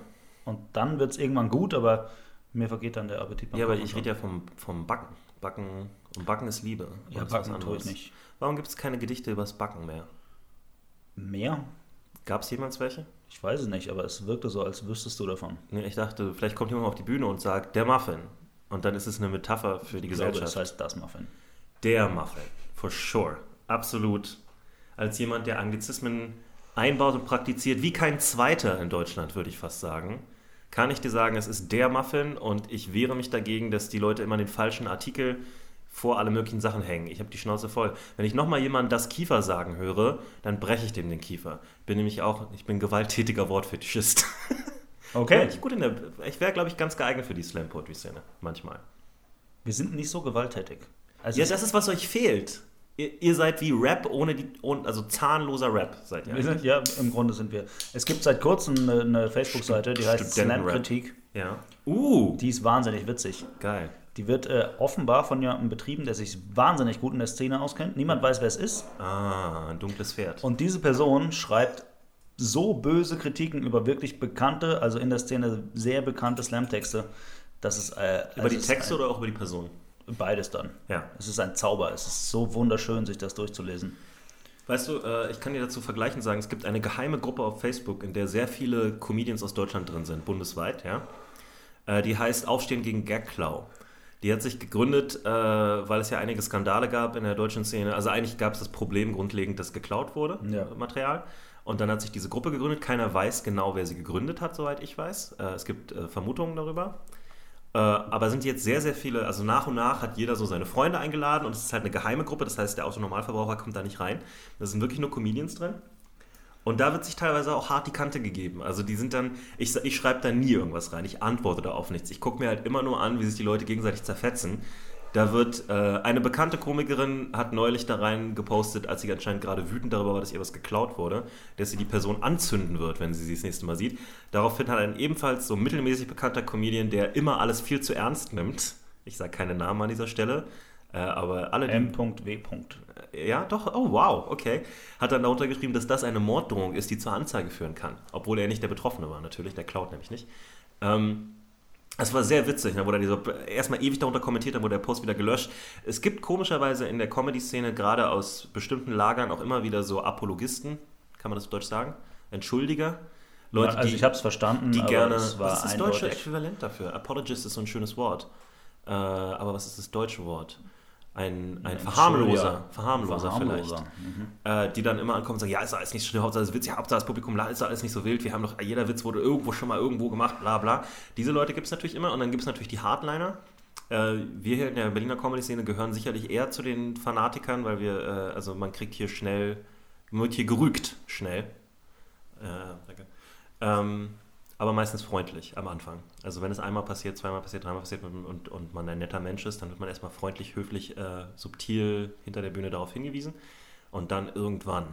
Und dann wird es irgendwann gut, aber mir vergeht dann der Appetit. ja aber ich rede ja vom, vom Backen. Backen und Backen ist Liebe. Und Ja, backen tue ich nicht. Warum gibt es keine Gedichte übers Backen mehr? Mehr? Gab es jemals welche? Ich weiß es nicht, aber es wirkte so, als wüsstest du davon. Nee, ich dachte, vielleicht kommt jemand auf die Bühne und sagt, der Muffin. Und dann ist es eine Metapher für die Ich glaube, Gesellschaft. das heißt das Muffin. Der Muffin, for sure. Absolut. Als jemand, der Anglizismen einbaut und praktiziert, wie kein zweiter in Deutschland, würde ich fast sagen, kann ich dir sagen, es ist der Muffin und ich wehre mich dagegen, dass die Leute immer den falschen Artikel vor alle möglichen Sachen hängen. Ich habe die Schnauze voll. Wenn ich nochmal jemanden das Kiefer sagen höre, dann breche ich dem den Kiefer. Ich bin nämlich auch, ich bin gewalttätiger Wortfetischist. Okay. ich gut in der, ich wäre, glaube ich, ganz geeignet für die Slam-Poetry-Szene. Manchmal. Wir sind nicht so gewalttätig. Also Ja, das ist, was euch fehlt. Ihr, ihr seid wie Rap ohne die, ohne, also zahnloser Rap seid ihr. sind, ja, im Grunde sind wir. Es gibt seit kurzem eine, eine Facebook-Seite, die heißt. Slam-Kritik. Ja. Uh, Die ist wahnsinnig witzig. geil. Die wird äh, offenbar von jemandem betrieben, der sich wahnsinnig gut in der Szene auskennt. Niemand weiß, wer es ist. Ah, ein dunkles Pferd. Und diese Person schreibt so böse Kritiken über wirklich bekannte, also in der Szene sehr bekannte Slam-Texte, dass es. Äh, über es die ist Texte ein, oder auch über die Person? Beides dann. Ja. Es ist ein Zauber. Es ist so wunderschön, sich das durchzulesen. Weißt du, äh, ich kann dir dazu vergleichen sagen, es gibt eine geheime Gruppe auf Facebook, in der sehr viele Comedians aus Deutschland drin sind, bundesweit, ja. Äh, die heißt Aufstehen gegen Gagklau. Die hat sich gegründet, äh, weil es ja einige Skandale gab in der deutschen Szene. Also eigentlich gab es das Problem grundlegend, dass geklaut wurde, Ja. äh, Material. Und dann hat sich diese Gruppe gegründet. Keiner weiß genau, wer sie gegründet hat, soweit ich weiß. Äh, es gibt äh, Vermutungen darüber. Äh, aber sind jetzt sehr, sehr viele, also nach und nach hat jeder so seine Freunde eingeladen und es ist halt eine geheime Gruppe, das heißt, der Autonormalverbraucher kommt da nicht rein. Da sind wirklich nur Comedians drin. Und da wird sich teilweise auch hart die Kante gegeben. Also die sind dann, ich, ich schreibe da nie irgendwas rein, ich antworte da auf nichts. Ich gucke mir halt immer nur an, wie sich die Leute gegenseitig zerfetzen. Da wird, äh, eine bekannte Komikerin hat neulich da rein gepostet, als sie anscheinend gerade wütend darüber war, dass ihr was geklaut wurde, dass sie die Person anzünden wird, wenn sie sie das nächste Mal sieht. Daraufhin hat ein ebenfalls so mittelmäßig bekannter Comedian, der immer alles viel zu ernst nimmt, ich sage keine Namen an dieser Stelle, Äh, aber alle, die M.W. ja, doch, oh wow, okay. Hat dann darunter geschrieben, dass das eine Morddrohung ist, die zur Anzeige führen kann. Obwohl er nicht der Betroffene war, natürlich, der klaut nämlich nicht. Ähm, es war sehr witzig, ne, wo er dieser, erstmal ewig darunter kommentiert hat, wurde der Post wieder gelöscht. Es gibt komischerweise in der Comedy-Szene gerade aus bestimmten Lagern auch immer wieder so Apologisten, kann man das auf Deutsch sagen? Entschuldiger. Leute, Ja, also die, ich habe es verstanden, die gerne. es war was ist das deutsche eindeutig. Äquivalent dafür? Apologist ist so ein schönes Wort. Äh, aber was ist das deutsche Wort? Ein, ein Verharmloser. Verharmloser, Verharmloser, vielleicht. Äh, die dann immer ankommen und sagen: Ja, ist alles nicht schlimm, Hauptsache es ist witzig, Hauptsache das Publikum ist alles nicht so wild. Wir haben doch, jeder Witz wurde irgendwo schon mal irgendwo gemacht, bla bla. Diese Leute gibt es natürlich immer und dann gibt es natürlich die Hardliner. Äh, wir hier in der Berliner Comedy-Szene gehören sicherlich eher zu den Fanatikern, weil wir, äh, also man kriegt hier schnell, man wird hier gerügt schnell. Äh, danke. Ähm, aber meistens freundlich am Anfang. Also wenn es einmal passiert, zweimal passiert, dreimal passiert und, und, man ein netter Mensch ist, dann wird man erstmal freundlich, höflich, äh, subtil hinter der Bühne darauf hingewiesen. Und dann irgendwann,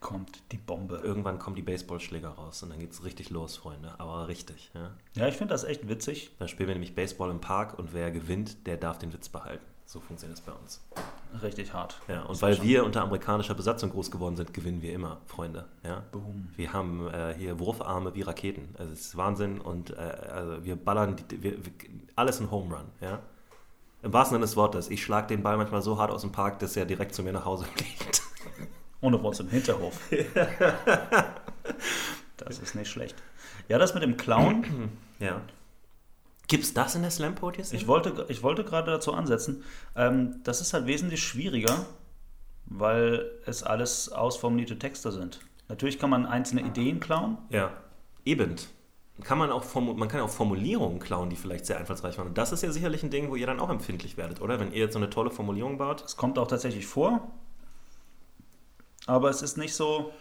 Kommt die Bombe. irgendwann kommen die Baseballschläger raus und dann geht es richtig los, Freunde. Aber richtig. Ja? Ja, ich finde das echt witzig. Dann spielen wir nämlich Baseball im Park und wer gewinnt, der darf den Witz behalten. So funktioniert es bei uns. Richtig hart. Ja, und weil wir unter amerikanischer Besatzung groß geworden sind, gewinnen wir immer, Freunde. Ja? Boom. Wir haben äh, hier Wurfarme wie Raketen. Also es ist Wahnsinn und äh, also wir ballern die, wir, wir, alles ein Home Run. Ja? Im wahrsten Sinne des Wortes. Ich schlage den Ball manchmal so hart aus dem Park, dass er direkt zu mir nach Hause fliegt. Ohne uns im Hinterhof. das ist nicht schlecht. Ja, das mit dem Clown. Ja. Gibt's das in der Slam Poetry? Ich wollte, ich wollte gerade dazu ansetzen. Ähm, das ist halt wesentlich schwieriger, weil es alles ausformulierte Texte sind. Natürlich kann man einzelne Ideen klauen. Ja. Eben. Kann man, auch man kann auch Formulierungen klauen, die vielleicht sehr einfallsreich waren. Und das ist ja sicherlich ein Ding, wo ihr dann auch empfindlich werdet, oder? Wenn ihr jetzt so eine tolle Formulierung baut. Es kommt auch tatsächlich vor. Aber es ist nicht so,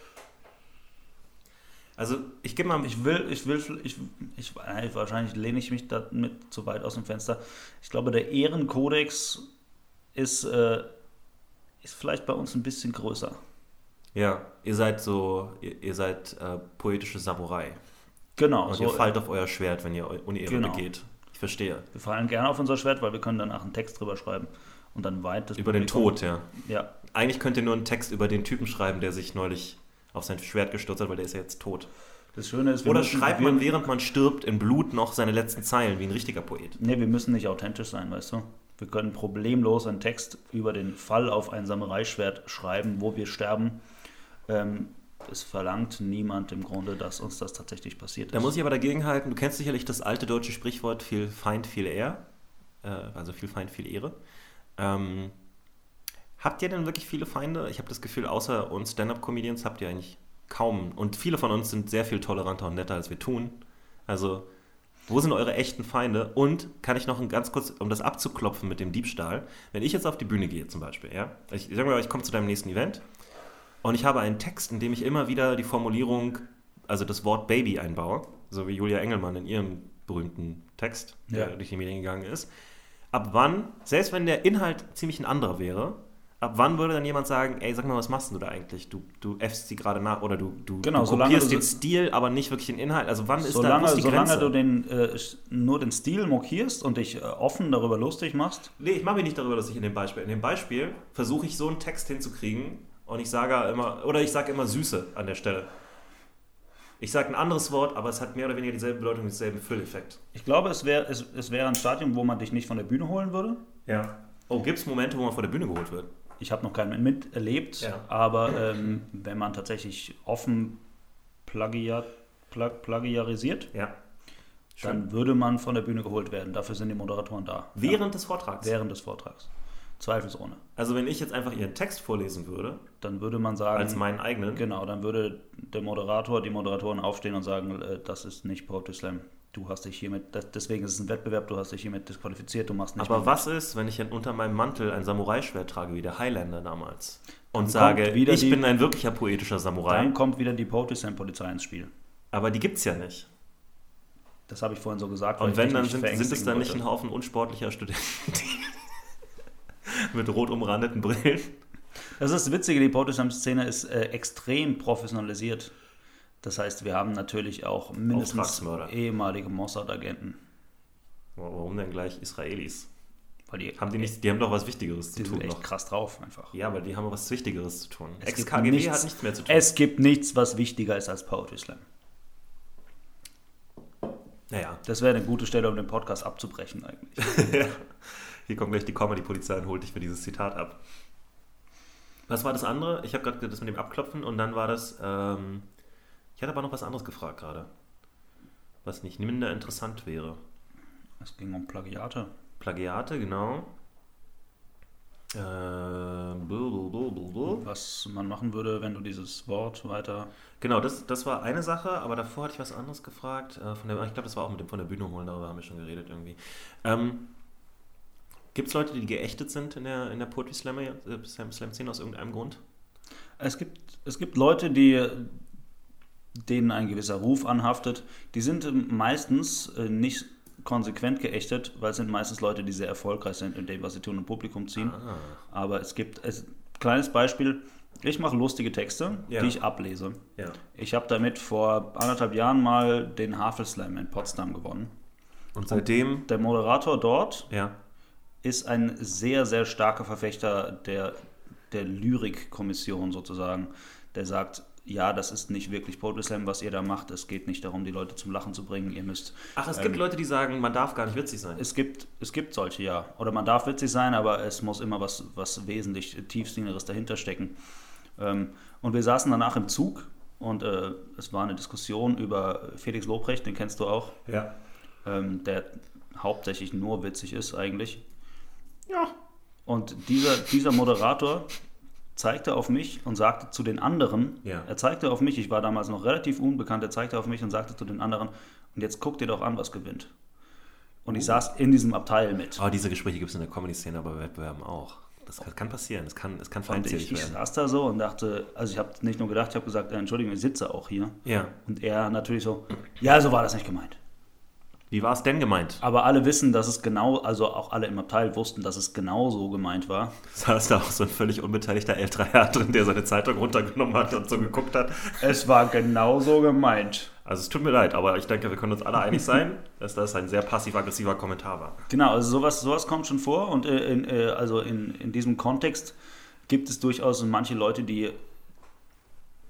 Also ich gebe mal... ich will, ich will, ich, ich, äh, wahrscheinlich lehne ich mich damit zu weit aus dem Fenster. Ich glaube, der Ehrenkodex ist, äh, ist vielleicht bei uns ein bisschen größer. Ja, ihr seid so... Ihr, ihr seid äh, poetische Samurai. Genau, Und so, ihr fallt auf euer Schwert, wenn ihr Unehre Genau. begeht. Ich verstehe. wir fallen gerne auf unser Schwert, weil wir können danach einen Text drüber schreiben und dann weit das Über den Publikum- Tod, ja. Ja, Eigentlich könnt ihr nur einen Text über den Typen schreiben, der sich neulich auf sein Schwert gestürzt hat, weil der ist ja jetzt tot. das Schöne ist, Oder schreibt man, während man stirbt, in Blut noch seine letzten Zeilen, wie ein richtiger Poet. Nee, wir müssen nicht authentisch sein, weißt du? Wir können problemlos einen Text über den Fall auf ein Samurai-Schwert schreiben, wo wir sterben. Ähm, es verlangt niemand im Grunde, dass uns das tatsächlich passiert ist. Da muss ich aber dagegen halten, du kennst sicherlich das alte deutsche Sprichwort viel Feind, viel Ehr. Äh, also viel Feind, viel Ehre. Ähm, habt ihr denn wirklich viele Feinde? Ich habe das Gefühl, außer uns Stand-Up-Comedians habt ihr eigentlich kaum. Und viele von uns sind sehr viel toleranter und netter, als wir tun. Also, wo sind eure echten Feinde? Und kann ich noch ein ganz kurz, um das abzuklopfen mit dem Diebstahl, wenn ich jetzt auf die Bühne gehe zum Beispiel, ja, ich, ich sag mal, ich komme zu deinem nächsten Event und ich habe einen Text, in dem ich immer wieder die Formulierung, also das Wort Baby einbaue, so wie Julia Engelmann in ihrem berühmten Text, der Ja. durch die Medien gegangen ist. Ab wann, selbst wenn der Inhalt ziemlich ein anderer wäre, ab wann würde dann jemand sagen, ey, sag mal, was machst du da eigentlich? Du, du äffst sie gerade nach oder du, du, Genau, du solange kopierst du- den Stil, aber nicht wirklich den Inhalt. Also wann ist da solange ist die solange Grenze? du den, äh, nur den Stil mokierst und dich äh, offen darüber lustig machst, Nee, ich mache mich nicht darüber, dass ich in dem Beispiel. In dem Beispiel versuche ich so einen Text hinzukriegen und ich sage immer, oder ich sage immer Süße an der Stelle. Ich sage ein anderes Wort, aber es hat mehr oder weniger dieselbe Bedeutung, denselben Fülleffekt. ich glaube, es wäre es, es wär ein Stadium, wo man dich nicht von der Bühne holen würde. Ja. Oh, gibt es Momente, wo man vor der Bühne geholt wird? Ich habe noch keinen miterlebt, Ja. aber ähm, wenn man tatsächlich offen plagiat, plag, plagiarisiert, Ja. dann würde man von der Bühne geholt werden. Dafür sind die Moderatoren da. Während des Vortrags. Ja, während des Vortrags. Zweifelsohne. Also wenn ich jetzt einfach Ihren Text vorlesen würde, Dann würde man sagen, als meinen eigenen, genau, dann würde der Moderator, die Moderatoren aufstehen und sagen, äh, das ist nicht Poetry Slam. Du hast dich hiermit, deswegen ist es ein Wettbewerb, du hast dich hiermit disqualifiziert, du machst nicht aber was ist, wenn ich unter meinem Mantel ein Samurai-Schwert trage, wie der Highlander damals, und sage, ich die- bin ein wirklicher poetischer Samurai, Dann kommt wieder die Poetry Slam Polizei ins Spiel. aber die gibt's ja nicht. Das habe ich vorhin so gesagt. Und wenn, dann sind, sind es dann nicht ein Haufen unsportlicher Studenten mit rot umrandeten Brillen. Das ist das Witzige, die Poetry Slam Szene ist äh, extrem professionalisiert. Das heißt, wir haben natürlich auch mindestens ehemalige Mossad-Agenten. Warum denn gleich Israelis? Weil die, Haben die nicht, die haben doch was Wichtigeres zu die tun sind echt noch. krass drauf einfach. Ja, aber die haben was Wichtigeres zu tun. Es gibt Ex-KGB nichts- hat nichts mehr zu tun. Es gibt nichts, was wichtiger ist als Poetry Slam. naja, Das wäre eine gute Stelle, um den Podcast abzubrechen eigentlich. hier kommt gleich die Comedy-Polizei und holt dich für dieses Zitat ab. Was war das andere? Ich habe gerade das mit dem Abklopfen und dann war das. Ähm, ich hatte aber noch was anderes gefragt gerade. Was nicht minder interessant wäre. Es ging um Plagiate. Plagiate, genau. Äh, blablabla. Was man machen würde, wenn du dieses Wort weiter. Genau, das, das war eine Sache, aber davor hatte ich was anderes gefragt. Äh, von der, ich glaube, das war auch mit dem von der Bühne holen, darüber haben wir schon geredet irgendwie. Ähm, Gibt es Leute, die geächtet sind in der, in der Poetry äh, Slam- Slam-Szene aus irgendeinem Grund? Es gibt, es gibt Leute, die denen ein gewisser Ruf anhaftet. Die sind ähm, meistens äh, nicht konsequent geächtet, weil es sind meistens Leute, die sehr erfolgreich sind in dem, was sie tun und Publikum ziehen. Ah, Aber es gibt ein kleines Beispiel. Ich mache lustige Texte, Ja. die ich ablese. ja. Ich habe damit vor anderthalb Jahren mal den Hafelslam in Potsdam gewonnen. Und seitdem, Der Moderator dort ja, ist ein sehr, sehr starker Verfechter der, der Lyrikkommission sozusagen, der sagt, ja, das ist nicht wirklich Poetry Slam, was ihr da macht. Es geht nicht darum, die Leute zum Lachen zu bringen. Ihr müsst. Ach, es ähm, gibt Leute, die sagen, man darf gar nicht witzig sein. Es gibt, es gibt solche, ja. Oder man darf witzig sein, aber es muss immer was, was wesentlich tiefsinnigeres dahinter stecken. Ähm, und wir saßen danach im Zug und äh, es war eine Diskussion über Felix Lobrecht, den kennst du auch, ja. ähm, der hauptsächlich nur witzig ist eigentlich. Ja. Und dieser, dieser Moderator zeigte auf mich und sagte zu den anderen, Ja. er zeigte auf mich, ich war damals noch relativ unbekannt, er zeigte auf mich und sagte zu den anderen, und jetzt guckt ihr doch an, was gewinnt. Und ich saß in diesem Abteil mit. Aber diese Gespräche gibt es in der Comedy-Szene, aber bei Wettbewerben auch. Das kann, kann passieren, es kann, es kann feindselig ich, ich werden. saß da so und dachte, also ich habe nicht nur gedacht, ich habe gesagt, äh, Entschuldigung, ich sitze auch hier. Ja. Und er natürlich so, ja, so war das nicht gemeint. Wie war es denn gemeint? Aber alle wissen, dass es genau, also auch alle im Abteil wussten, dass es genau so gemeint war. Saß da auch so ein völlig unbeteiligter älterer Herr drin, der seine Zeitung runtergenommen hat und so geguckt hat. Es war genau so gemeint. Also es tut mir leid, aber ich denke, wir können uns alle einig sein, dass das ein sehr passiv-aggressiver Kommentar war. Genau, also sowas, sowas kommt schon vor und äh, in, äh, also in, in diesem Kontext gibt es durchaus manche Leute, die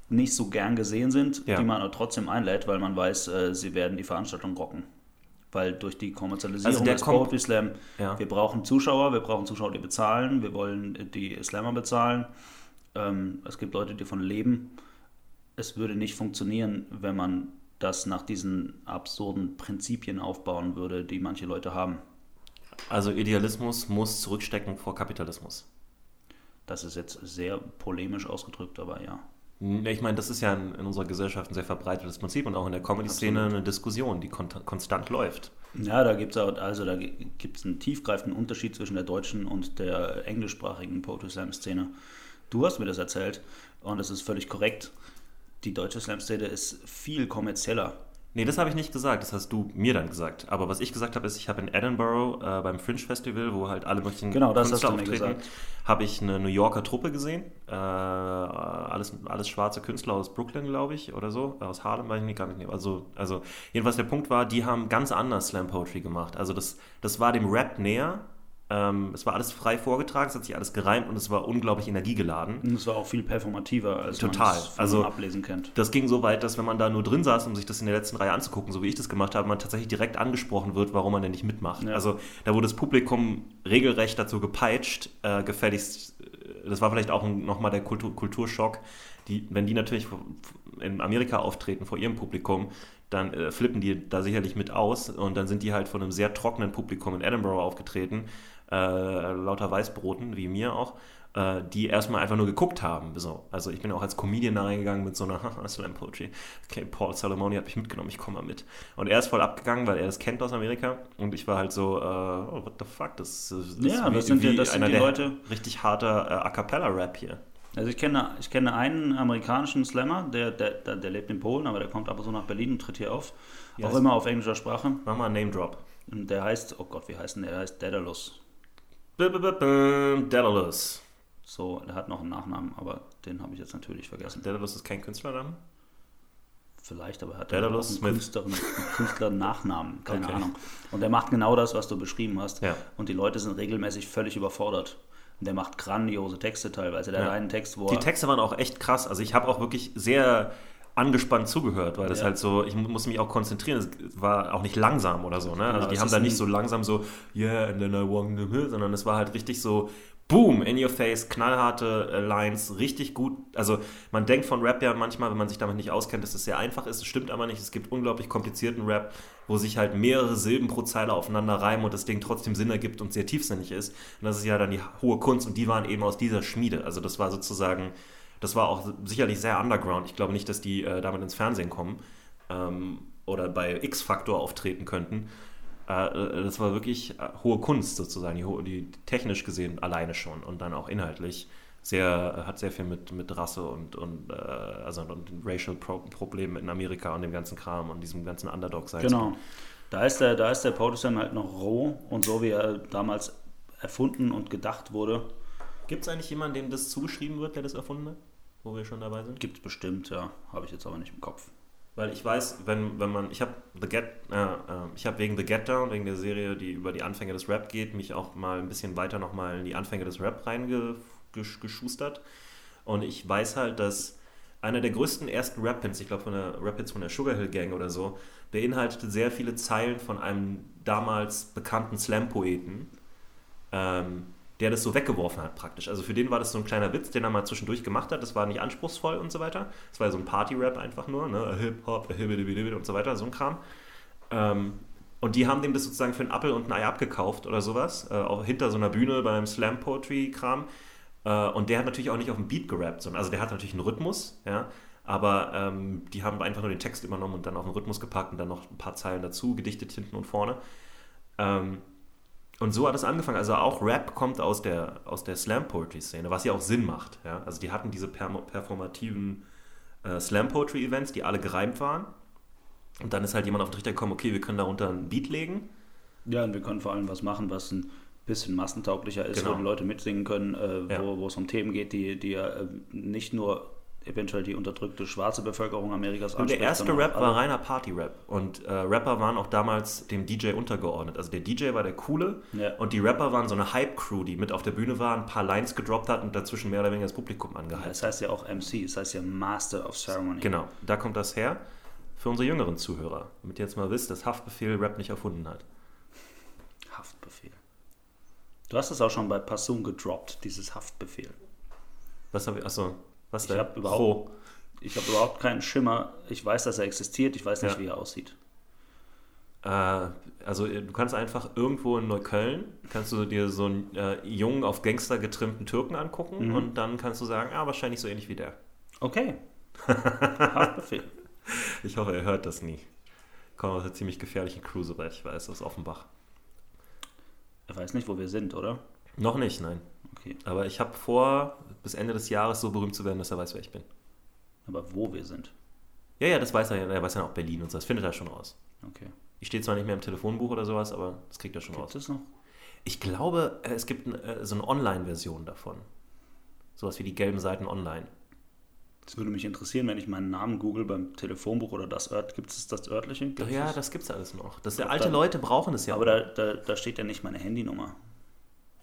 nicht so gern gesehen sind, Ja. die man aber trotzdem einlädt, weil man weiß, äh, sie werden die Veranstaltung rocken. Weil durch die Kommerzialisierung Also der des Poetry Slam, Ja. wir brauchen Zuschauer, wir brauchen Zuschauer, die bezahlen, wir wollen die Slammer bezahlen. Ähm, es gibt Leute, die davon leben. Es würde nicht funktionieren, wenn man das nach diesen absurden Prinzipien aufbauen würde, die manche Leute haben. Also Idealismus muss zurückstecken vor Kapitalismus. Das ist jetzt sehr polemisch ausgedrückt, aber ja. Ne, Ich meine, das ist ja in, in unserer Gesellschaft ein sehr verbreitetes Prinzip und auch in der Comedy-Szene eine Diskussion, die kon konstant läuft. Ja, da gibt es also da gibt's einen tiefgreifenden Unterschied zwischen der deutschen und der englischsprachigen Poetry Slam Szene. Du hast mir das erzählt und es ist völlig korrekt. Die deutsche Slam Szene ist viel kommerzieller. Nee, das habe ich nicht gesagt, das hast du mir dann gesagt. Aber was ich gesagt habe, ist, ich habe in Edinburgh äh, beim Fringe Festival, wo halt alle möglichen Genau, das mir auftreten, habe ich eine New Yorker Truppe gesehen. Äh, alles, alles schwarze Künstler aus Brooklyn, glaube ich, oder so. Aus Harlem, weiß ich nicht, gar nicht. Also, also jedenfalls der Punkt war, die haben ganz anders Slam Poetry gemacht. Also das, das war dem Rap näher. Ähm, es war alles frei vorgetragen, es hat sich alles gereimt und es war unglaublich energiegeladen. Und es war auch viel performativer, als Total. man es von Also- Ablesen kennt. Das ging so weit, dass wenn man da nur drin saß, um sich das in der letzten Reihe anzugucken, so wie ich das gemacht habe, man tatsächlich direkt angesprochen wird, warum man denn nicht mitmacht. Ja. Also da wurde das Publikum regelrecht dazu gepeitscht, äh, gefälligst, äh, das war vielleicht auch nochmal der Kultur, Kulturschock, die, wenn die natürlich in Amerika auftreten vor ihrem Publikum, dann äh, flippen die da sicherlich mit aus und dann sind die halt von einem sehr trockenen Publikum in Edinburgh aufgetreten, äh, lauter Weißbroten, wie mir auch, äh, die erstmal einfach nur geguckt haben. So. Also ich bin auch als Comedian da reingegangen mit so einer Slam Poetry. Okay, Paul Salomoni hat mich mitgenommen, ich komme mal mit. Und er ist voll abgegangen, weil er das kennt aus Amerika. Und ich war halt so, äh, oh, what the fuck, das, das Ja, das sind ja- das sind die der Leute- richtig harter äh, A Cappella-Rap hier. Also ich kenne, ich kenne einen amerikanischen Slammer, der, der, der, der lebt in Polen, aber der kommt ab und zu nach Berlin und tritt hier auf. Ja, auch ist- immer auf englischer Sprache. Mach mal einen Name-Drop. Der heißt, oh Gott, wie heißt denn der? Der heißt Daedalus. Daedalus. So, der hat noch einen Nachnamen, aber den habe ich jetzt natürlich vergessen. Daedalus ist kein Künstlername? Vielleicht, aber er hat Daedalus einen Smith. Künstlernachnamen, keine Okay. Ahnung. Und der macht genau das, was du beschrieben hast. Ja. Und die Leute sind regelmäßig völlig überfordert. Und der macht grandiose Texte teilweise. Der Ja. hat einen Text, wo Die er Texte waren auch echt krass. Also ich habe auch wirklich sehr angespannt zugehört, weil das Ja. halt so, ich mu- musste mich auch konzentrieren. Es war auch nicht langsam oder so, ne? Also Genau, die es haben da nicht so langsam so, yeah, and then I walk the hill, sondern es war halt richtig so, boom, in your face, knallharte äh, Lines, richtig gut. Also man denkt von Rap ja manchmal, wenn man sich damit nicht auskennt, dass es sehr einfach ist. Das stimmt aber nicht. Es gibt unglaublich komplizierten Rap, wo sich halt mehrere Silben pro Zeile aufeinander reimen und das Ding trotzdem Sinn ergibt und sehr tiefsinnig ist. Und das ist ja dann die hohe Kunst und die waren eben aus dieser Schmiede. Also das war sozusagen, das war auch sicherlich sehr underground. Ich glaube nicht, dass die äh, damit ins Fernsehen kommen ähm, oder bei X-Factor auftreten könnten. Äh, äh, das war wirklich äh, hohe Kunst sozusagen, die, die technisch gesehen alleine schon und dann auch inhaltlich sehr, äh, hat sehr viel mit, mit Rasse und, und, äh, also, und den Racial Pro Problemen in Amerika und dem ganzen Kram und diesem ganzen Underdog sein. Genau. Da ist der, da ist der Slam halt noch roh und so wie er damals erfunden und gedacht wurde, Gibt es eigentlich jemanden, dem das zugeschrieben wird, der das erfunden hat? Wo wir schon dabei sind? gibt es bestimmt, ja. Habe ich jetzt aber nicht im Kopf. Weil ich weiß, wenn, wenn man, ich habe The Get, äh, äh, ich habe wegen The Get Down, wegen der Serie, die über die Anfänge des Rap geht, mich auch mal ein bisschen weiter nochmal in die Anfänge des Rap reingeschustert. Und ich weiß halt, dass einer der größten ersten Rap-Hits, ich glaube von der Rap-Hits von der Sugar Hill Gang oder so, beinhaltete sehr viele Zeilen von einem damals bekannten Slam-Poeten, ähm, der das so weggeworfen hat praktisch. Also für den war das so ein kleiner Witz, den er mal zwischendurch gemacht hat. Das war nicht anspruchsvoll und so weiter. Es war so ein Party-Rap einfach nur, ne? Hip-Hop, und so weiter, so ein Kram. Ähm, und die haben dem das sozusagen für einen Appel und ein Ei abgekauft oder sowas, äh, auch hinter so einer Bühne beim Slam-Poetry-Kram. Äh, und der hat natürlich auch nicht auf dem Beat gerappt, sondern also der hat natürlich einen Rhythmus, ja. Aber ähm, die haben einfach nur den Text übernommen und dann auf den Rhythmus gepackt und dann noch ein paar Zeilen dazu, gedichtet hinten und vorne. Ähm, und so hat es angefangen. Also auch Rap kommt aus der, aus der Slam-Poetry-Szene, was ja auch Sinn macht. Ja? Also die hatten diese permo- performativen äh, Slam-Poetry-Events, die alle gereimt waren. Und dann ist halt jemand auf den Trichter gekommen, okay, wir können darunter ein Beat legen. Ja, und wir können vor allem was machen, was ein bisschen massentauglicher ist, Genau. wo die Leute mitsingen können, äh, Ja. wo, wo es um Themen geht, die, die ja äh, nicht nur eventuell die unterdrückte schwarze Bevölkerung Amerikas Und der erste Rap war reiner Party-Rap. Und äh, Rapper waren auch damals dem DJ untergeordnet. Also der DJ war der Coole Ja. und die Rapper waren so eine Hype-Crew, die mit auf der Bühne waren, ein paar Lines gedroppt hat und dazwischen mehr oder weniger das Publikum Ja, angeheizt. Es heißt ja auch MC, es heißt ja Master of Ceremony. Genau, da kommt das her. Für unsere jüngeren Zuhörer, damit ihr jetzt mal wisst, dass Haftbefehl Rap nicht erfunden hat. Haftbefehl. Du hast es auch schon bei Passun gedroppt, dieses Haftbefehl. Was habe ich, achso, was Ich denn? hab überhaupt- Pro. Ich habe überhaupt keinen Schimmer. Ich weiß, dass er existiert, ich weiß nicht, Ja. wie er aussieht. Äh, also äh, du kannst einfach irgendwo in Neukölln, kannst du dir so einen äh, jungen, auf Gangster getrimmten Türken angucken Mhm. und dann kannst du sagen, ah, wahrscheinlich so ähnlich wie der. Okay. Haftbefehl. Ich hoffe, er hört das nie. Kommt aus einer ziemlich gefährlichen Crew, soweit ich weiß, aus Offenbach. Er weiß nicht, wo wir sind, oder? Noch nicht, nein. Okay. Aber ich habe vor, bis Ende des Jahres so berühmt zu werden, dass er weiß, wer ich bin. Aber wo wir sind. Ja, ja, das weiß er ja. Er weiß ja auch Berlin und so. Das findet er schon raus. Okay. Ich stehe zwar nicht mehr im Telefonbuch oder sowas, aber das kriegt er schon Gibt raus. es noch? Ich glaube, äh, es gibt äh, so eine Online-Version davon. Sowas wie die gelben Seiten online. Das würde mich interessieren, wenn ich meinen Namen google beim Telefonbuch oder das Ört. Gibt es das örtliche? Gibt Ach es ja, das? das gibt's alles noch. Das, alte dann- Leute brauchen es ja. Aber da, da, da steht ja nicht meine Handynummer.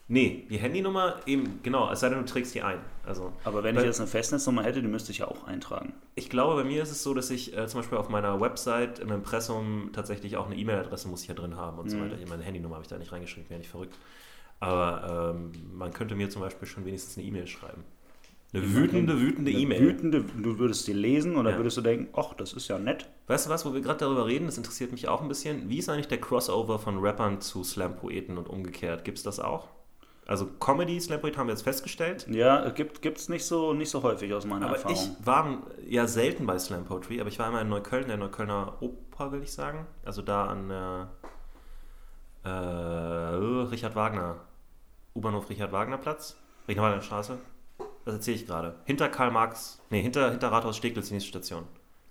Nee, die Handynummer eben, genau, es sei denn, du trägst die ein. Also, Aber wenn Weil- ich jetzt eine Festnetznummer hätte, die müsste ich ja auch eintragen. ich glaube, bei mir ist es so, dass ich äh, zum Beispiel auf meiner Website im Impressum tatsächlich auch eine E-Mail-Adresse muss ich ja drin haben und so Mhm. weiter. Meine Handynummer habe ich da nicht reingeschrieben, wäre nicht verrückt. Aber ähm, man könnte mir zum Beispiel schon wenigstens eine E-Mail schreiben. Eine wütende, wütende Eine E-Mail. Wütende, du würdest die lesen und dann Ja. würdest du denken, ach, das ist ja nett. Weißt du was, wo wir gerade darüber reden, das interessiert mich auch ein bisschen. Wie ist eigentlich der Crossover von Rappern zu Slam-Poeten und umgekehrt? Gibt es das auch? Also Comedy, Slam-Poet haben wir jetzt festgestellt. Ja, gibt es nicht so, nicht so häufig aus meiner Aber Erfahrung. ich war ja selten bei Slam Poetry, aber ich war immer in Neukölln, der Neuköllner Oper, will ich sagen. Also da an der äh, Richard Wagner, U-Bahnhof Richard Wagner Platz, Richard Wagner Straße. Das erzähle ich gerade. Hinter Karl Marx, nee, hinter, hinter Rathaus Steglitz, die nächste Station.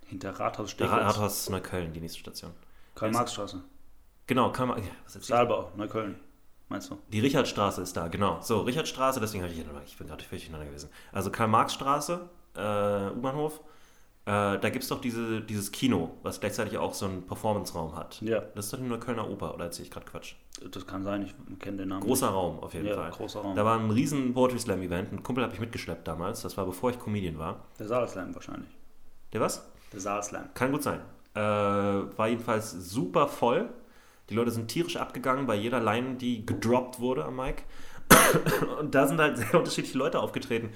Hinter Rathaus Steglitz. Rathaus Neukölln, die nächste Station. Karl-Marx-Straße. Genau, Karl Marx, ja? Saalbau, Neukölln. Meinst du? Die Richardstraße ist da, genau. So, Richardstraße, deswegen habe ich, ich bin gerade völlig durcheinander gewesen. Also Karl-Marx-Straße, äh, U-Bahnhof, Äh, da gibt es doch diese, dieses Kino, was gleichzeitig auch so einen Performance-Raum hat. Ja. Das ist doch nur Kölner Oper, oder erzähle ich gerade Quatsch? Das kann sein, ich kenne den Namen. Großer Raum auf jeden Ja, Fall. großer Raum. Da war ein riesen Poetry Slam Event. Ein Kumpel habe ich mitgeschleppt damals. Das war bevor ich Comedian war. Der Saalslam wahrscheinlich. Der was? Der Saalslam. Kann gut sein. Äh, war jedenfalls super voll. Die Leute sind tierisch abgegangen bei jeder Line, die gedroppt wurde am Mic. Und da sind halt sehr unterschiedliche Leute aufgetreten.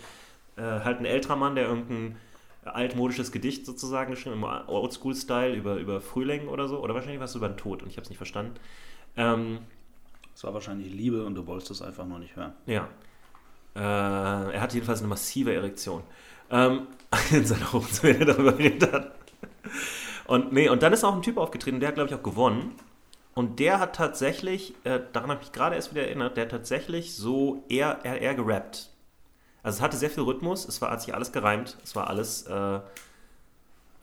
Äh, halt ein älterer Mann, der irgendein altmodisches Gedicht sozusagen geschrieben im Oldschool-Style über, über Frühling oder so. Oder wahrscheinlich was über den Tod und ich habe es nicht verstanden. Ähm, Es war wahrscheinlich Liebe und du wolltest es einfach nur nicht hören. ja. Äh, er hat jedenfalls eine massive Erektion. Ähm, in seiner wenn er darüber geredet hat. Und, nee, und dann ist auch ein Typ aufgetreten, der hat, glaube ich, auch gewonnen. Und der hat tatsächlich, äh, daran habe ich mich gerade erst wieder erinnert, der hat tatsächlich so eher, eher, eher gerappt. Also es hatte sehr viel Rhythmus, es war, hat sich alles gereimt, es war alles. Äh,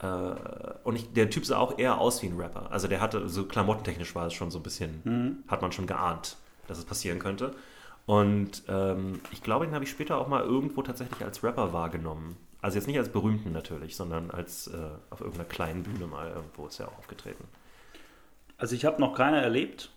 äh, und ich, der Typ sah auch eher aus wie ein Rapper. Also der hatte, so klamottentechnisch war es schon so ein bisschen, hat man schon geahnt, dass es passieren könnte. Und ähm, ich glaube, den habe ich später auch mal irgendwo tatsächlich als Rapper wahrgenommen. Also jetzt nicht als berühmten natürlich, sondern als äh, auf irgendeiner kleinen Bühne mal irgendwo ist er auch aufgetreten. Also ich habe noch keiner erlebt.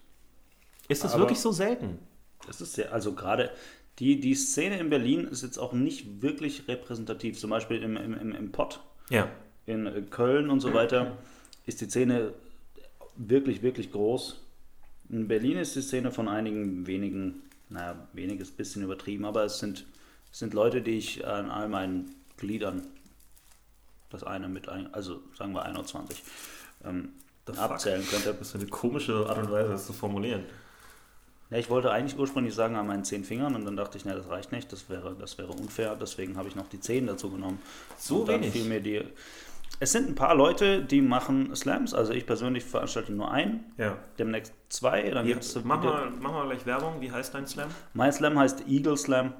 Ist das wirklich so selten? Das ist sehr, also gerade die, die Szene in Berlin ist jetzt auch nicht wirklich repräsentativ. Zum Beispiel im, im, im, im Pott Ja. in äh, Köln und so weiter ist die Szene wirklich, wirklich groß. In Berlin ist die Szene von einigen wenigen, naja, weniges bisschen übertrieben, aber es sind, es sind Leute, die ich an all meinen Gliedern, das eine mit, ein, also sagen wir 21, ähm? Abzählen könnte. Das ist eine komische Art und Weise, das zu formulieren. Ja, ich wollte eigentlich ursprünglich sagen an meinen zehn Fingern und dann dachte ich, ne, das reicht nicht, das wäre, das wäre unfair, deswegen habe ich noch die zehn dazu genommen. So und dann wenig? fiel mir die. Es sind ein paar Leute, die machen Slams, also ich persönlich veranstalte nur einen, Ja. demnächst zwei, dann Hier, gibt es mach, mal, mach mal gleich Werbung. Wie heißt dein Slam? Mein Slam heißt Eagle Slam.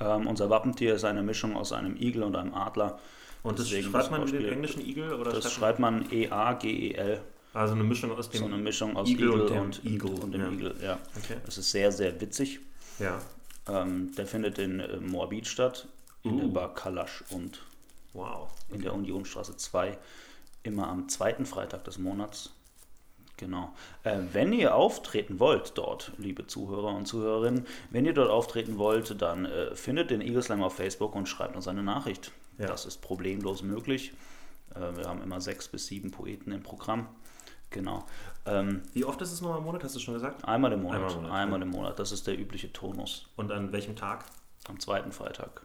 Ähm, unser Wappentier ist eine Mischung aus einem Igel und einem Adler. Und das Deswegen schreibt man den Wortspiel. englischen Igel? Oder Das schreibt man, man E E-A-G-E-L. also eine Mischung aus dem So eine Mischung aus Igel Igel, und dem Igel, und dem ja. Igel. Ja. Okay. Das ist sehr, sehr witzig. Ja. Ähm, der findet in äh, Moabit statt, in der Uh. Bar Kalasch und Wow. in der Unionstraße 2, immer am zweiten Freitag des Monats. Genau. Äh, wenn ihr auftreten wollt dort, liebe Zuhörer und Zuhörerinnen, wenn ihr dort auftreten wollt, dann äh, findet den Eagle Slam auf Facebook und schreibt uns eine Nachricht. Ja. Das ist problemlos möglich. Äh, wir haben immer sechs bis sieben Poeten im Programm. Genau. Ähm, Wie oft ist es noch im Monat, hast du schon gesagt? einmal im Monat. Einmal im Monat, Einmal im Monat. Das ist der übliche Tonus. Und an welchem Tag? Am zweiten Freitag.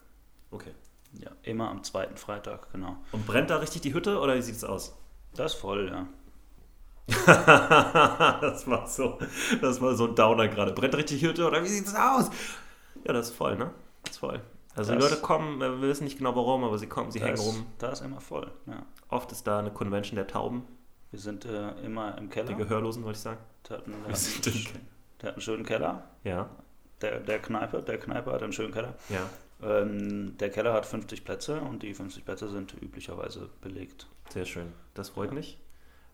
Okay. Ja, immer am zweiten Freitag, genau. Und brennt da richtig die Hütte oder wie sieht es aus? Das ist voll, ja. das war so, das war so ein Downer gerade. Brennt richtig die Hütte oder wie sieht es aus? Ja, das ist voll, ne? Das ist voll. Also die Das- Leute kommen, äh, wir wissen nicht genau warum, aber sie kommen, sie hängen ist, rum. Da ist immer voll, ja. Oft ist da eine Convention der Tauben, Wir sind äh, immer im Keller. Gehörlosen, wollte ich sagen. Der hat, einen, der, hat einen, der hat einen schönen Keller. Ja, Der, der Kneipe, der Kneipe hat einen schönen Keller. ja, Ähm, der Keller hat 50 Plätze und die 50 Plätze sind üblicherweise belegt. sehr schön. Das freut mich.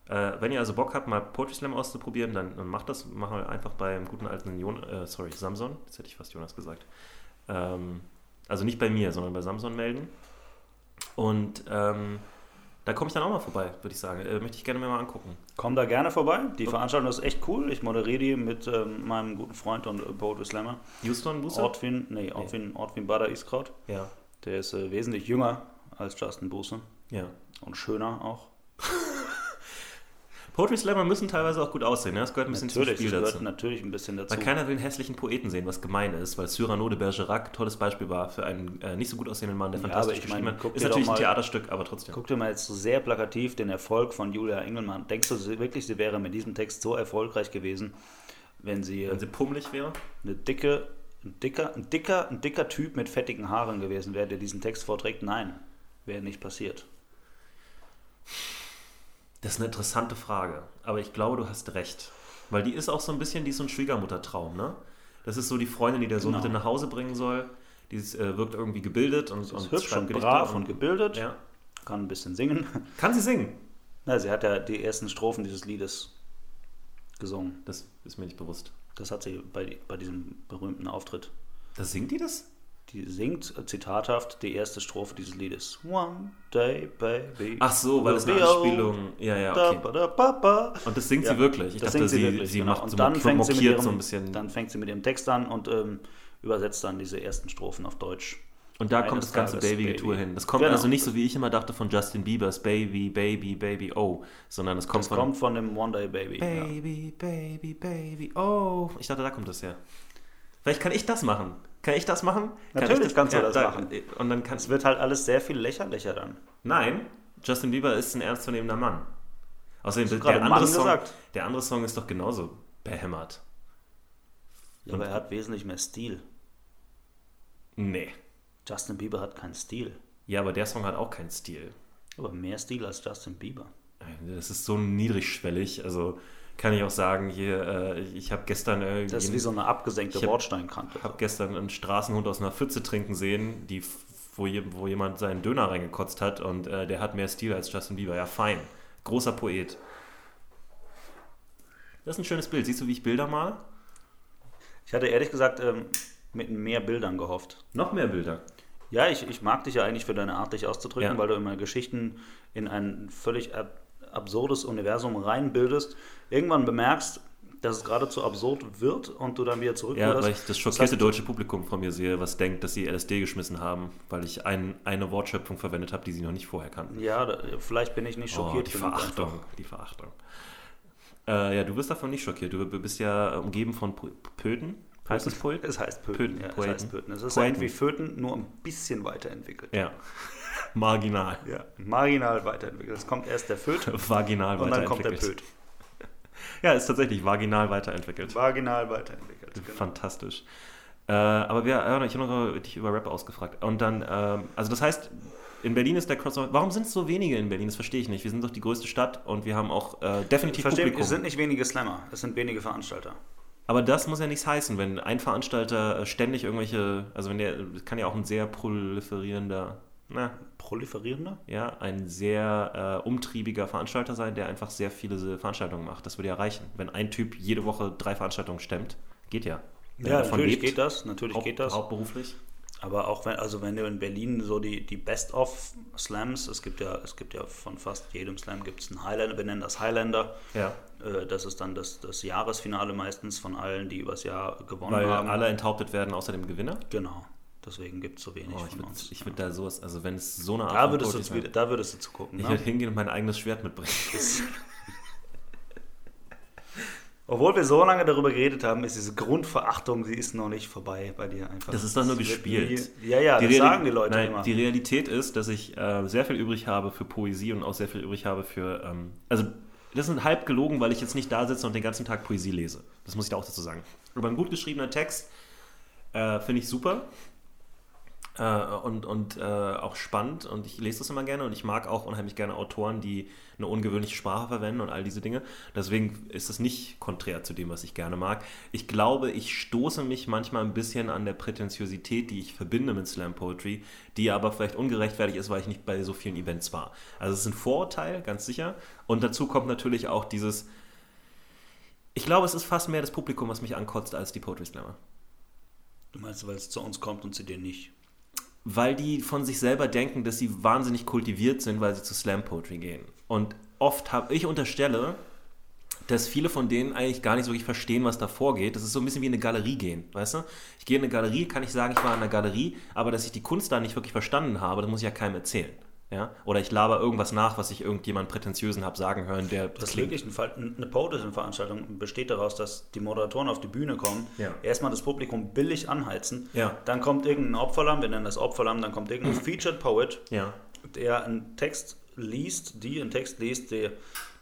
Äh, wenn ihr also Bock habt, mal Poetry Slam auszuprobieren, dann, dann macht das. Machen wir einfach beim guten alten Jon äh, sorry, Samson. Jetzt hätte ich fast Jonas gesagt. Ähm, also nicht bei mir, sondern bei Samson melden. Und ähm, da komme ich dann auch mal vorbei, würde ich sagen. Äh, möchte ich gerne mir mal angucken. Komm da gerne vorbei. Die Veranstaltung ist echt cool. Ich moderiere die mit ähm, meinem guten Freund und äh, Poetry Slammer. Houston, Buße? Ortwin, nee, Ortwin, Ortwin Bader Iskraut. Ja, Der ist äh, wesentlich jünger als Justin Buße ja. und schöner auch. Poetry Slammer müssen teilweise auch gut aussehen. Ne? Das gehört ein bisschen Natürlich, zum das Spiel gehört dazu. natürlich ein bisschen dazu. Weil keiner will einen hässlichen Poeten sehen, was gemein ist, weil Cyrano de Bergerac tolles Beispiel war für einen äh, nicht so gut aussehenden Mann, der Ja, fantastisch ich meine, geschrieben hat. Ist natürlich doch ein mal- Theaterstück, aber trotzdem. Guck dir mal jetzt so sehr plakativ den Erfolg von Julia Engelmann. Denkst du wirklich, sie wäre mit diesem Text so erfolgreich gewesen, wenn sie Wenn sie pummelig wäre? eine dicke, ein dicker, ein dicker, ein dicker Typ mit fettigen Haaren gewesen wäre, der diesen Text vorträgt? Nein, wäre nicht passiert. Das ist eine interessante Frage, aber ich glaube, du hast recht. Weil die ist auch so ein bisschen, die ist so ein Schwiegermuttertraum, ne? Das ist so die Freundin, die der Sohn Genau. mit nach Hause bringen soll. Die ist, äh, wirkt irgendwie gebildet und, ist und hübsch und brav und gebildet, Ja. kann ein bisschen singen. Kann sie singen? Na, sie hat ja die ersten Strophen dieses Liedes gesungen. Das ist mir nicht bewusst. Das hat sie bei, bei diesem berühmten Auftritt. Das singt die das? Die singt äh, zitathaft die erste Strophe dieses Liedes. One day, baby. Ach so, weil es eine. Anspielung. Ja, ja, okay. Und das singt Ja, sie wirklich. Ich das dachte, singt sie, wirklich, sie genau. macht und so dann fängt sie mit ihrem, so ein bisschen. Dann fängt sie mit ihrem Text an und ähm, übersetzt dann diese ersten Strophen auf Deutsch. Und da kommt das ganze Tages Baby Tour hin. Das kommt Genau. also nicht so, wie ich immer dachte, von Justin Biebers Baby, Baby, Baby, oh, sondern es kommt Das von kommt von dem One Day Baby. Ja. Baby, Baby, Baby, oh. Ich dachte, da kommt das her. Vielleicht kann ich das machen. Kann ich das machen? Kann Natürlich ich kannst du das da- machen. Und dann kann Es wird halt alles sehr viel lächerlicher dann. Nein, Justin Bieber ist ein ernstzunehmender Mann. Außerdem, der andere, Song, gesagt? der andere Song ist doch genauso behämmert. Ja, aber er hat wesentlich mehr Stil. Nee. Justin Bieber hat keinen Stil. Ja, aber der Song hat auch keinen Stil. Aber mehr Stil als Justin Bieber. Das ist so niedrigschwellig. Also kann ich auch sagen, hier, äh, ich habe gestern äh, Das ist wie so eine abgesenkte Ich hab- Bordsteinkante. habe gestern einen Straßenhund aus einer Pfütze trinken sehen, die, wo, je, wo jemand seinen Döner reingekotzt hat und äh, der hat mehr Stil als Justin Bieber. Ja, fein. Großer Poet. Das ist ein schönes Bild. Siehst du, wie ich Bilder male? Ich hatte ehrlich gesagt ähm, mit mehr Bildern gehofft. Noch mehr Bilder. Ja, ich, ich mag dich ja eigentlich für deine Art, dich auszudrücken, Ja. weil du immer Geschichten in ein völlig ab absurdes Universum reinbildest. Irgendwann bemerkst, dass es geradezu absurd wird und du dann wieder Ja, zurückruderst. weil ich das schockierte deutsche Publikum von mir sehe, was denkt, dass sie LSD geschmissen haben, weil ich ein, eine Wortschöpfung verwendet habe, die sie noch nicht vorher kannten. Ja, da, vielleicht bin ich nicht Oh, schockiert. die genug Verachtung, einfach. die Verachtung. Äh, ja, du wirst davon nicht schockiert. Du bist ja umgeben von Pöten. Heißt das Poet? Es heißt Pöten. Pöten, ja, es heißt Pöten. Es ist Poeten. irgendwie Föten, nur ein bisschen weiterentwickelt. Ja. Marginal. Ja, marginal weiterentwickelt. Es kommt erst der Föt Vaginal und dann kommt der. Pöt. Ja, ist tatsächlich vaginal weiterentwickelt. Vaginal weiterentwickelt. Genau. Fantastisch. Äh, aber wir, ja, ich habe noch dich über Rap ausgefragt. Und dann, ähm, also das heißt, in Berlin ist der Crossover. Warum sind es so wenige in Berlin? Das verstehe ich nicht. Wir sind doch die größte Stadt und wir haben auch äh, definitiv Verstehe, Publikum. es sind nicht wenige Slammer, es sind wenige Veranstalter. Aber das muss ja nichts heißen, wenn ein Veranstalter ständig irgendwelche, also wenn der, das kann ja auch ein sehr proliferierender, na, Proliferierender? ja, ein sehr äh, umtriebiger Veranstalter sein, der einfach sehr viele Veranstaltungen macht. Das würde ja reichen. Wenn ein Typ jede Woche drei Veranstaltungen stemmt, geht ja. Wenn Ja, natürlich lebt, geht das, natürlich geht das. Hauptberuflich. Aber auch wenn, also wenn du in Berlin so die, die Best-of-Slams, es gibt ja, es gibt ja von fast jedem Slam gibt es einen Highlander, wir nennen das Highlander. Ja. Äh, Das ist dann das, das Jahresfinale meistens von allen, die übers Jahr gewonnen Weil haben. alle enthauptet werden, außer dem Gewinner. Genau. Deswegen gibt es so wenig Oh, ich von würde uns. ich würd da sowas, also wenn es so eine Art da, würdest zu- sein- da würdest du zugucken. ich Ne? würde hingehen und mein eigenes Schwert mitbringen. Obwohl wir so lange darüber geredet haben, ist diese Grundverachtung, sie ist noch nicht vorbei bei dir einfach. Das ist doch nur wird gespielt. Nie, ja, ja, das Reali- sagen die Leute Nein, immer. Die Realität ist, dass ich äh, sehr viel übrig habe für Poesie und auch sehr viel übrig habe für. Ähm, also, das ist halb gelogen, weil ich jetzt nicht da sitze und den ganzen Tag Poesie lese. Das muss ich da auch dazu sagen. Aber ein gut geschriebener Text äh, finde ich super. Äh, und und äh, auch spannend und ich lese das immer gerne und ich mag auch unheimlich gerne Autoren, die eine ungewöhnliche Sprache verwenden und all diese Dinge. Deswegen ist es nicht konträr zu dem, was ich gerne mag. Ich glaube, ich stoße mich manchmal ein bisschen an der Prätentiosität, die ich verbinde mit Slam Poetry, die aber vielleicht ungerechtfertigt ist, weil ich nicht bei so vielen Events war. Also es ist ein Vorurteil, ganz sicher. Und dazu kommt natürlich auch dieses, ich glaube, es ist fast mehr das Publikum, was mich ankotzt, als die Poetry Slammer. Du meinst, weil es zu uns kommt und zu dir nicht. Weil die von sich selber denken, dass sie wahnsinnig kultiviert sind, weil sie zu Slam Poetry gehen. Und oft habe ich unterstelle, dass viele von denen eigentlich gar nicht so wirklich verstehen, was da vorgeht. Das ist so ein bisschen wie in eine Galerie gehen, weißt du? Ich gehe in eine Galerie, kann ich sagen, ich war in einer Galerie, aber dass ich die Kunst da nicht wirklich verstanden habe, das muss ich ja keinem erzählen. Ja? Oder ich laber irgendwas nach, was ich irgendjemand Prätentiösen habe sagen hören, der Das ist wirklich ein Fall. Eine Poetry-Veranstaltung besteht daraus, dass die Moderatoren auf die Bühne kommen, Ja. erstmal das Publikum billig anheizen, Ja. dann kommt irgendein Opferlamm, wir nennen das Opferlamm, dann kommt irgendein Featured Poet, Ja. der einen Text liest, die einen Text liest, der,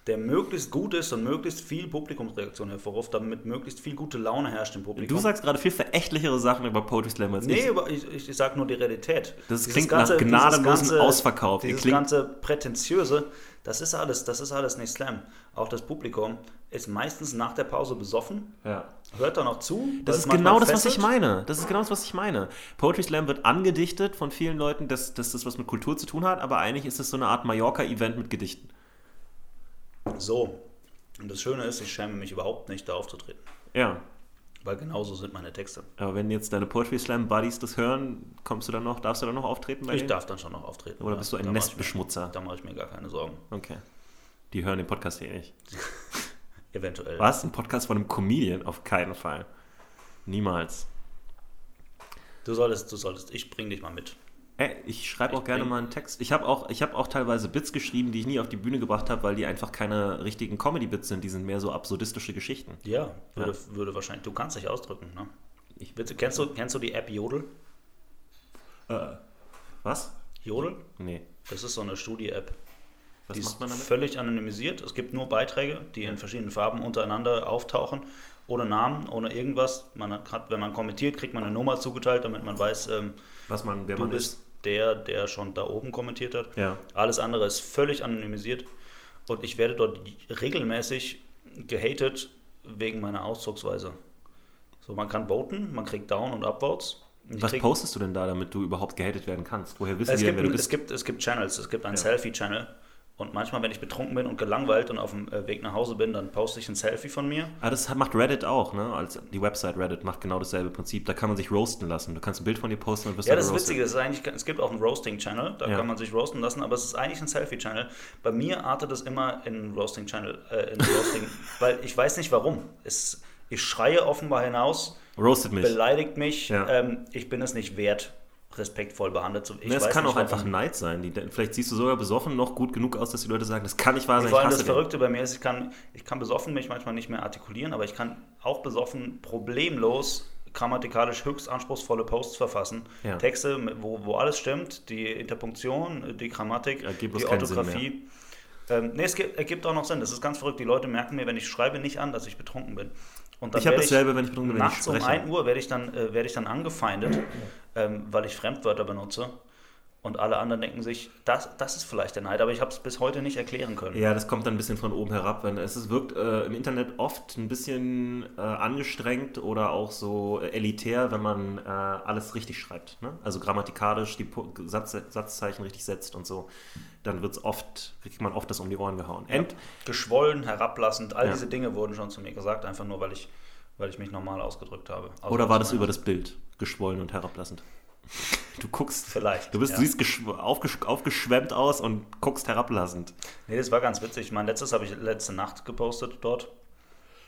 der möglichst gut ist und möglichst viel Publikumsreaktion hervorruft, damit möglichst viel gute Laune herrscht im Publikum. Du sagst gerade viel verächtlichere Sachen über Poetry Slam als Nee, ich. aber ich, ich, ich sage nur die Realität. Das Dieses klingt nach gnadenlosen Ausverkauf. Dieses klingt- ganze Prätentiöse, das ist alles, das ist alles nicht Slam. Auch das Publikum ist meistens nach der Pause besoffen, Ja. hört da noch zu. Das ist genau das, was ich fesselt. meine. Das ist genau das, was ich meine. Poetry Slam wird angedichtet von vielen Leuten, dass, dass das was mit Kultur zu tun hat, aber eigentlich ist es so eine Art Mallorca-Event mit Gedichten. So. Und das Schöne ist, ich schäme mich überhaupt nicht, da aufzutreten. Ja. Weil genauso sind meine Texte. Aber wenn jetzt deine Poetry Slam Buddies das hören, kommst du dann noch, darfst du dann noch auftreten bei Ich denen? darf dann schon noch auftreten. Oder ja. bist du ein Da ich mir- Nestbeschmutzer? Da mache ich mir gar keine Sorgen. Okay. Die hören den Podcast hier nicht. Eventuell. Was? Ein Podcast von einem Comedian? Auf keinen Fall. Niemals. Du solltest, du solltest, ich bring dich mal mit. Ey, ich schreibe auch gerne mal einen Text. Ich habe auch, ich hab auch teilweise Bits geschrieben, die ich nie auf die Bühne gebracht habe, weil die einfach keine richtigen Comedy-Bits sind. Die sind mehr so absurdistische Geschichten. Ja, würde, würde wahrscheinlich, du kannst dich ausdrücken. Ne? Ich, bitte, kennst, du, kennst du die App Jodel? Äh, was? Jodel? Nee. Das ist so eine Studie-App. Was Die macht ist man damit? völlig anonymisiert. Es gibt nur Beiträge, die in verschiedenen Farben untereinander auftauchen, ohne Namen, ohne irgendwas. Man hat, wenn man kommentiert, kriegt man eine Nummer zugeteilt, damit man weiß, ähm, Was man, wer man bist ist. Der, der schon da oben kommentiert hat. Ja. Alles andere ist völlig anonymisiert und ich werde dort regelmäßig gehatet wegen meiner Ausdrucksweise. So, man kann voten, man kriegt Down- und Upvotes. Was krieg- postest du denn da, damit du überhaupt gehatet werden kannst? Woher wissen es die denn, gibt, wer du bist? es, gibt, es gibt Channels, es gibt einen Ja. Selfie-Channel. Und manchmal, wenn ich betrunken bin und gelangweilt und auf dem äh, Weg nach Hause bin, dann poste ich ein Selfie von mir. Ah, das macht Reddit auch, ne? Als die Website Reddit macht genau dasselbe Prinzip. Da kann man sich roasten lassen. Du kannst ein Bild von dir posten und wirst Ja, dann das ist geroastet. witzig, das ist eigentlich, es gibt auch einen Roasting-Channel, da Ja. kann man sich roasten lassen, aber es ist eigentlich ein Selfie-Channel. Bei mir artet es immer in Roasting-Channel, äh, in Roasting, weil ich weiß nicht warum. Es, ich schreie offenbar hinaus, Roastet mich. beleidigt mich, Ja. ähm, ich bin es nicht wert, respektvoll behandelt zu werden. Es kann auch einfach Neid sein. Die, vielleicht siehst du sogar besoffen noch gut genug aus, dass die Leute sagen, das kann nicht wahr sein, Vor ich allem das den. Verrückte bei mir ist, ich kann, ich kann besoffen mich manchmal nicht mehr artikulieren, aber ich kann auch besoffen problemlos grammatikalisch höchst anspruchsvolle Posts verfassen. Ja. Texte, wo, wo alles stimmt, die Interpunktion, die Grammatik, die Orthographie. Ähm, nee, es gibt, ergibt auch noch Sinn. Das ist ganz verrückt. Die Leute merken mir, wenn ich schreibe, nicht an, dass ich betrunken bin. Und dann Ich habe dasselbe, wenn ich betrunken bin, Nachts um spreche. 1 Uhr werde ich dann, äh, werde ich dann angefeindet, ähm, weil ich Fremdwörter benutze. Und alle anderen denken sich, das, das ist vielleicht der Neid, aber ich habe es bis heute nicht erklären können. Ja, das kommt dann ein bisschen von oben herab. Wenn es ist, wirkt äh, im Internet oft ein bisschen äh, angestrengt oder auch so äh, elitär, wenn man äh, alles richtig schreibt. Ne? Also grammatikalisch die Satz, Satzzeichen richtig setzt und so. Dann wird's oft, kriegt man oft das um die Ohren gehauen. End, geschwollen, herablassend, all Ja. diese Dinge wurden schon zu mir gesagt, einfach nur, weil ich, weil ich mich normal ausgedrückt habe. Also oder war das über das Bild? Geschwollen und herablassend. Du guckst. Vielleicht. Du, bist, ja. du siehst aufgesch aufgeschwemmt aus und guckst herablassend. Nee, das war ganz witzig. Mein letztes habe ich letzte Nacht gepostet dort.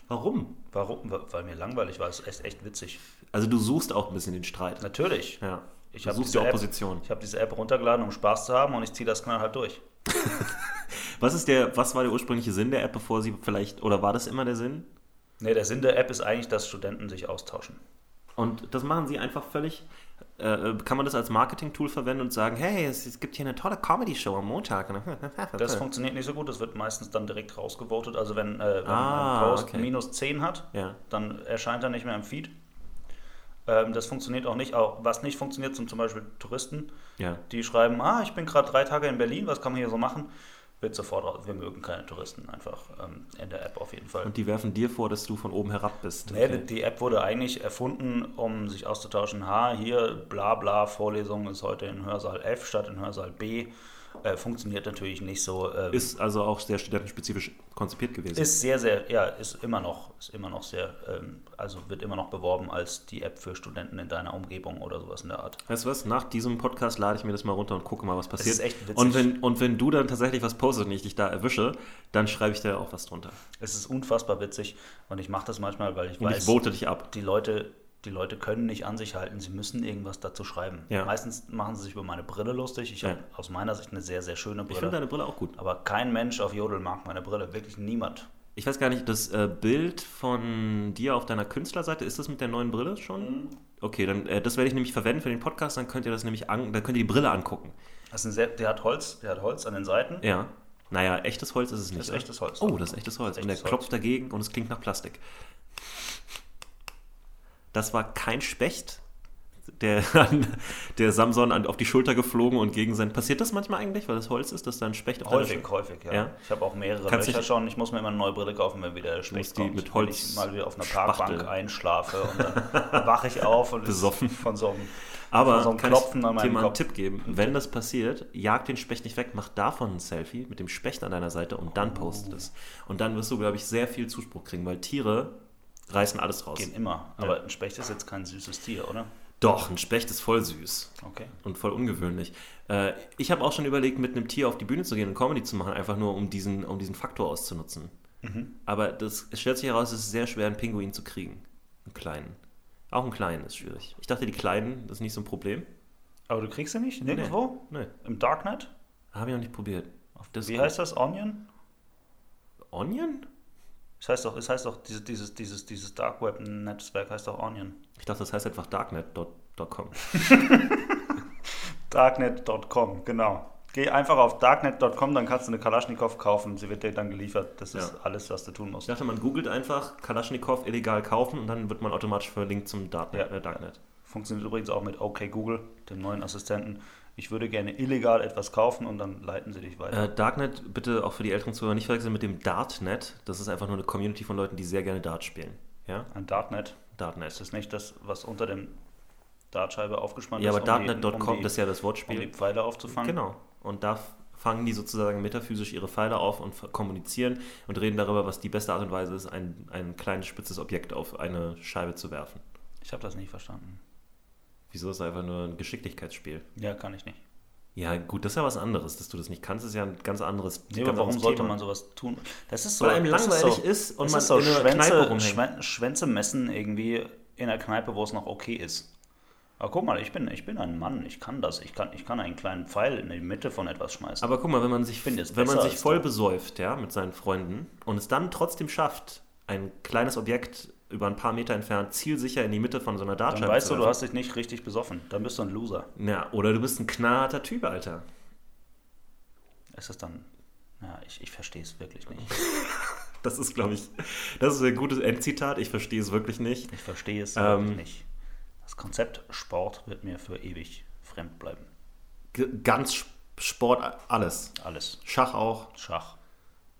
Warum? Warum? Weil mir langweilig war. Es ist echt, echt witzig. Also du suchst auch ein bisschen den Streit. Natürlich. Ja. Ich du habe suchst die App- Opposition. ich hab diese App runtergeladen, um Spaß zu haben und ich ziehe das knallhart durch. Was ist der, was war der ursprüngliche Sinn der App, bevor sie vielleicht, oder war das immer der Sinn? Nee, der Sinn der App ist eigentlich, dass Studenten sich austauschen. Und das machen sie einfach völlig. Äh, kann man das als Marketing-Tool verwenden und sagen, hey, es, es gibt hier eine tolle Comedy-Show am Montag. Das funktioniert nicht so gut, das wird meistens dann direkt rausgevotet. Also wenn, äh, wenn Ah, ein Post okay. minus 10 hat, ja. dann erscheint er nicht mehr im Feed. Ähm, das funktioniert auch nicht. Auch, was nicht funktioniert, sind zum Beispiel Touristen, ja. die schreiben, ah, ich bin gerade drei Tage in Berlin, was kann man hier so machen? Wird sofort raus. Wir mögen keine Touristen einfach ähm, in der App auf jeden Fall. Und die werfen dir vor, dass du von oben herab bist. Nee, Okay. die App wurde eigentlich erfunden, um sich auszutauschen. Ha, hier, bla bla, Vorlesung ist heute in Hörsaal F statt in Hörsaal B. Äh, funktioniert natürlich nicht so. ähm, Ist also auch sehr studentenspezifisch konzipiert gewesen. Ist sehr, sehr, ja, ist immer noch, ist immer noch sehr, ähm, also wird immer noch beworben als die App für Studenten in deiner Umgebung oder sowas in der Art. Weißt du was? Nach diesem Podcast lade ich mir das mal runter und gucke mal, was passiert. ist echt witzig. Und wenn, und wenn du dann tatsächlich was postest und ich dich da erwische, dann schreibe ich dir auch was drunter. Es ist unfassbar witzig und ich mache das manchmal, weil ich Und ich weiß, vote dich ab. die Leute, die Leute können nicht an sich halten, sie müssen irgendwas dazu schreiben. Ja. Meistens machen sie sich über meine Brille lustig. Ich Ja. habe aus meiner Sicht eine sehr, sehr schöne Ich finde Brille. deine Brille auch gut. Aber kein Mensch auf Jodel mag meine Brille, wirklich niemand. Ich weiß gar nicht, das äh, Bild von dir auf deiner Künstlerseite, ist das mit der neuen Brille schon? Mhm. Okay, dann äh, das werde ich nämlich verwenden für den Podcast, dann könnt ihr das nämlich an, dann könnt ihr die Brille angucken. Das ist ein sehr, der hat Holz, der hat Holz an den Seiten. Ja. Naja, echtes Holz ist es nicht. Das ist echtes Holz. Oh, das ist echtes Holz. Ist und der echtes klopft dagegen und es klingt nach Plastik. Das war kein Specht, der, der Samson auf die Schulter geflogen und gegen sein. Passiert das manchmal eigentlich, weil das Holz ist, dass da ein Specht auf Häufig, häufig, ja. Ja? Ich habe auch mehrere Kannst Löcher schon. Ich muss mir immer eine neue Brille kaufen, wenn wieder der Specht kommt. mit Wenn Holz ich mal wieder auf einer. Parkbank einschlafe und dann wache ich auf und Besoffen. ist von so einem, Aber so kann Klopfen ich dir mal einen. Tipp geben? Wenn das passiert, jag den Specht nicht weg, mach davon ein Selfie mit dem Specht an deiner Seite und dann post es. Und dann wirst du, glaube ich, sehr viel Zuspruch kriegen, weil Tiere reißen alles raus. Gehen immer. Aber ein Specht ist jetzt kein süßes Tier, oder? Doch, ein Specht ist voll süß Okay. und voll ungewöhnlich. Äh, ich habe auch schon überlegt, mit einem Tier auf die Bühne zu gehen und Comedy zu machen, einfach nur um diesen, um diesen Faktor auszunutzen. Aber das, es stellt sich heraus, es ist sehr schwer, einen Pinguin zu kriegen. Einen kleinen. Auch einen kleinen ist schwierig. Ich dachte, die kleinen, das ist nicht so ein Problem. Aber du kriegst sie nicht? Nirgendwo? Nee, Im Darknet? habe ich noch nicht probiert. Wie heißt das? Onion? Onion? Das heißt doch, es heißt doch, dieses, dieses, dieses, dieses Dark Web Netzwerk heißt doch Onion. Ich dachte, das heißt einfach darknet.com. Darknet.com, genau. Geh einfach auf darknet.com, dann kannst du eine Kalaschnikow kaufen. Sie wird dir dann geliefert. Das ist Ja. alles, was du tun Ich musst. dachte, man googelt einfach Kalaschnikow illegal kaufen und dann wird man automatisch verlinkt zum Darknet. Ja. Äh, Darknet. Funktioniert übrigens auch mit OK Google, dem neuen Assistenten. Ich würde gerne illegal etwas kaufen und dann leiten sie dich weiter. Äh, Darknet bitte auch für die älteren Zuhörer nicht verwechseln mit dem Dartnet. Das ist einfach nur eine Community von Leuten, die sehr gerne Dart spielen. Ja? Ein. Dartnet. Das ist nicht das, was unter dem Dartscheibe aufgespannt Ja, ist, aber Dartnet.com, um das ist ja das um die Wortspiel. Pfeile aufzufangen. Genau. Und da fangen die sozusagen metaphysisch ihre Pfeile auf und kommunizieren und reden darüber, was die beste Art und Weise ist, ein, ein kleines spitzes Objekt auf eine Scheibe zu werfen. Ich habe das nicht verstanden. Wieso ist das einfach nur ein Geschicklichkeitsspiel? Ja, kann ich nicht. Ja, gut, das ist ja was anderes. Dass du das nicht kannst, ist ja ein ganz anderes Nee, ganz aber warum sollte Thema. man sowas tun? Das ist so. Weil einem langweilig ist, so, ist und man ist so in einer Kneipe Schwänze, rumhängt. Schwän- Schwänze messen irgendwie in einer Kneipe, wo es noch okay ist. Aber guck mal, ich bin, ich bin ein Mann, ich kann das. Ich kann, ich kann einen kleinen Pfeil in die Mitte von etwas schmeißen. Aber guck mal, wenn man sich, es wenn man sich voll besäuft, ja, mit seinen Freunden und es dann trotzdem schafft, ein kleines Objekt über ein paar Meter entfernt zielsicher in die Mitte von so einer dann Dartscheibe weißt zu du, du hast dich nicht richtig besoffen. Dann bist du ein Loser. Ja, oder du bist ein knallharter Typ, Alter. Ist das dann. Ja, ich, ich verstehe es wirklich nicht. Das ist, glaube ich, das ist ein gutes Endzitat. Ich verstehe es wirklich nicht. Ich verstehe es Ähm. wirklich nicht. Das Konzept Sport wird mir für ewig fremd bleiben. Ganz Sp- Sport, alles. Alles. Schach auch, Schach,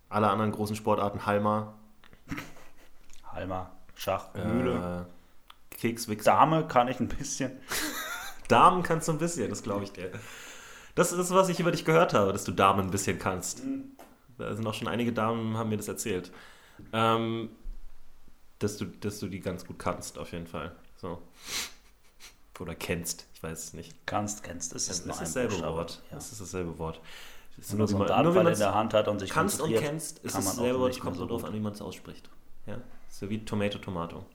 alle anderen großen Sportarten, Halma, Halma, Schach, Mühle. äh, Kekswichsen. Dame kann ich ein bisschen. Damen kannst du ein bisschen, das glaube ich dir. Das ist, was ich über dich gehört habe, dass du Damen ein bisschen kannst. Da sind auch schon einige Damen, haben mir das erzählt. Ähm, dass, du, dass du die ganz gut kannst, auf jeden Fall. So. Oder kennst, ich weiß es nicht. Kannst, kennst. Es Das ist ist ein dasselbe Buchstabe. Wort. Ja. Das ist dasselbe Wort. Das ist Wenn nur, man so man, nur Dartpfeil man in der Hand hat und sich kannst und kennst, ist dasselbe Wort, nicht es kommt mehr so drauf an, wie man es ausspricht. Ja? So wie Tomato, Tomato.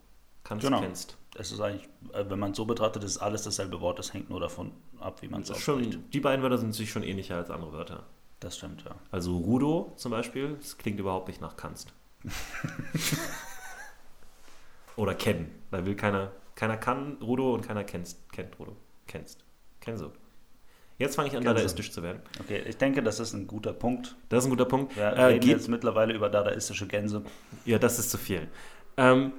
Kannst, Genau. kennst. Es ist eigentlich, äh, wenn man es so betrachtet, ist alles dasselbe Wort. Das hängt nur davon ab, wie man es ausspricht. die beiden Wörter sind sich schon ähnlicher als andere Wörter. Das stimmt, ja. Also Rudo zum Beispiel, das klingt überhaupt nicht nach kannst. Oder kennen, weil will keiner, keiner kann Rudo und keiner kennst, kennt Rudo. Kennst. Kennst du. Jetzt fange ich an, dadaistisch zu werden. Okay, ich denke, das ist ein guter Punkt. Das ist ein guter Punkt. Wir Äh, reden geht, jetzt mittlerweile über dadaistische Gänse. ja, das ist zu viel. Ähm,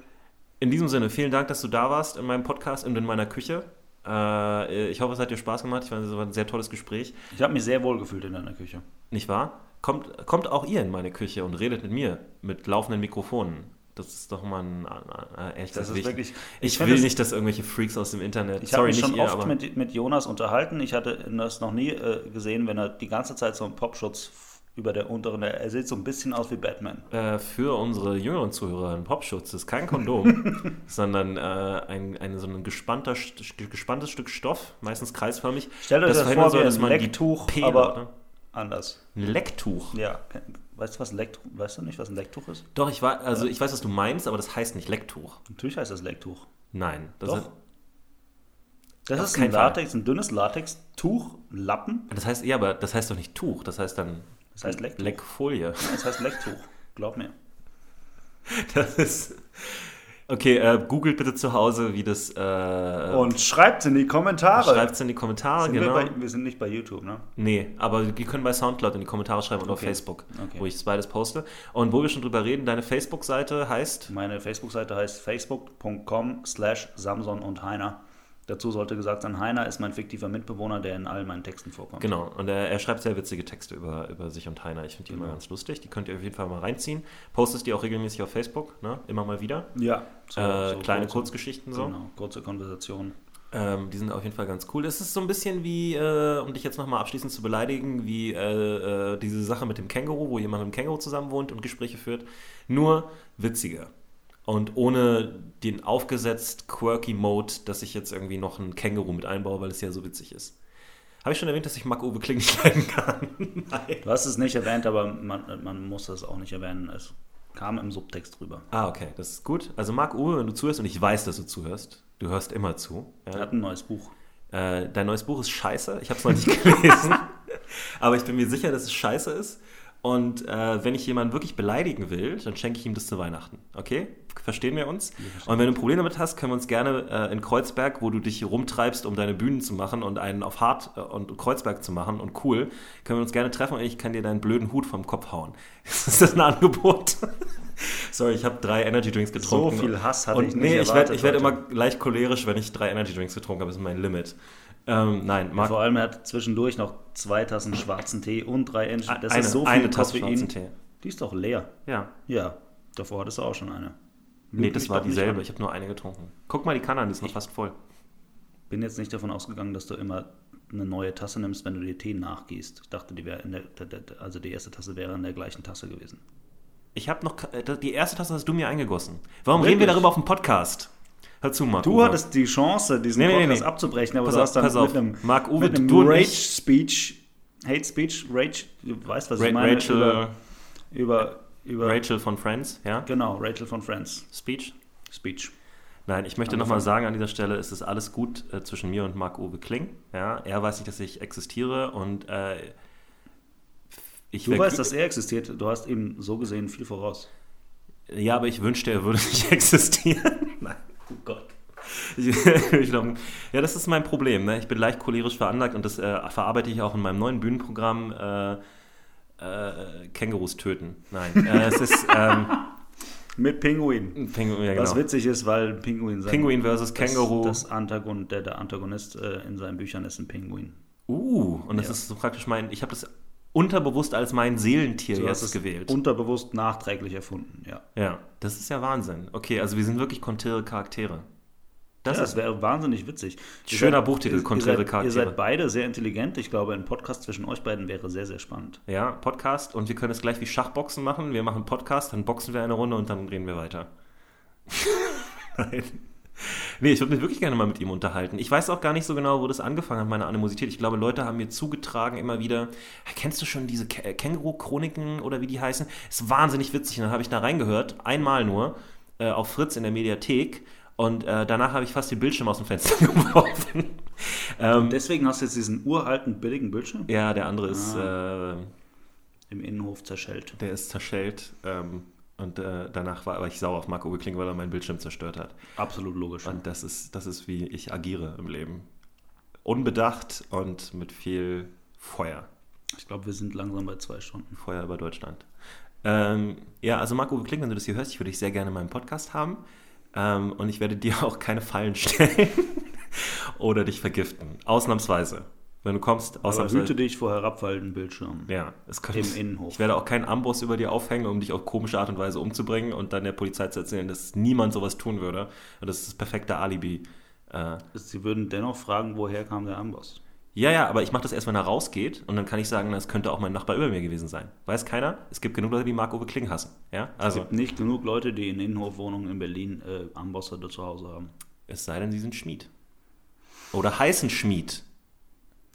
in diesem Sinne, vielen Dank, dass du da warst in meinem Podcast und in meiner Küche. Äh, ich hoffe, es hat dir Spaß gemacht. Ich fand, es war ein sehr tolles Gespräch. Ich habe mich sehr wohl gefühlt in deiner Küche. Nicht wahr? Kommt, kommt auch ihr in meine Küche und redet mit mir mit laufenden Mikrofonen. Das ist doch mal ein, äh, ehrlich Das gesagt ist wichtig. wirklich. Ich, finde will es- nicht, dass irgendwelche Freaks aus dem Internet. Ich habe mich schon ihr, oft mit, mit Jonas unterhalten. Ich hatte das noch nie äh, gesehen, wenn er die ganze Zeit so einen Popschutz über der unteren. Er sieht so ein bisschen aus wie Batman. äh, für unsere jüngeren Zuhörer ein Popschutz ist kein Kondom, sondern äh, ein, ein so ein gespannter, gespanntes Stück Stoff, meistens kreisförmig. Stellt euch das verhindert vor wie dass ein man die Lecktuch, P- aber ne? anders. Ein Lecktuch. Ja, weißt du was Lecktuch? Weißt du nicht, was ein Lecktuch ist? Doch, ich, war, also ich weiß, was du meinst, aber das heißt nicht Lecktuch. Natürlich heißt das Lecktuch. Nein. Das, Doch. Ist, Das ist ein Fall. Latex, ein dünnes Latex-Tuch, Lappen. das heißt, ja, aber das heißt doch nicht Tuch, das heißt dann Das heißt Lecktuch. Leckfolie. Das heißt Lecktuch. Glaub mir. Das ist. Okay, äh, googelt bitte zu Hause, wie das. Äh, Und schreibt in die Kommentare. Schreibt es in die Kommentare, sind genau. wir, bei, wir sind nicht bei YouTube, ne? Nee, aber die können bei Soundcloud in die Kommentare schreiben und auf. Facebook, Okay. wo ich es beides poste. Und wo wir schon drüber reden, deine Facebook-Seite heißt. Meine Facebook-Seite heißt facebook.com slash Samson und Heiner. Dazu sollte gesagt sein, Heiner ist mein fiktiver Mitbewohner, der in all meinen Texten vorkommt. Genau, und er, er schreibt sehr witzige Texte über, über sich und Heiner. Ich finde die immer Genau. ganz lustig. Die könnt ihr auf jeden Fall mal reinziehen. Postest die auch regelmäßig auf Facebook, ne? immer mal wieder. Ja. so- äh, so kleine kurze- Kurzgeschichten so. Genau, kurze Konversation. Ähm, die sind auf jeden Fall ganz cool. Es ist so ein bisschen wie, äh, um dich jetzt nochmal abschließend zu beleidigen, wie äh, äh, diese Sache mit dem Känguru, wo jemand mit dem Känguru zusammen wohnt und Gespräche führt. Nur witziger. Und ohne den aufgesetzt quirky Mode, dass ich jetzt irgendwie noch ein Känguru mit einbaue, weil es ja so witzig ist. Habe ich schon erwähnt, dass ich Marc-Uwe Kling nicht leiden kann? Nein. Du hast es nicht erwähnt, aber man, man muss es auch nicht erwähnen. Es kam im Subtext drüber. Ah, okay, das ist gut. Also Marc-Uwe, wenn du zuhörst, und ich weiß, dass du zuhörst, du hörst immer zu. Ja. Er hat ein neues Buch. Äh, dein neues Buch ist scheiße. Ich habe es noch nicht gelesen. aber ich bin mir sicher, dass es scheiße ist. Und äh, wenn ich jemanden wirklich beleidigen will, dann schenke ich ihm das zu Weihnachten. Okay? Verstehen wir uns? Ja, und wenn du ein Problem damit hast, können wir uns gerne äh, in Kreuzberg, wo du dich rumtreibst, um deine Bühnen zu machen und einen auf Hart äh, und Kreuzberg zu machen und cool, können wir uns gerne treffen und ich kann dir deinen blöden Hut vom Kopf hauen. ist das ein Angebot? Sorry, ich habe drei Energy Drinks getrunken. So viel Hass hatte und ich nicht Nee, ich werde werd immer leicht cholerisch, wenn ich drei Energy Drinks getrunken habe. Das ist mein Limit. Ähm, nein, ja, vor allem er hat zwischendurch noch zwei Tassen schwarzen Tee und drei Energy. Das eine, ist so viel eine Tasse schwarzen Tee. Die ist doch leer. Ja. Ja, davor hattest du auch schon eine. Lüg nee, das war dieselbe. Ich habe nur eine getrunken. Guck mal die Kanne an, die ist noch fast voll. bin jetzt nicht davon ausgegangen, dass du immer eine neue Tasse nimmst, wenn du dir Tee nachgießt. Ich dachte, die wäre in der, also die erste Tasse wäre in der gleichen Tasse gewesen. Ich habe noch äh, die erste Tasse hast du mir eingegossen. Warum Wirklich? reden wir darüber auf dem Podcast? Hör zu, Marc. Du Uwe. hattest die Chance, diesen nee, Podcast nee, nee. abzubrechen, aber pass du hast dann mit auf. einem, Marc Uwe, mit einem Rage-Speech, Hate-Speech, Rage, du weißt, was Ra ich meine, Rachel, über, über, über, Rachel von Friends, ja? Genau, Rachel von Friends. Speech? Speech. Nein, ich möchte nochmal sagen an dieser Stelle, es ist alles gut äh, zwischen mir und Marc-Uwe Kling. Ja? Er weiß nicht, dass ich existiere und äh, ich Du weißt, dass er existiert. Du hast ihm so gesehen viel voraus. Ja, aber ich wünschte, er würde nicht existieren. Ich, glaub, ja, das ist mein Problem. Ne? Ich bin leicht cholerisch veranlagt und das äh, verarbeite ich auch in meinem neuen Bühnenprogramm äh, äh, Kängurus töten. Nein, äh, es ist. Ähm, mit Pinguin. Pinguin ja, genau. Was witzig ist, weil Pinguin sein Pinguin versus Känguru. Das, das Antagon, der, der Antagonist äh, in seinen Büchern ist ein Pinguin. Uh, und das ja. ist so praktisch mein. Ich habe das unterbewusst als mein Seelentier so jetzt gewählt. Unterbewusst nachträglich erfunden, ja. Ja, das ist ja Wahnsinn. Okay, also wir sind wirklich konträre Charaktere. Das, ja, wäre wahnsinnig witzig. Schöner seid, Buchtitel, konträre Charaktere. Ihr seid beide sehr intelligent. Ich glaube, ein Podcast zwischen euch beiden wäre sehr, sehr spannend. Ja, Podcast und wir können es gleich wie Schachboxen machen. Wir machen Podcast, dann boxen wir eine Runde und dann reden wir weiter. Nein. Nee, ich würde mich wirklich gerne mal mit ihm unterhalten. Ich weiß auch gar nicht so genau, wo das angefangen hat, meine Animosität. Ich glaube, Leute haben mir zugetragen immer wieder, kennst du schon diese Känguru-Chroniken oder wie die heißen? Ist wahnsinnig witzig. Und dann habe ich da reingehört, einmal nur, äh, auf Fritz in der Mediathek. Und äh, danach habe ich fast den Bildschirm aus dem Fenster geworfen. ähm, deswegen hast du jetzt diesen uralten, billigen Bildschirm? Ja, der andere ah. ist äh, im Innenhof zerschellt. Der ist zerschellt. Ähm, und äh, danach war, war ich sauer auf Marco Wickling, weil er meinen Bildschirm zerstört hat. Absolut logisch. Und das ist, das ist, wie ich agiere im Leben. Unbedacht und mit viel Feuer. Ich glaube, wir sind langsam bei zwei Stunden. Feuer über Deutschland. Ähm, ja, also Marco Wickling, wenn du das hier hörst, ich würde dich sehr gerne in meinem Podcast haben. Ähm, und ich werde dir auch keine Fallen stellen oder dich vergiften. Ausnahmsweise. Wenn du kommst, außer Aber hüte dich vor herabfallenden Bildschirmen. Ja, es könnte, im Innenhof. Ich werde auch keinen Amboss über dir aufhängen, um dich auf komische Art und Weise umzubringen und dann der Polizei zu erzählen, dass niemand sowas tun würde. Und das ist das perfekte Alibi. Äh, Sie würden dennoch fragen, woher kam der Amboss? Ja, ja, aber ich mache das erst, wenn er rausgeht und dann kann ich sagen, das könnte auch mein Nachbar über mir gewesen sein. Weiß keiner? Es gibt genug Leute, die Marc-Uwe Kling hassen. Ja? Also, es gibt nicht genug Leute, die in Innenhofwohnungen in Berlin äh, Ambosse zu Hause haben. Es sei denn, sie sind Schmied. Oder heißen Schmied.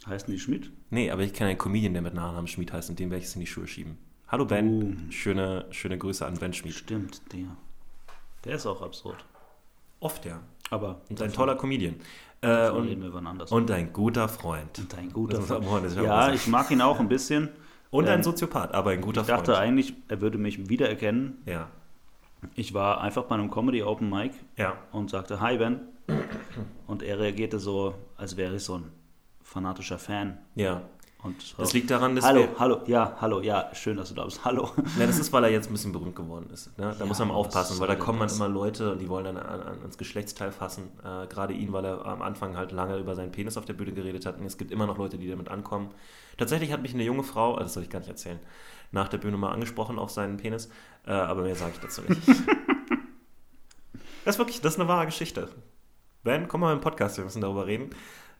Heißen die Schmidt? Nee, aber ich kenne einen Comedian, der mit Nachnamen Schmidt heißt und dem werde ich es in die Schuhe schieben. Hallo Ben, uh. schöne, schöne Grüße an Ben Schmidt. Stimmt, der. Der ist auch absurd. Oft, ja. Aber. Und ein toller Comedian. Äh, und, und, ein guter Freund. Und ein guter Freund. Ja, ich mag ihn auch ein bisschen. Und ein ähm, Soziopath, aber ein guter Freund. Ich dachte eigentlich, er würde mich wiedererkennen. Ja. Ich war einfach bei einem Comedy Open Mic ja. und sagte, hi Ben. Und er reagierte so, als wäre ich so ein fanatischer Fan. Ja. Und. Das liegt daran, dass Hallo, hallo, ja, hallo, ja, schön, dass du da bist. Hallo. Ja, das ist, weil er jetzt ein bisschen berühmt geworden ist. Ne? Da ja, muss man aufpassen, weil da kommen dann immer Leute, die wollen dann an, an, ans Geschlechtsteil fassen. Äh, Gerade ihn, weil er am Anfang halt lange über seinen Penis auf der Bühne geredet hat. Und es gibt immer noch Leute, die damit ankommen. Tatsächlich hat mich eine junge Frau, also das soll ich gar nicht erzählen, nach der Bühne mal angesprochen auf seinen Penis. Äh, aber mehr sage ich dazu nicht. das ist wirklich, das ist eine wahre Geschichte. Ben, komm mal im Podcast, wir müssen darüber reden.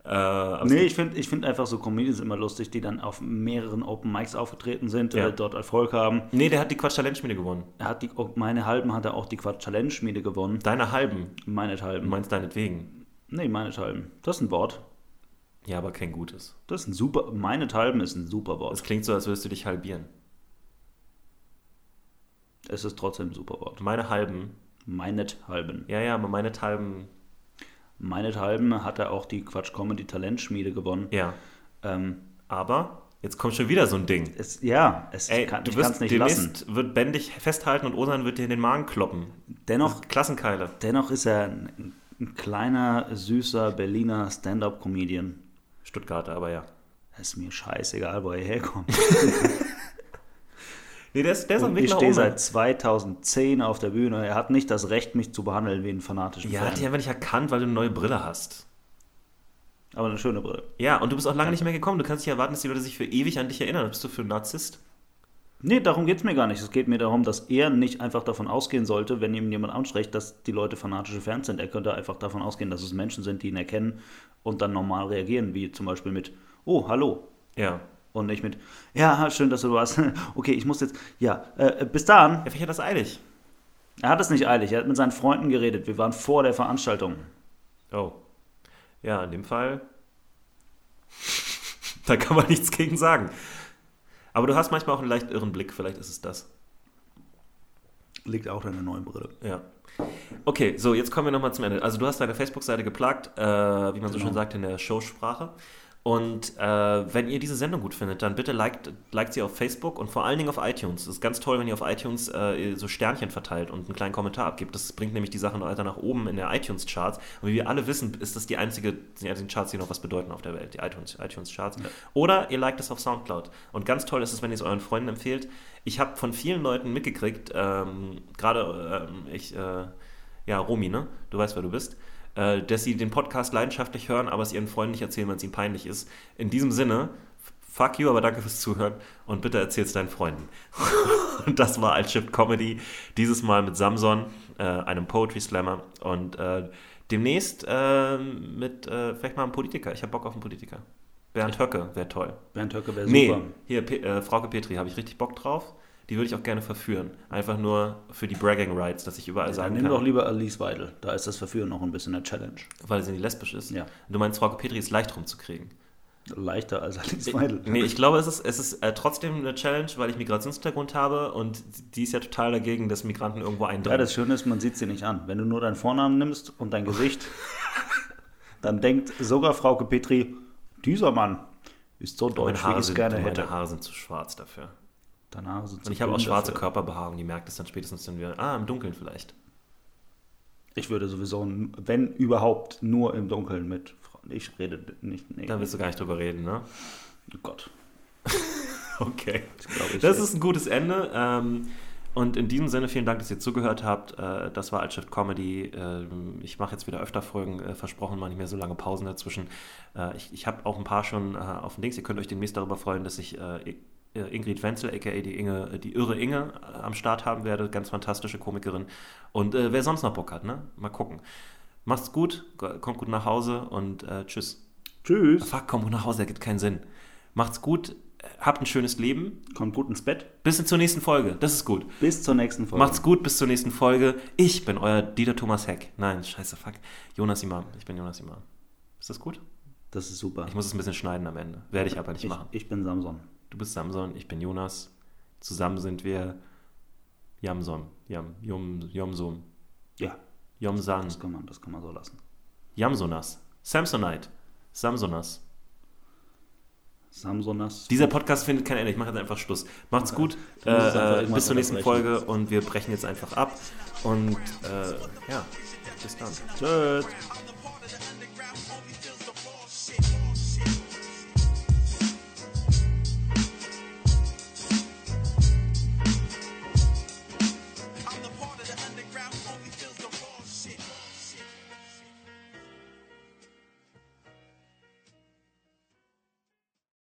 Äh, nee, ich finde ich find einfach so Comedians immer lustig, die dann auf mehreren Open Mics aufgetreten sind, ja. dort Erfolg haben. Nee, der hat die Quatsch Challenge Schmiede gewonnen. Er hat die, oh, meine halben hat er auch die Quatsch Challenge Schmiede gewonnen. Deine halben? Meinethalben. Du meinst deinetwegen? Nee, meinethalben. Das ist ein Wort. Ja, aber kein gutes. Das ist ein super, meinethalben ist ein super Wort. Es klingt so, als würdest du dich halbieren. Es ist trotzdem ein super Wort. Meine halben. Meinethalben. Ja, ja, aber meinethalben Meinethalben hat er auch die Quatsch Comedy Talentschmiede gewonnen. Ja. Ähm, Aber jetzt kommt schon wieder so ein Ding. Es, ja, es Ey, kann, du wirst, nicht lassen. wird Ben dich festhalten und Osan wird dir in den Magen kloppen. Dennoch, Klassenkeile. Dennoch ist er ein, ein kleiner, süßer Berliner Stand-up-Comedian. Stuttgarter, aber ja. ist mir scheißegal, wo er herkommt. Nee, der ist, der ist und ich stehe seit 2010 auf der Bühne. Er hat nicht das Recht, mich zu behandeln wie einen fanatischen ja, Fan. Ja, hat dich einfach nicht erkannt, weil du eine neue Brille hast. Aber eine schöne Brille. Ja, und du bist auch lange nicht mehr gekommen. Du kannst nicht erwarten, dass die Leute sich für ewig an dich erinnern. Bist du für ein Narzisst? Nee, darum geht es mir gar nicht. Es geht mir darum, dass er nicht einfach davon ausgehen sollte, wenn ihm jemand anspricht, dass die Leute fanatische Fans sind. Er könnte einfach davon ausgehen, dass es Menschen sind, die ihn erkennen und dann normal reagieren, wie zum Beispiel mit, oh, hallo. Ja. Und nicht mit, ja, schön, dass du warst. Okay, ich muss jetzt, ja, äh, bis dann. Ja, vielleicht hat das eilig. Er hat es nicht eilig. Er hat mit seinen Freunden geredet. Wir waren vor der Veranstaltung. Oh. Ja, in dem Fall. da kann man nichts gegen sagen. Aber du hast manchmal auch einen leicht irren Blick. Vielleicht ist es das. Liegt auch der neuen Brille. Ja. Okay, so, jetzt kommen wir nochmal zum Ende. Also, du hast deine Facebook-Seite geplagt, äh, wie man so genau. schön sagt in der Showsprache. Und äh, wenn ihr diese Sendung gut findet, dann bitte liked, liked sie auf Facebook und vor allen Dingen auf iTunes. Es ist ganz toll, wenn ihr auf iTunes äh, so Sternchen verteilt und einen kleinen Kommentar abgibt. Das bringt nämlich die Sache noch weiter nach oben in der iTunes-Charts. Und wie wir alle wissen, ist das die einzige, die einzigen Charts, die noch was bedeuten auf der Welt, die iTunes-Charts. Ja. Oder ihr liked es auf Soundcloud. Und ganz toll ist es, wenn ihr es euren Freunden empfehlt. Ich habe von vielen Leuten mitgekriegt, ähm, gerade ähm, ich, äh, ja, Romi, ne? Du weißt, wer du bist äh, dass sie den Podcast leidenschaftlich hören, aber es ihren Freunden nicht erzählen, wenn es ihnen peinlich ist. In diesem Sinne, fuck you, aber danke fürs Zuhören und bitte erzähl es deinen Freunden. und das war Altshift Comedy, dieses Mal mit Samson, äh, einem Poetry Slammer und äh, demnächst äh, mit äh, vielleicht mal einem Politiker. Ich habe Bock auf einen Politiker. Bernd Höcke wäre toll. Bernd Höcke wäre super. Nee, hier, Pe äh, Frauke Petri, habe ich richtig Bock drauf die würde ich auch gerne verführen. Einfach nur für die Bragging Rights, dass ich überall ja, sagen dann kann. Nimm doch lieber Alice Weidel. Da ist das Verführen noch ein bisschen eine Challenge. Weil sie nicht lesbisch ist? Ja. Du meinst, Frau Petri ist leicht rumzukriegen? Leichter als Alice Weidel. Nee, ich glaube, es ist, es ist äh, trotzdem eine Challenge, weil ich Migrationshintergrund habe und die ist ja total dagegen, dass Migranten irgendwo eindringen. Ja, das Schöne ist, man sieht sie nicht an. Wenn du nur deinen Vornamen nimmst und dein Gesicht, dann denkt sogar Frau Petri, dieser Mann ist so deutsch, wie ich es gerne hätte. Meine Haare sind zu schwarz dafür. Danach sind Und ich habe auch schwarze dafür. Körperbehaarung, die merkt es dann spätestens dann wieder. Ah, im Dunkeln vielleicht. Ich würde sowieso, wenn überhaupt, nur im Dunkeln mit Frauen. Ich rede nicht. Nee. Da willst du gar nicht drüber reden, ne? Oh Gott. okay. Das, das ist ein gutes Ende. Ähm, und in diesem Sinne, vielen Dank, dass ihr zugehört habt. Äh, das war Altshift Comedy. Ähm, ich mache jetzt wieder öfter Folgen, äh, versprochen, mal nicht mehr so lange Pausen dazwischen. Äh, ich ich habe auch ein paar schon auf dem Dings. Ihr könnt euch demnächst darüber freuen, dass ich Ingrid Wenzel, aka die, Inge, äh, die irre Inge, äh, am Start haben werde. Ganz fantastische Komikerin. Und äh, wer sonst noch Bock hat, ne? Mal gucken. Macht's gut, kommt gut nach Hause und äh, tschüss. Tschüss. Fuck, kommt gut nach Hause, ergibt keinen Sinn. Macht's gut, habt ein schönes Leben. Kommt gut ins Bett. Bis zur nächsten Folge, das ist gut. Bis zur nächsten Folge. Macht's gut, bis zur nächsten Folge. Ich bin euer Dieter Thomas Heck. Nein, scheiße, fuck. Jonas Imam. Ich bin Jonas Imam. Ist das gut? Das ist super. Ich muss es ein bisschen schneiden am Ende. Werde ich aber nicht ich, machen. Ich bin Samson. Du bist Samson, ich bin Jonas. Zusammen sind wir Jamson. Yam, Yom, Yomsum. Ja. Yomsan. Das kann, man, das kann man so lassen. Yamsonas. Samsonite. Samsonas. Samsonas. Dieser Podcast findet kein Ende. Ich mache jetzt einfach Schluss. Macht's gut. Äh, bis zur nächsten Folge und wir brechen jetzt einfach ab. Und äh, ja, bis dann. Tschüss.